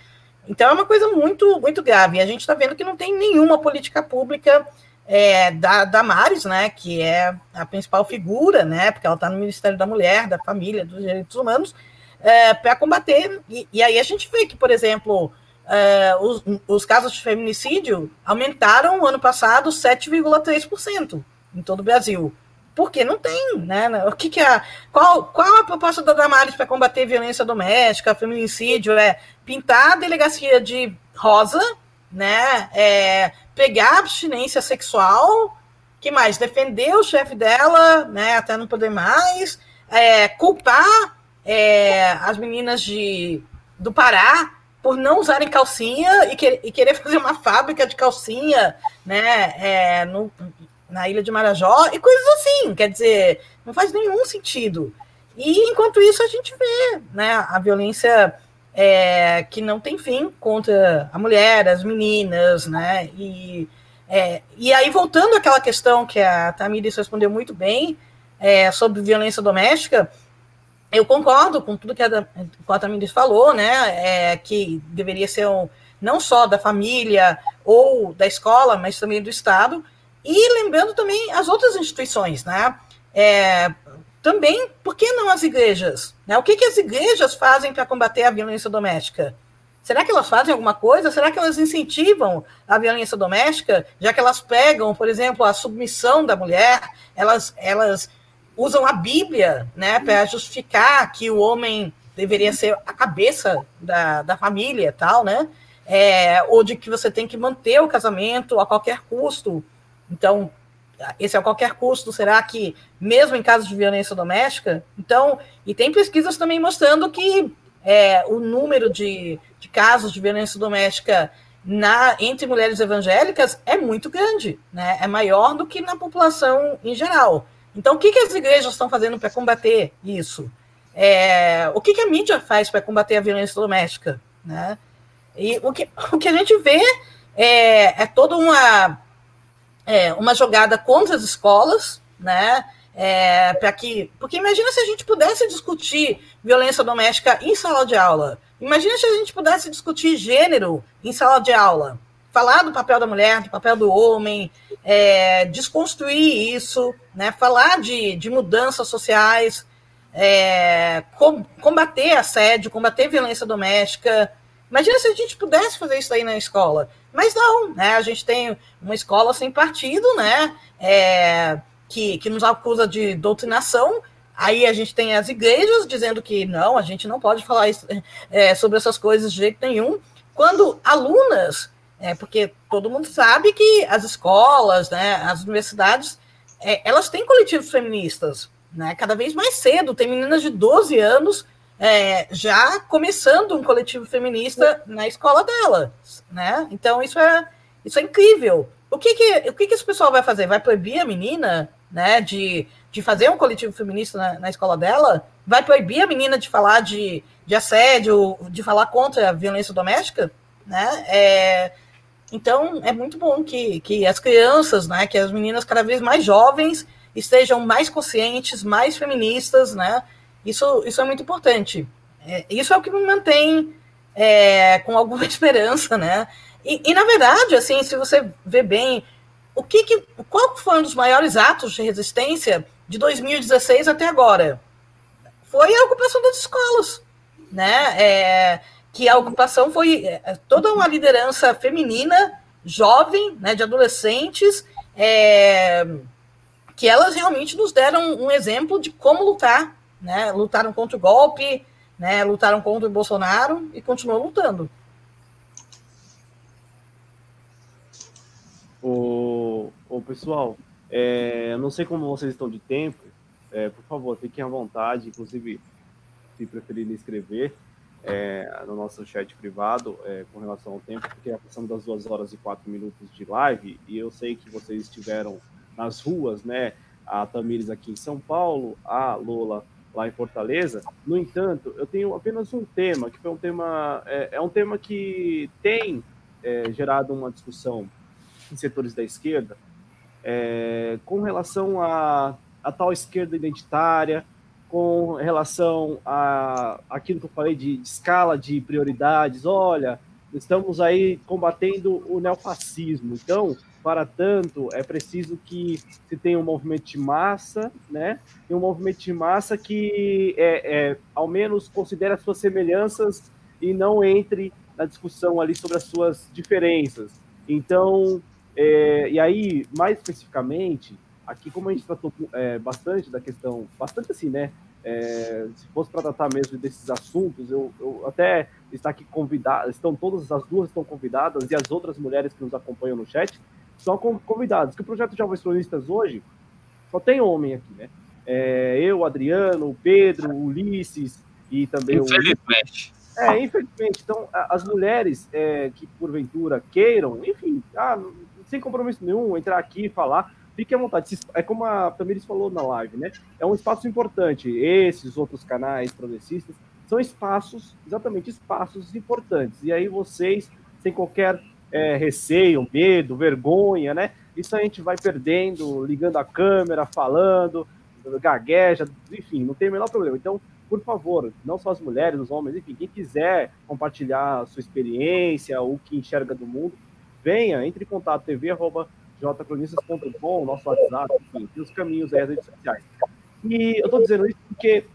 D: Então é uma coisa muito, muito grave. E a gente está vendo que não tem nenhuma política pública é, da, da Maris, né, que é a principal figura, né, porque ela está no Ministério da Mulher, da Família, dos Direitos Humanos, é, para combater. E, e, aí a gente vê que, por exemplo, uh, os, os, casos de feminicídio aumentaram no ano passado 7,3% em todo o Brasil. Porque não tem, né? O que, que é. Qual, qual a proposta da Damares para combater violência doméstica, feminicídio? É pintar a delegacia de rosa, né? É, pegar abstinência sexual, que mais? Defender o chefe dela, né? Até não poder mais, é, culpar é, as meninas de, do Pará por não usarem calcinha e, que, e, querer fazer uma fábrica de calcinha, né, é, no, na ilha de Marajó e coisas assim. Quer dizer, não faz nenhum sentido. E enquanto isso a gente vê, né, a violência é, que não tem fim contra a mulher, as meninas, né, e é, e aí voltando àquela questão que a Tamires respondeu muito bem é, sobre violência doméstica eu concordo com tudo que a, a Tamires falou, né? É, que deveria ser um, não só da família ou da escola, mas também do Estado. E lembrando também as outras instituições, né? É, também, por que não as igrejas? Né? O que, que as igrejas fazem para combater a violência doméstica? Será que elas fazem alguma coisa? Será que elas incentivam a violência doméstica? Já que elas pegam, por exemplo, a submissão da mulher, elas, elas usam a Bíblia né, para justificar que o homem deveria ser a cabeça da, da família tal, né? É, ou de que você tem que manter o casamento a qualquer custo. Então, esse é a qualquer custo, será que, mesmo em casos de violência doméstica? Então, e tem pesquisas também mostrando que é, o número de, de casos de violência doméstica na, entre mulheres evangélicas é muito grande, né? é maior do que na população em geral. Então, o que, que as igrejas estão fazendo para combater isso? É, o que, que a mídia faz para combater a violência doméstica? Né? E o que, o que a gente vê é, é toda uma, é, uma jogada contra as escolas, né? É, para que, porque imagina se a gente pudesse discutir violência doméstica em sala de aula. Imagina se a gente pudesse discutir gênero em sala de aula falar do papel da mulher, do papel do homem, é, desconstruir isso, né, falar de, de mudanças sociais, é, com, combater assédio, combater violência doméstica. Imagina se a gente pudesse fazer isso aí na escola. Mas não, né? A gente tem uma escola sem partido, né? É, que, que nos acusa de doutrinação. Aí a gente tem as igrejas dizendo que não, a gente não pode falar isso, é, sobre essas coisas de jeito nenhum. Quando alunas é, porque todo mundo sabe que as escolas, né, as universidades, é, elas têm coletivos feministas, né, cada vez mais cedo. Tem meninas de 12 anos é, já começando um coletivo feminista na escola dela, né? Então isso é isso é incrível. O que que o que que esse pessoal vai fazer? Vai proibir a menina, né, de, de fazer um coletivo feminista na, na escola dela? Vai proibir a menina de falar de, de assédio, de falar contra a violência doméstica, né? É, Então, é muito bom que, que as crianças, né, que as meninas cada vez mais jovens estejam mais conscientes, mais feministas, né? Isso, isso é muito importante. É, isso é o que me mantém é, com alguma esperança, né? E, e, na verdade, assim, se você vê bem, o que, que qual foi um dos maiores atos de resistência de 2016 até agora? Foi a ocupação das escolas, né? É, que a ocupação foi é, toda uma liderança feminina, jovem, né, de adolescentes, é, que elas realmente nos deram um exemplo de como lutar, né? Lutaram contra o golpe, né? Lutaram contra o Bolsonaro e continuam lutando.
B: O, o pessoal, é, não sei como vocês estão de tempo. É, por favor, fiquem à vontade, inclusive, se preferirem escrever é, no nosso chat privado é, com relação ao tempo, porque já passamos das duas horas e quatro minutos de live e eu sei que vocês estiveram nas ruas, né? A Tamires aqui em São Paulo, a Lola lá em Fortaleza. No entanto, eu tenho apenas um tema, que foi um tema, é, é um tema que tem é, gerado uma discussão em setores da esquerda é, com relação a, a tal esquerda identitária, com relação a aquilo que eu falei de, de escala de prioridades. Olha, estamos aí combatendo o neofascismo. Então, para tanto, é preciso que se tenha um movimento de massa, né? E um movimento de massa que, é, é, ao menos, considere as suas semelhanças e não entre na discussão ali sobre as suas diferenças. Então, é, e aí, mais especificamente, aqui como a gente tratou é, bastante da questão, bastante assim, né? É, se fosse para tratar mesmo desses assuntos, eu, eu até está aqui convidado, estão todas as duas estão convidadas e as outras mulheres que nos acompanham no chat são convidados. Que o projeto Jovens Cronistas hoje só tem homem aqui, né? É, eu, Adriano, o Pedro, o Ulisses e também
A: infelizmente.
B: o. É, infelizmente. Então, as mulheres é, que porventura queiram, enfim, ah, sem compromisso nenhum, entrar aqui e falar, fique à vontade. É como a Tamires falou na live, né? É um espaço importante. Esses outros canais progressistas são espaços, exatamente espaços importantes. E aí vocês, sem qualquer é, receio, medo, vergonha, né? Isso a gente vai perdendo, ligando a câmera, falando, gagueja, enfim, não tem o menor problema. Então, por favor, não só as mulheres, os homens, enfim, quem quiser compartilhar a sua experiência, o que enxerga do mundo, venha, entre em contato, tv.jcronistas.com, nosso WhatsApp, enfim, tem os caminhos aí, as redes sociais. E eu estou dizendo isso porque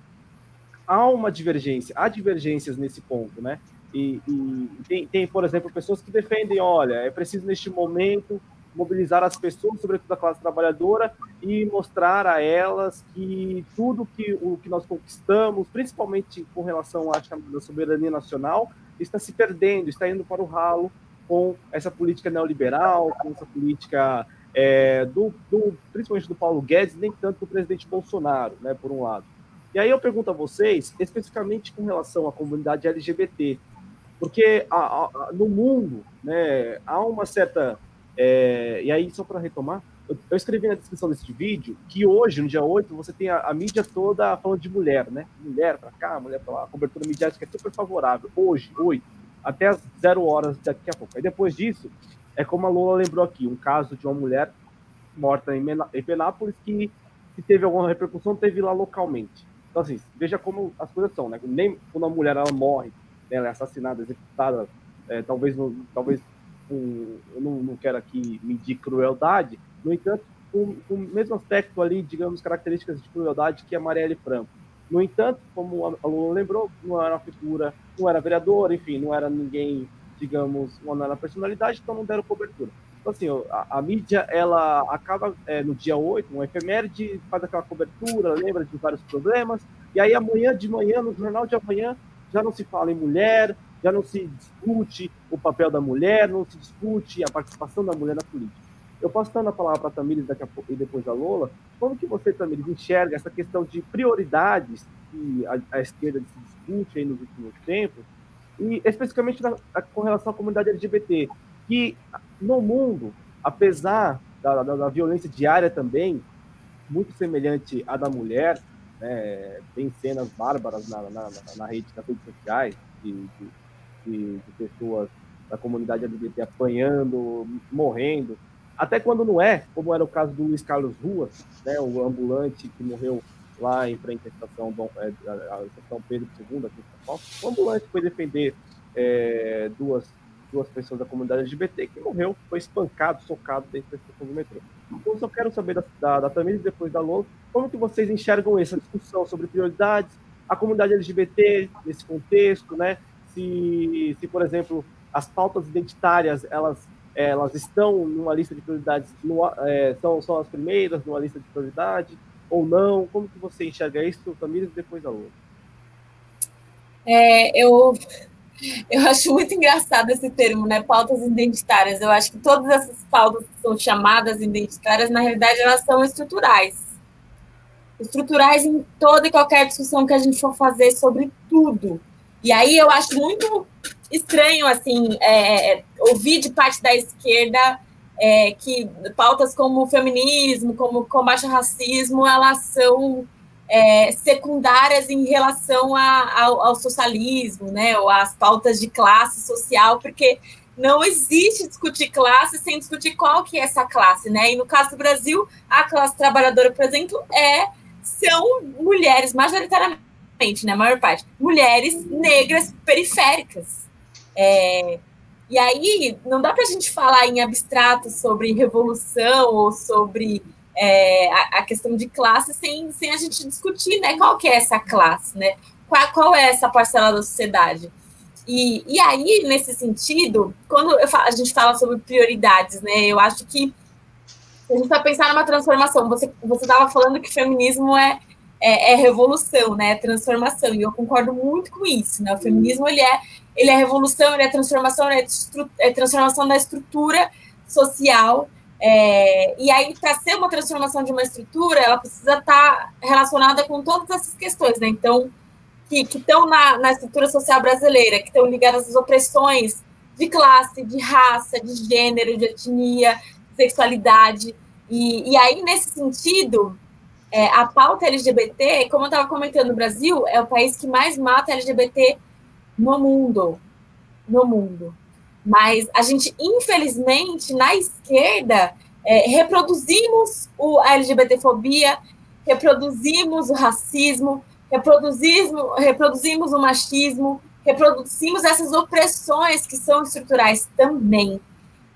B: há uma divergência, há divergências nesse ponto, né? E, e tem, tem, por exemplo, pessoas que defendem, olha, é preciso neste momento mobilizar as pessoas, sobretudo a classe trabalhadora, e mostrar a elas que tudo que, o que nós conquistamos, principalmente com relação à soberania nacional, está se perdendo, está indo para o ralo com essa política neoliberal, com essa política é, do, do, principalmente do Paulo Guedes, nem tanto do presidente Bolsonaro, né, por um lado. E aí eu pergunto a vocês, especificamente com relação à comunidade LGBT, porque a, a, no mundo né, há uma certa. É, e aí, só para retomar, eu, eu, escrevi na descrição desse vídeo que hoje, no dia 8, você tem a, a mídia toda falando de mulher, né? Mulher para cá, mulher para lá, a cobertura midiática é super favorável. Hoje, 8, até as zero horas daqui a pouco. Aí depois disso, é como a Lola lembrou aqui, um caso de uma mulher morta em, em Penápolis que, que teve alguma repercussão, teve lá localmente. Então, assim, veja como as coisas são, né? Nem quando a mulher ela morre ela é assassinada, executada, é, talvez, no, talvez um, eu não, não quero aqui medir crueldade, no entanto, com, com, o mesmo aspecto ali, digamos, características de crueldade que a Marielle Franco. No entanto, como a Lula lembrou, não era uma figura, não era vereador, enfim, não era ninguém, digamos, não era personalidade, então não deram cobertura. Então, assim, a, a mídia, ela acaba é, no dia 8, um efeméride, faz aquela cobertura, lembra de vários problemas, e aí amanhã de manhã, no jornal de amanhã, já não se fala em mulher, já não se discute o papel da mulher, não se discute a participação da mulher na política. Eu posso estar na palavra para a Tamires daqui a pouco e depois a Lola. Como que você, Tamires, enxerga essa questão de prioridades que a, a esquerda se discute aí nos últimos tempos, e especificamente na, a, com relação à comunidade LGBT, que no mundo, apesar da, da, da violência diária também, muito semelhante à da mulher, né? Tem cenas bárbaras na, na, na rede, nas redes sociais de, de, de, de pessoas da comunidade LGBT apanhando, morrendo, até quando não é, como era o caso do Luiz Carlos Rua, né, o ambulante que morreu lá em frente à estação, Dom, é, estação Pedro II, aqui em São Paulo. O ambulante foi defender é, duas, duas pessoas da comunidade LGBT que morreu, foi espancado, socado dentro da estação do metrô. Então, só quero saber da, da, da Tamires, depois da Lô, como que vocês enxergam essa discussão sobre prioridades, a comunidade LGBT nesse contexto, né? Se, se por exemplo, as pautas identitárias, elas elas estão numa lista de prioridades, no, é, são, são as primeiras numa lista de prioridade ou não? Como que você enxerga isso, Tamires, depois da outra?
C: É, eu, eu acho muito engraçado esse termo, né? Pautas identitárias. Eu acho que todas essas pautas que são chamadas identitárias, na realidade, elas são estruturais. Estruturais em toda e qualquer discussão que a gente for fazer sobre tudo. E aí eu acho muito estranho, assim, é, ouvir de parte da esquerda é, que pautas como feminismo, como combate ao racismo, elas são é, secundárias em relação a, ao, socialismo, né, ou às pautas de classe social, porque não existe discutir classe sem discutir qual que é essa classe, né? E no caso do Brasil, a classe trabalhadora, por exemplo, é são mulheres majoritariamente, né, maior parte, mulheres negras periféricas. É, e aí, não dá para a gente falar em abstrato sobre revolução ou sobre é, a, a, questão de classe sem, sem a gente discutir né, qual que é essa classe, né? Qual, qual é essa parcela da sociedade. E, e aí, nesse sentido, quando falo, a gente fala sobre prioridades, né, eu acho que a gente vai pensar numa transformação. Você estava falando que feminismo é, é, é, revolução, né? É transformação. E eu concordo muito com isso, né? O feminismo ele é ele é revolução, ele é transformação, ele é, é transformação da estrutura social. É, e aí, para ser uma transformação de uma estrutura, ela precisa estar tá relacionada com todas essas questões, né? Então, que estão na, na estrutura social brasileira, que estão ligadas às opressões de classe, de raça, de gênero, de etnia, sexualidade. E, e aí, nesse sentido, é, a pauta LGBT, como eu estava comentando, o Brasil é o país que mais mata LGBT no mundo, no mundo. Mas a gente, infelizmente, na esquerda, é, reproduzimos o, a LGBTfobia, reproduzimos o racismo, reproduzimos, reproduzimos o machismo, reproduzimos essas opressões que são estruturais também.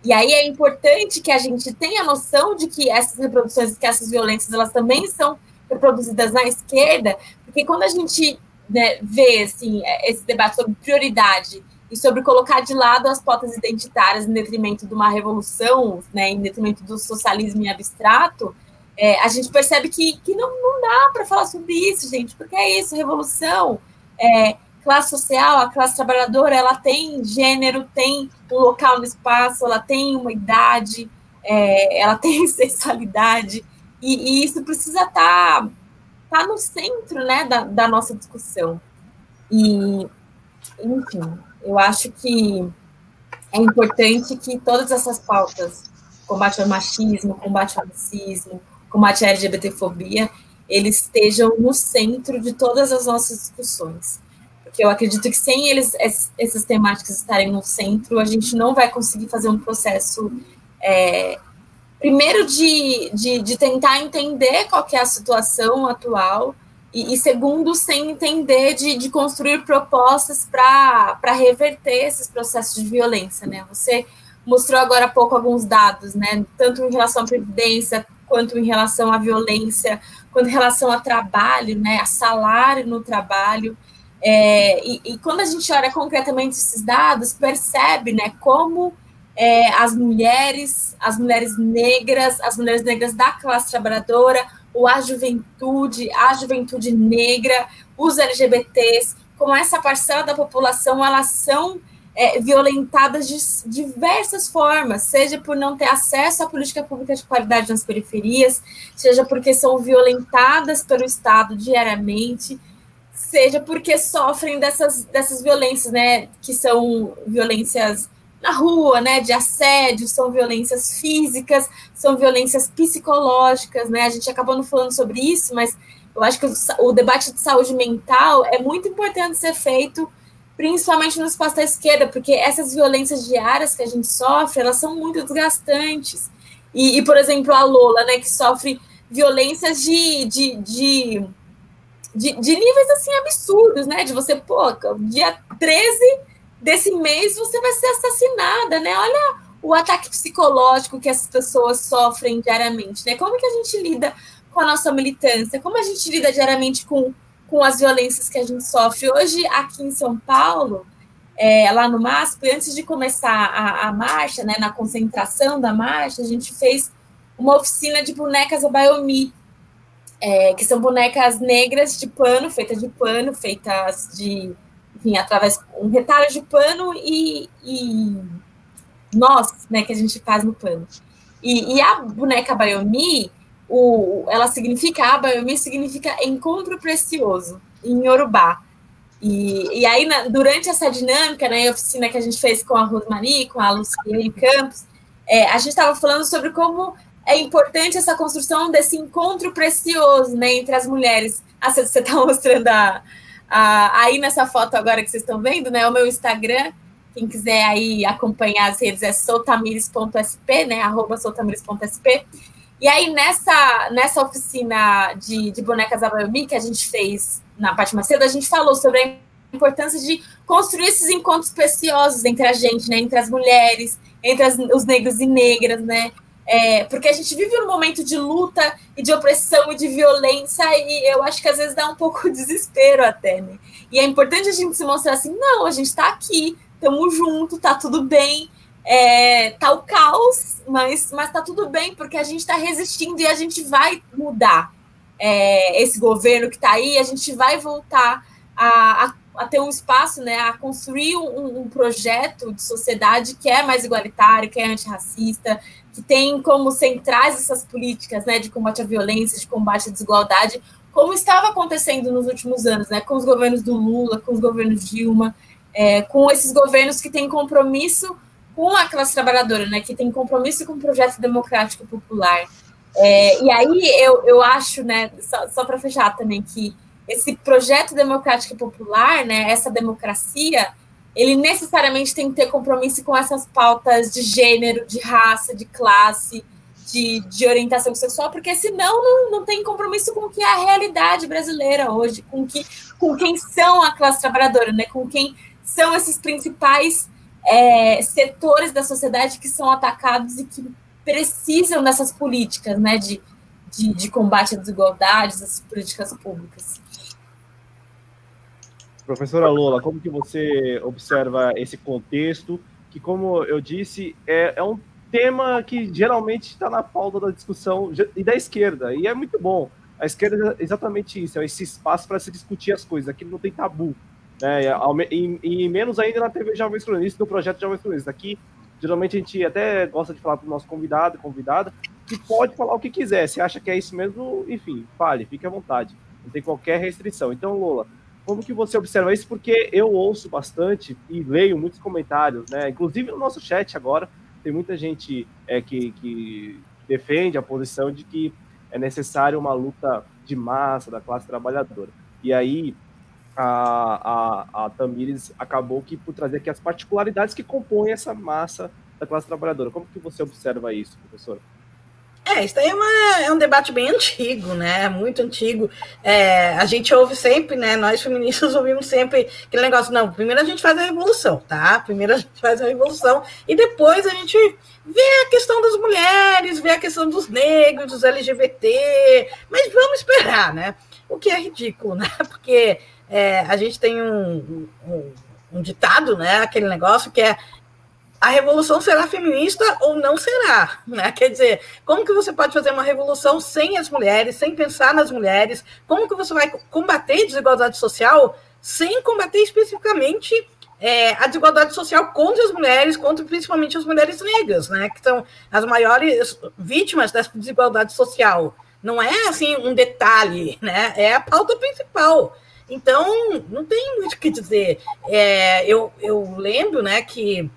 C: E aí é importante que a gente tenha noção de que essas reproduções, que essas violências, elas também são reproduzidas na esquerda, porque quando a gente né, ver assim, é, esse debate sobre prioridade e sobre colocar de lado as pautas identitárias em detrimento de uma revolução, né, em detrimento do socialismo em abstrato, é, a gente percebe que, que não, não dá para falar sobre isso, gente, porque é isso, revolução, é, classe social, a classe trabalhadora, ela tem gênero, tem um local no espaço, ela tem uma idade, é, ela tem sexualidade, e, e isso precisa estar tá está no centro né, da, da nossa discussão. E, enfim, eu acho que é importante que todas essas pautas, combate ao machismo, combate ao racismo, combate à LGBTfobia, eles estejam no centro de todas as nossas discussões. Porque eu acredito que sem eles, essas temáticas estarem no centro, a gente não vai conseguir fazer um processo é, primeiro de, de, de, tentar entender qual é a situação atual e, e segundo sem entender de, de construir propostas para reverter esses processos de violência, né? Você mostrou agora há pouco alguns dados, né? Tanto em relação à previdência quanto em relação à violência, quanto em relação ao trabalho, né? A salário no trabalho. É, e, e quando a gente olha concretamente esses dados, percebe, né? Como é, as mulheres, as mulheres negras, as mulheres negras da classe trabalhadora, ou a juventude, a juventude negra, os LGBTs, como essa parcela da população, elas são é, violentadas de diversas formas, seja por não ter acesso à política pública de qualidade nas periferias, seja porque são violentadas pelo Estado diariamente, seja porque sofrem dessas, dessas violências, né, que são violências na rua, né, de assédio, são violências físicas, são violências psicológicas, né? A gente acabou não falando sobre isso, mas eu acho que o, o debate de saúde mental é muito importante ser feito principalmente no espaço da esquerda, porque essas violências diárias que a gente sofre, elas são muito desgastantes. E, e por exemplo, a Lola, né, que sofre violências de, de, de, de, de níveis assim absurdos, né? De você, pô, dia 13 desse mês você vai ser assassinada, né? Olha o ataque psicológico que essas pessoas sofrem diariamente, né? Como que a gente lida com a nossa militância? Como a gente lida diariamente com com as violências que a gente sofre. Hoje, aqui em São Paulo, é, lá no MASP, antes de começar a, a, marcha, né, na concentração da marcha, a gente fez uma oficina de bonecas Abayomi, é, que são bonecas negras de pano, feitas de pano, feitas de, enfim, através um retalho de pano e, e nós, né, que a gente faz no pano. E, e a boneca Abayomi, o, ela significa, Abayomi significa encontro precioso, em Yorubá. E, e aí, na, durante essa dinâmica, né, a oficina que a gente fez com a Rosmari, com a Luciane Campos, é, a gente estava falando sobre como é importante essa construção desse encontro precioso né, entre as mulheres. Ah, você está mostrando a, a, aí nessa foto agora que vocês estão vendo, né? O meu Instagram, quem quiser aí acompanhar as redes é soltamires.sp, né? Arroba soltamires.sp. E aí, nessa, nessa oficina de, de bonecas Abayomi que a gente fez na parte mais cedo, a gente falou sobre a importância de construir esses encontros preciosos entre a gente, né? Entre as mulheres, entre as, os negros e negras, né? É, porque a gente vive um momento de luta e de opressão e de violência, e eu acho que às vezes dá um pouco de desespero até, né? E é importante a gente se mostrar assim, não, a gente está aqui, estamos juntos, tá tudo bem, é, tá o caos, mas, mas tá tudo bem, porque a gente está resistindo e a gente vai mudar é, esse governo que está aí, a gente vai voltar a, a, a, ter um espaço, né, a construir um, um, projeto de sociedade que é mais igualitário, que é antirracista, que tem como centrais essas políticas né, de combate à violência, de combate à desigualdade, como estava acontecendo nos últimos anos, né, com os governos do Lula, com os governos Dilma, é, com esses governos que têm compromisso com a classe trabalhadora, né, que tem compromisso com o projeto democrático popular. É, e aí eu, eu acho, né, só, só para fechar também, que esse projeto democrático popular, né, essa democracia, ele necessariamente tem que ter compromisso com essas pautas de gênero, de raça, de classe, de, de orientação sexual, porque senão não, não tem compromisso com o que é a realidade brasileira hoje, com, que, com quem são a classe trabalhadora, né, com quem são esses principais é, setores da sociedade que são atacados e que precisam dessas políticas né, de, de, de combate à desigualdade, dessas políticas públicas.
B: Professora Lola, como que você observa esse contexto, que, como eu disse, é, é um tema que geralmente está na pauta da discussão e da esquerda, e é muito bom. A esquerda é exatamente isso, é esse espaço para se discutir as coisas, aqui não tem tabu. Né? E, e, menos ainda na TV Jovens Cronistas, no projeto Jovens Cronistas. Aqui, geralmente, a gente até gosta de falar para o nosso convidado, convidada, que pode falar o que quiser. Se acha que é isso mesmo, enfim, fale, fique à vontade. Não tem qualquer restrição. Então, Lola, como que você observa isso? Porque eu ouço bastante e leio muitos comentários, né? Inclusive no nosso chat agora, tem muita gente é, que, que defende a posição de que é necessário uma luta de massa da classe trabalhadora. E aí, a, a, a Tamires acabou que por trazer aqui as particularidades que compõem essa massa da classe trabalhadora. Como que você observa isso, professor?
D: É, isso aí é, uma, é, um debate bem antigo, né? Muito antigo. É, a gente ouve sempre, né? Nós feministas ouvimos sempre aquele negócio, não, primeiro a gente faz a revolução, tá? Primeiro a gente faz a revolução e depois a gente vê a questão das mulheres, vê a questão dos negros, dos LGBT, mas vamos esperar, né? O que é ridículo, né? Porque é, a gente tem um, um, um, ditado, né? Aquele negócio que é a revolução será feminista ou não será, né? Quer dizer, como que você pode fazer uma revolução sem as mulheres, sem pensar nas mulheres? Como que você vai combater desigualdade social sem combater especificamente é, a desigualdade social contra as mulheres, contra principalmente as mulheres negras, né? Que são as maiores vítimas dessa desigualdade social. Não é assim um detalhe, né? É a pauta principal. Então, não tem muito o que dizer. É, eu, eu lembro né, que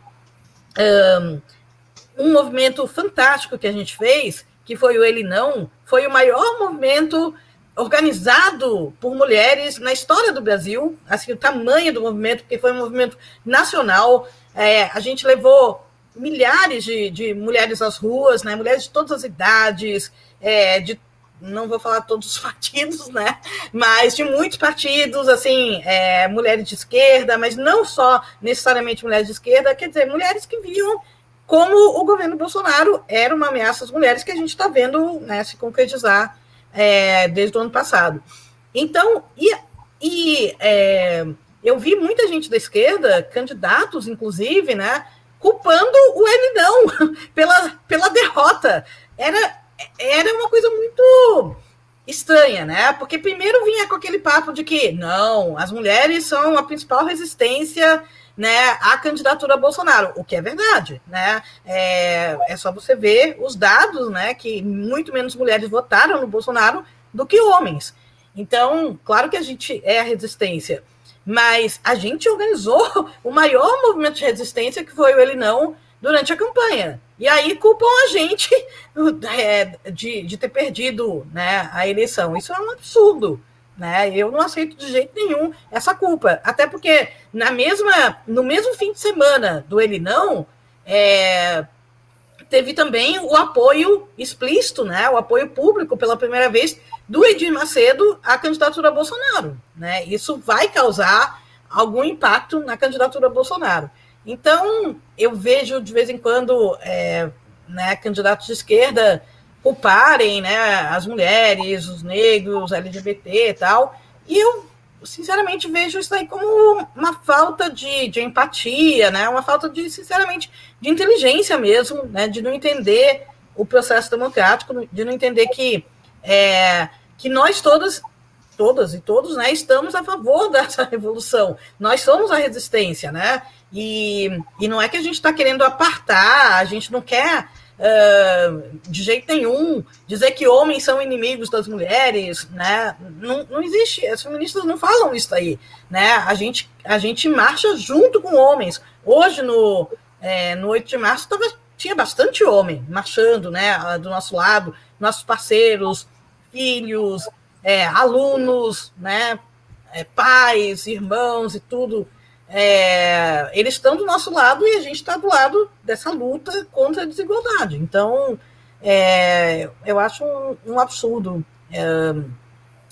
D: um, movimento fantástico que a gente fez, que foi o Ele Não, foi o maior movimento organizado por mulheres na história do Brasil, assim, o tamanho do movimento, porque foi um movimento nacional. É, a gente levou milhares de, de, mulheres às ruas, né? mulheres de todas as idades, é, de não vou falar todos os partidos, né? Mas de muitos partidos, assim, é, mulheres de esquerda, mas não só necessariamente mulheres de esquerda, quer dizer, mulheres que viam como o governo Bolsonaro era uma ameaça às mulheres que a gente está vendo né, se concretizar é, desde o ano passado. Então, e, e é, eu vi muita gente da esquerda, candidatos, inclusive, né, culpando o ele não pela, pela derrota. Era, era uma coisa muito estranha, né? Porque primeiro vinha com aquele papo de que não, as mulheres são a principal resistência né, à candidatura a Bolsonaro, o que é verdade, né? É, é só você ver os dados, né, que muito menos mulheres votaram no Bolsonaro do que homens. Então, claro que a gente é a resistência, mas a gente organizou o maior movimento de resistência que foi o Ele Não durante a campanha. E aí culpam a gente é, de, de ter perdido né, a eleição. Isso é um absurdo. Né? Eu não aceito de jeito nenhum essa culpa. Até porque na mesma, no mesmo fim de semana do Ele Não, é, teve também o apoio explícito, né, o apoio público pela primeira vez do Edir Macedo à candidatura Bolsonaro. Né? Isso vai causar algum impacto na candidatura Bolsonaro. Então, eu vejo de vez em quando é, né, candidatos de esquerda culparem né, as mulheres, os negros, LGBT e tal. E eu, sinceramente, vejo isso aí como uma falta de, de empatia, né, uma falta de, sinceramente, de inteligência mesmo, né, de não entender o processo democrático, de não entender que, é, que nós todas, todas e todos, né, estamos a favor dessa revolução. Nós somos a resistência, né? E, e não é que a gente está querendo apartar, a gente não quer uh, de jeito nenhum dizer que homens são inimigos das mulheres, né? Não, não existe, as feministas não falam isso aí, né? A gente, a gente marcha junto com homens. Hoje, no, é, no 8 de março, tava, tinha bastante homem marchando, né? Do nosso lado, nossos parceiros, filhos, é, alunos, né? É, pais, irmãos e tudo é, eles estão do nosso lado e a gente está do lado dessa luta contra a desigualdade. Então, é, eu acho um, um absurdo é,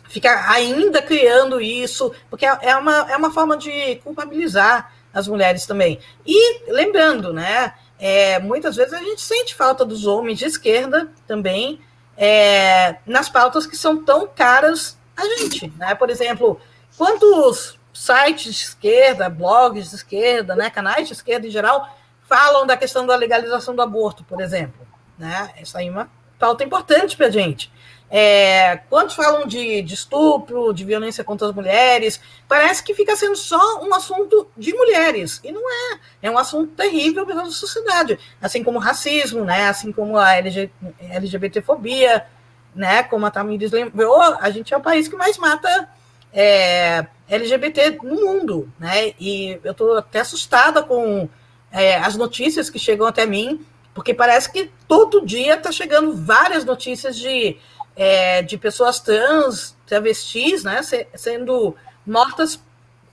D: ficar ainda criando isso, porque é, é uma, é uma forma de culpabilizar as mulheres também. E lembrando, né, é, muitas vezes a gente sente falta dos homens de esquerda também é, nas pautas que são tão caras a gente. Né? Por exemplo, quantos sites de esquerda, blogs de esquerda, né, canais de esquerda em geral, falam da questão da legalização do aborto, por exemplo. Né? Essa aí é uma pauta importante para a gente. É, quando falam de, de, estupro, de violência contra as mulheres, parece que fica sendo só um assunto de mulheres. E não é. É um assunto terrível para a sociedade. Assim como o racismo, né? assim como a LG, LGBTfobia, né? como a Tamires lembrou, a gente é o país que mais mata é, LGBT no mundo, né? E eu estou até assustada com é, as notícias que chegam até mim, porque parece que todo dia está chegando várias notícias de, é, de pessoas trans, travestis, né? sendo mortas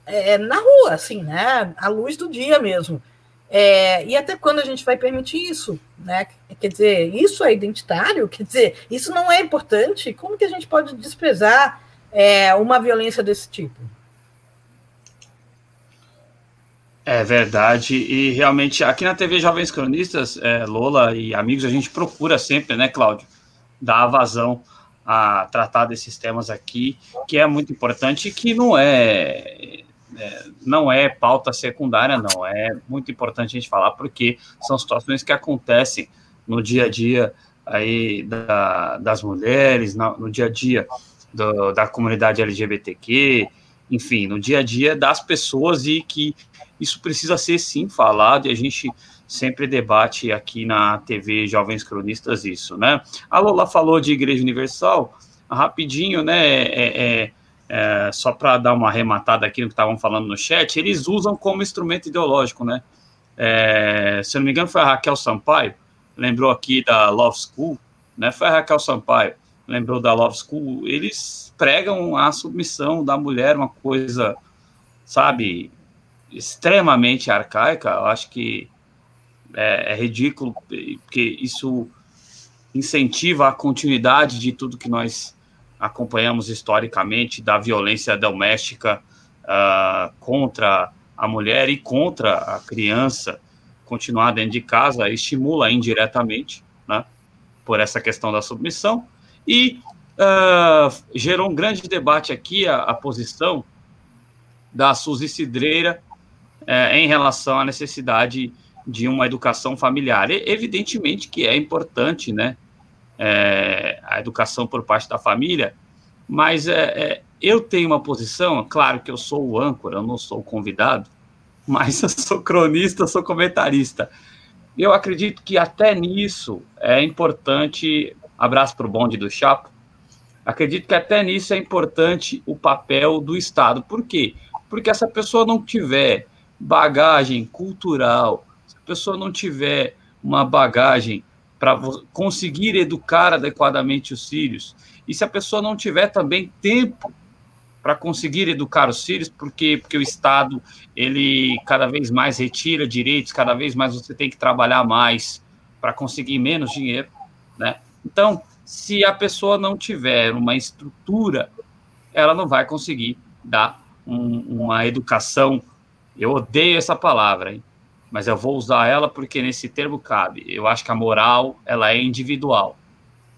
D: é, na rua, assim, né? À luz do dia mesmo. É, e até quando a gente vai permitir isso? Né? Quer dizer, isso é identitário? Quer dizer, isso não é importante? Como que a gente pode desprezar é, uma violência desse tipo.
A: É verdade, e realmente aqui na TV Jovens Cronistas, é, Lola e amigos, a gente procura sempre, né, Cláudio, dar vazão a tratar desses temas aqui, que é muito importante, que não é, é, não é pauta secundária, não, é muito importante a gente falar, porque são situações que acontecem no dia a dia aí da, das mulheres, no dia a dia do, da comunidade LGBTQ, enfim, no dia a dia das pessoas e que isso precisa ser sim falado e a gente sempre debate aqui na TV Jovens Cronistas isso, né? A Lola falou de Igreja Universal, rapidinho, né? É, é, é, só para dar uma arrematada aqui no que estavam falando no chat, eles usam como instrumento ideológico, né? É, se eu não me engano, foi a Raquel Sampaio, lembrou aqui da Love School, né? Foi a Raquel Sampaio lembrou da Love School, eles pregam a submissão da mulher, uma coisa, sabe, extremamente arcaica. Eu acho que é, é ridículo, porque isso incentiva a continuidade de tudo que nós acompanhamos historicamente da violência doméstica uh, contra a mulher e contra a criança continuar dentro de casa, estimula indiretamente, né, por essa questão da submissão, e uh, gerou um grande debate aqui a, a posição da Suzy Cidreira uh, em relação à necessidade de uma educação familiar. E, evidentemente que é importante, né, é, a educação por parte da família, mas é, é, eu tenho uma posição, claro que eu sou o âncora, eu não sou o convidado, mas eu sou cronista, sou comentarista. Eu acredito que até nisso é importante, abraço para o bonde do Chapo, acredito que até nisso é importante o papel do Estado. Por quê? Porque se a pessoa não tiver bagagem cultural, se a pessoa não tiver uma bagagem para conseguir educar adequadamente os filhos. E se a pessoa não tiver também tempo para conseguir educar os filhos, porque, porque o Estado ele cada vez mais retira direitos, cada vez mais você tem que trabalhar mais para conseguir menos dinheiro, né? Então, se a pessoa não tiver uma estrutura, ela não vai conseguir dar um, uma educação. Eu odeio essa palavra, hein? mas eu vou usar ela porque nesse termo cabe. Eu acho que a moral ela é individual.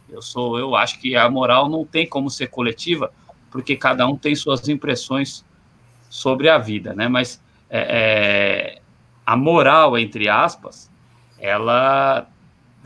A: Eu sou, eu acho que a moral não tem como ser coletiva, porque cada um tem suas impressões sobre a vida, né? Mas é, é, a moral, entre aspas, ela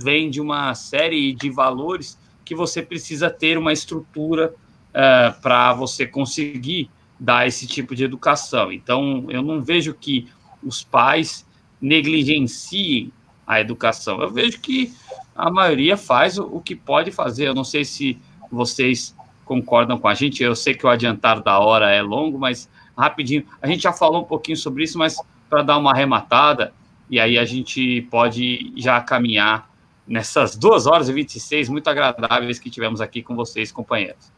A: vem de uma série de valores que você precisa ter uma estrutura é, para você conseguir dar esse tipo de educação. Então, eu não vejo que os pais negligenciem a educação. Eu vejo que a maioria faz o, que pode fazer. Eu não sei se vocês concordam com a gente. Eu sei que o adiantar da hora é longo, mas rapidinho. A gente já falou um pouquinho sobre isso, mas para dar uma arrematada, e aí a gente pode já caminhar nessas duas horas e 26 muito agradáveis que tivemos aqui com vocês, companheiros.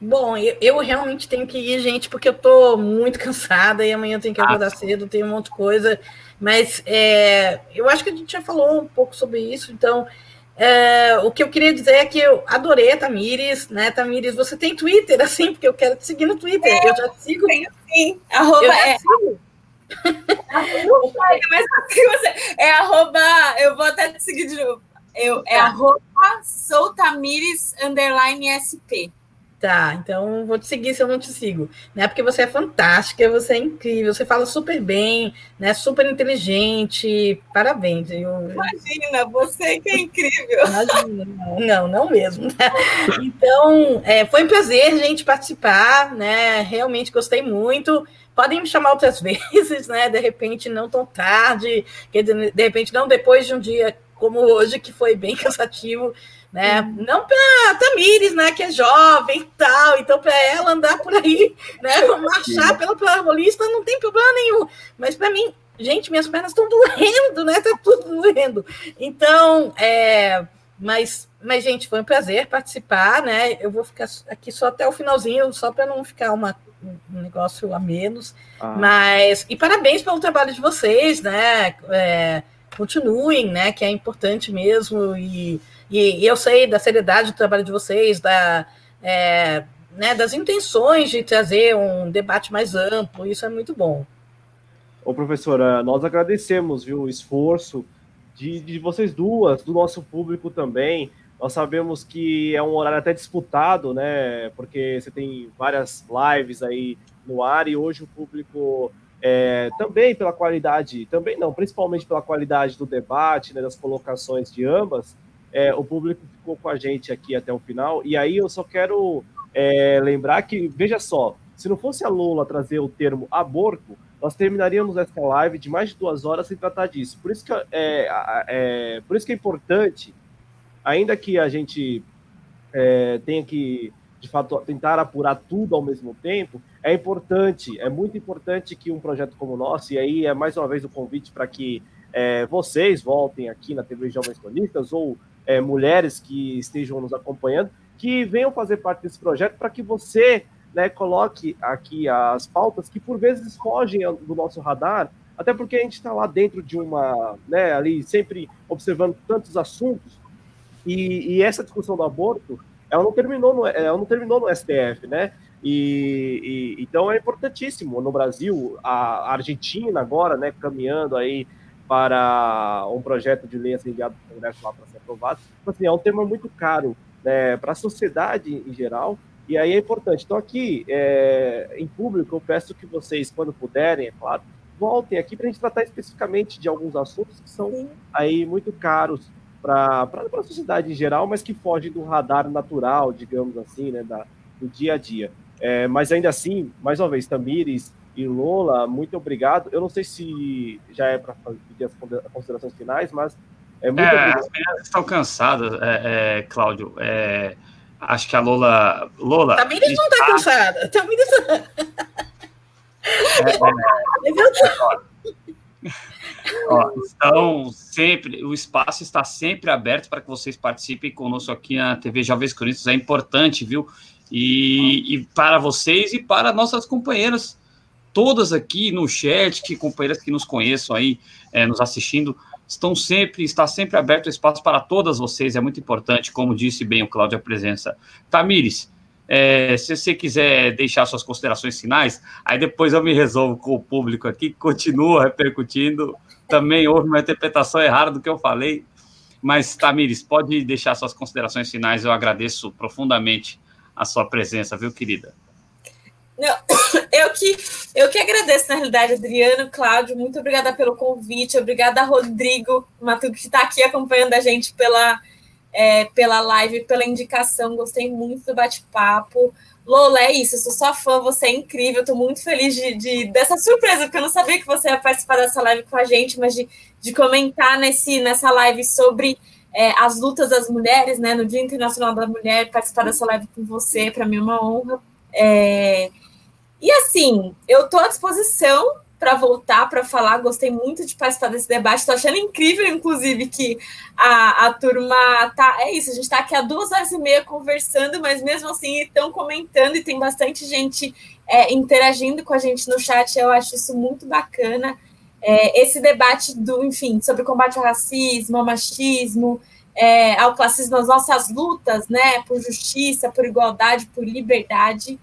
D: Bom, eu, eu, realmente tenho que ir, gente, porque eu tô muito cansada e amanhã eu tenho que acordar ah. cedo, tem um monte de coisa. Mas é, eu acho que a gente já falou um pouco sobre isso, então é, o que eu queria dizer é que eu adorei a Tamires, né? Tamires, você tem Twitter, assim, porque eu quero te seguir no Twitter. É, eu já sigo. Tenho
C: sim. Arroba eu é. Sigo. É arroba, eu vou até te seguir de novo. Eu, é tá. arroba soltamires underline SP.
D: Tá, então vou te seguir se eu não te sigo, né? Porque você é fantástica, você é incrível, você fala super bem, né? Super inteligente, parabéns.
C: Eu... Imagina, você que é incrível. Imagina,
D: não, não, não mesmo. Então, é, foi um prazer, gente, participar, né? Realmente gostei muito. Podem me chamar outras vezes, né? De repente, não tão tarde, de repente, não depois de um dia como hoje, que foi bem cansativo né? Uhum. Não para Tamires, né, que é jovem e tal, então para ela andar por aí, né, marchar pela Paulista não tem problema nenhum. Mas para mim, gente, minhas pernas estão doendo, né? Tá tudo doendo. Então, é, mas, mas gente, foi um prazer participar, né? Eu vou ficar aqui só até o finalzinho, só para não ficar uma, um negócio a menos. Ah. Mas e parabéns pelo trabalho de vocês, né? É, continuem, né? Que é importante mesmo e e, e eu sei da seriedade do trabalho de vocês, da, é, né, das intenções de trazer um debate mais amplo, isso é muito bom.
B: Ô, professora, nós agradecemos viu, o esforço de, de vocês duas, do nosso público também. Nós sabemos que é um horário até disputado, né? Porque você tem várias lives aí no ar e hoje o público é, também pela qualidade, também não, principalmente pela qualidade do debate, né, das colocações de ambas, é, o público ficou com a gente aqui até o final. E aí eu só quero é, lembrar que, veja só, se não fosse a Lula trazer o termo aborto, nós terminaríamos essa live de mais de duas horas sem tratar disso. Por isso que é, é por isso que é importante, ainda que a gente é, tenha que, de fato, tentar apurar tudo ao mesmo tempo, é importante, é muito importante que um projeto como o nosso, e aí é mais uma vez o convite para que é, vocês voltem aqui na TV Jovens Cronistas ou é, mulheres que estejam nos acompanhando, que venham fazer parte desse projeto para que você né, coloque aqui as pautas que por vezes fogem do nosso radar, até porque a gente está lá dentro de uma, né, ali sempre observando tantos assuntos, e, e, essa discussão do aborto, ela não terminou no, ela não terminou no STF, né? E, e, então é importantíssimo no Brasil, a Argentina agora, né, caminhando aí para um projeto de lei a ser enviado para o Congresso lá para ser aprovado. Então, assim, é um tema muito caro né, para a sociedade em geral, e aí é importante. Então, aqui, é, em público, eu peço que vocês, quando puderem, é claro, voltem aqui para a gente tratar especificamente de alguns assuntos que são aí muito caros para a sociedade em geral, mas que fogem do radar natural, digamos assim, né, da, do dia a dia. É, mas ainda assim, mais uma vez, Tamires e Lola, muito obrigado. Eu não sei se já é para pedir as considerações finais, mas é muito
A: é, obrigado. As meninas estão cansadas, é, é, Cláudio. É, acho que a Lola. Lola.
D: Tamires não está cansada. Tamires.
A: É, é, ó, estão sempre, o espaço está sempre aberto para que vocês participem conosco aqui na TV Jovens Corinthians. É importante, viu? E, e, para vocês e para nossas companheiras, todas aqui no chat, que companheiras que nos conheçam aí, é, nos assistindo, estão sempre, está sempre aberto o espaço para todas vocês, é muito importante, como disse bem o Cláudio, a presença. Tamires, é, se você quiser deixar suas considerações finais, aí depois eu me resolvo com o público aqui, que continua repercutindo, também houve uma interpretação errada do que eu falei, mas Tamires, pode deixar suas considerações finais, eu agradeço profundamente a sua presença, viu, querida?
C: Não, eu que, eu que agradeço, na realidade, Adriano, Cláudio, muito obrigada pelo convite, obrigada, Rodrigo Matuco, que está aqui acompanhando a gente pela, é, pela live, pela indicação, gostei muito do bate-papo. Lola, é isso, eu sou sua fã, você é incrível, estou muito feliz de, de, dessa surpresa, porque eu não sabia que você ia participar dessa live com a gente, mas de, de comentar nesse, nessa live sobre é, as lutas das mulheres, né, no Dia Internacional da Mulher, participar dessa live com você, para mim é uma honra. É, e assim, eu estou à disposição para voltar para falar. Gostei muito de participar desse debate. Estou achando incrível, inclusive, que a, a turma tá. É isso, a gente está aqui há duas horas e meia conversando, mas mesmo assim estão comentando e tem bastante gente é, interagindo com a gente no chat. Eu acho isso muito bacana é, esse debate do, enfim, sobre combate ao racismo, ao machismo, é, ao classismo, as nossas lutas, né, por justiça, por igualdade, por liberdade,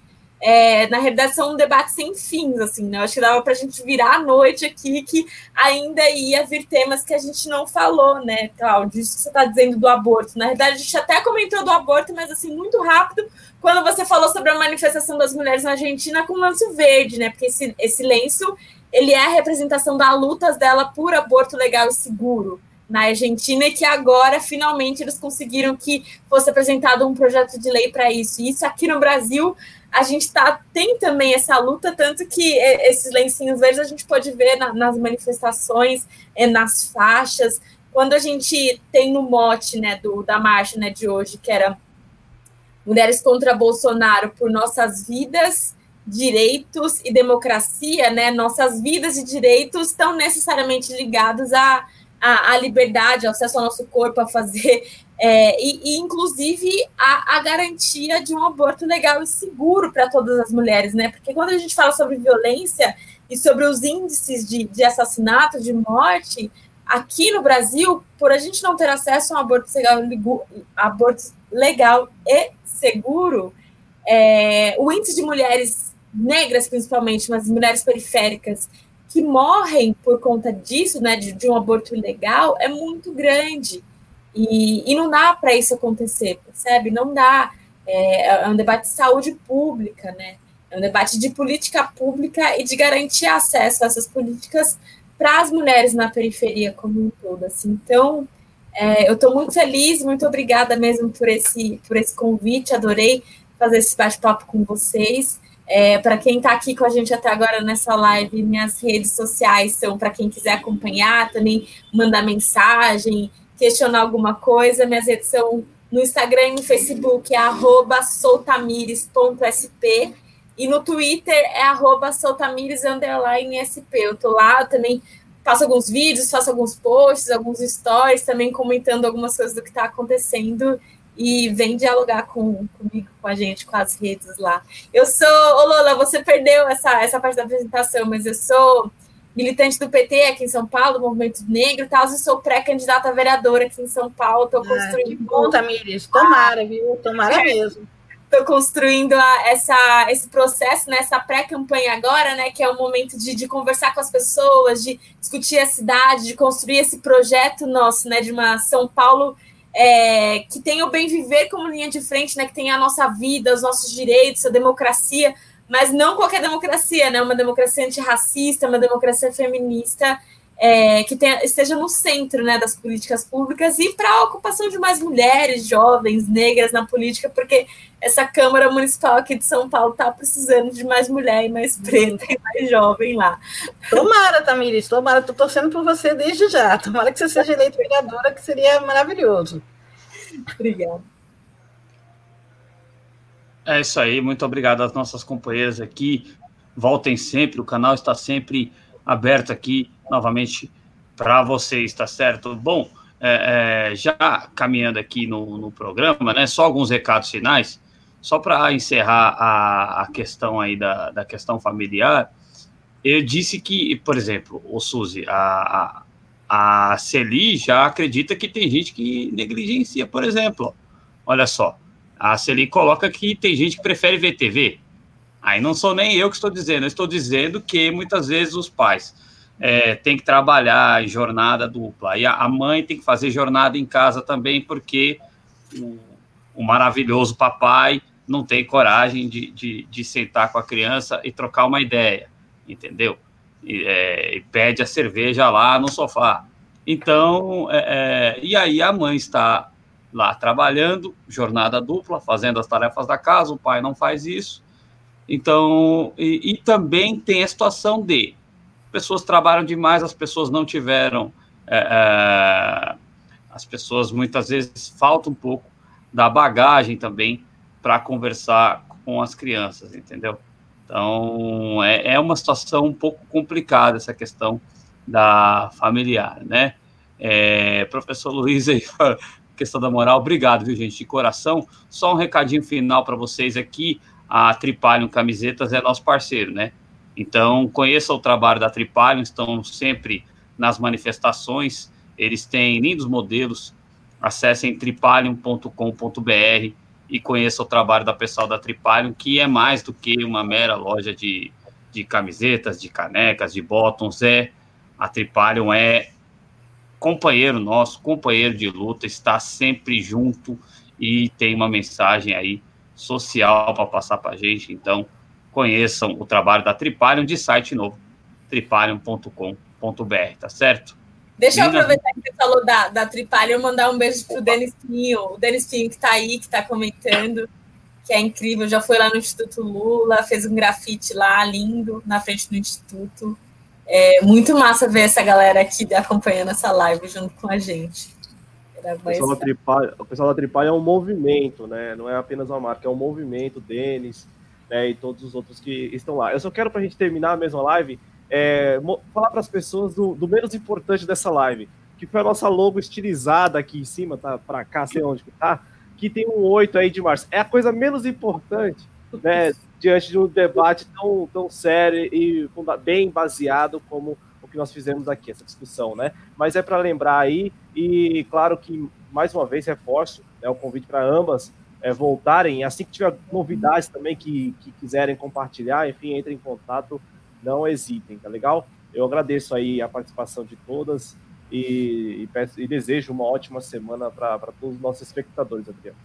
C: é, na realidade são um debate sem fins, assim, né? Eu acho que dava para a gente virar a noite aqui que ainda ia vir temas que a gente não falou, né, Cláudio? Isso que você está dizendo do aborto. Na verdade, a gente até comentou do aborto, mas assim, muito rápido, quando você falou sobre a manifestação das mulheres na Argentina com o lenço verde, né? Porque esse, esse lenço ele é a representação das lutas dela por aborto legal e seguro na Argentina e que agora finalmente eles conseguiram que fosse apresentado um projeto de lei para isso. E isso aqui no Brasil a gente tá, tem também essa luta, tanto que esses lencinhos verdes a gente pode ver na, nas manifestações, é, nas faixas. Quando a gente tem no mote né, do, da marcha né, de hoje, que era Mulheres contra Bolsonaro por nossas vidas direitos e democracia, né, nossas vidas e direitos estão necessariamente ligados à, à, à liberdade, ao acesso ao nosso corpo, a fazer, é, e, e, inclusive a, a, garantia de um aborto legal e seguro para todas as mulheres, né? Porque quando a gente fala sobre violência e sobre os índices de, de assassinato, de morte, aqui no Brasil, por a gente não ter acesso a um aborto legal, aborto legal e seguro, é, o índice de mulheres negras principalmente, mas mulheres periféricas, que morrem por conta disso, né, de, de um aborto ilegal, é muito grande. E, e não dá para isso acontecer, percebe? Não dá. É, é, um debate de saúde pública, né? É um debate de política pública e de garantir acesso a essas políticas para as mulheres na periferia como um todo. Assim. Então, é, eu estou muito feliz, muito obrigada mesmo por esse, por esse convite, adorei fazer esse bate-papo com vocês. É, para quem está aqui com a gente até agora nessa live, minhas redes sociais são para quem quiser acompanhar, também mandar mensagem, questionar alguma coisa. Minhas redes são no Instagram e no Facebook, é soltamires.sp e no Twitter é arroba soltamires_sp. Eu estou lá, eu também faço alguns vídeos, faço alguns posts, alguns stories, também comentando algumas coisas do que está acontecendo e vem dialogar com, comigo, com a gente, com as redes lá. Eu sou, ô Lola, você perdeu essa, essa parte da apresentação, mas eu sou militante do PT aqui em São Paulo, Movimento Negro, tal, e sou pré-candidata a vereadora aqui em São Paulo, estou construindo... Ah, que
D: bom, Tamires, tomara, viu? Tomara mesmo.
C: Estou construindo a, essa, esse processo, né, essa pré-campanha agora, né, que é o momento de, de, conversar com as pessoas, de discutir a cidade, de construir esse projeto nosso, né, de uma São Paulo é, que tem o bem viver como linha de frente, né, que tem a nossa vida, os nossos direitos, a democracia, mas não qualquer democracia, né, uma democracia antirracista, uma democracia feminista, é, que tenha, esteja no centro né, das políticas públicas e para a ocupação de mais mulheres, jovens, negras na política, porque essa Câmara Municipal aqui de São Paulo está precisando de mais mulher e mais preta e mais jovem lá.
D: Tomara, Tamiris, tomara, estou torcendo por você desde já. Tomara que você seja eleita vereadora, que seria maravilhoso.
C: Obrigada.
A: É isso aí, muito obrigado às nossas companheiras aqui. Voltem sempre, o canal está sempre aberto aqui novamente para vocês, tá certo? Bom, é, é, já caminhando aqui no, no, programa, né? Só alguns recados finais, só para encerrar a, a, questão aí da, da questão familiar. Eu disse que, por exemplo, o Suzy, a, a, a Celi já acredita que tem gente que negligencia, por exemplo. Olha só, a Celi coloca que tem gente que prefere ver TV. Aí não sou nem eu que estou dizendo, eu estou dizendo que muitas vezes os pais é, tem que trabalhar em jornada dupla. E a, a, mãe tem que fazer jornada em casa também, porque o, o maravilhoso papai não tem coragem de, de, de, sentar com a criança e trocar uma ideia, entendeu? E, é, e pede a cerveja lá no sofá. Então, é, é e aí a mãe está lá trabalhando, jornada dupla, fazendo as tarefas da casa, o pai não faz isso. Então, e, e também tem a situação de pessoas trabalham demais, as pessoas não tiveram. É, é, as pessoas muitas vezes faltam um pouco da bagagem também para conversar com as crianças, entendeu? Então, é, é uma situação um pouco complicada essa questão da familiar, né? É, professor Luiz aí, questão da moral, obrigado, viu, gente, de coração. Só um recadinho final para vocês aqui, a Tripalium Camisetas é nosso parceiro, né? Então, conheça o trabalho da Tripalium, estão sempre nas manifestações, eles têm lindos modelos, acessem tripalium.com.br e conheça o trabalho da pessoal da Tripalium, que é mais do que uma mera loja de, de camisetas, de canecas, de bottoms, é, a Tripalium é companheiro nosso, companheiro de luta, está sempre junto e tem uma mensagem aí social para passar para a gente, então conheçam o trabalho da Tripalium de site novo, tripalium.com.br, tá certo?
C: Deixa eu aproveitar que você falou da, da Tripalium, mandar um beijo para o Denis Pinho, o Denis Pinho que está aí, que está comentando, que é incrível, já foi lá no Instituto Lula, fez um grafite lá, lindo, na frente do Instituto. É muito massa ver essa galera aqui acompanhando essa live junto com a gente.
B: O pessoal, da Tripalha, o pessoal da Tripalha é um movimento, né? Não é apenas uma marca, é um movimento, Denis, né, e todos os outros que estão lá. Eu só quero, para a gente terminar a mesma live, é, falar para as pessoas do, do, menos importante dessa live, que foi a nossa logo estilizada aqui em cima, tá para cá, sei onde que tá, que tem um 8 aí de março. É a coisa menos importante, né, diante de um debate tão, tão sério e bem baseado como o que nós fizemos aqui, essa discussão, né? Mas é para lembrar aí, e claro que, mais uma vez, reforço né, o convite para ambas é, voltarem, assim que tiver novidades também que, que quiserem compartilhar, enfim, entrem em contato, não hesitem, tá legal? Eu agradeço aí a participação de todas e, e, peço, e desejo uma ótima semana para todos os nossos espectadores, Adriano.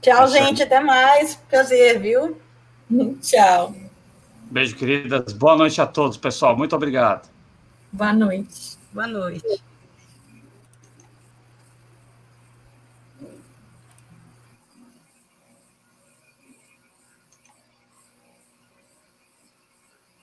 D: Tchau, gente, até mais. Prazer, viu?
C: Tchau.
A: Beijo, queridas. Boa noite a todos, pessoal. Muito obrigado.
C: Boa noite.
D: Boa noite.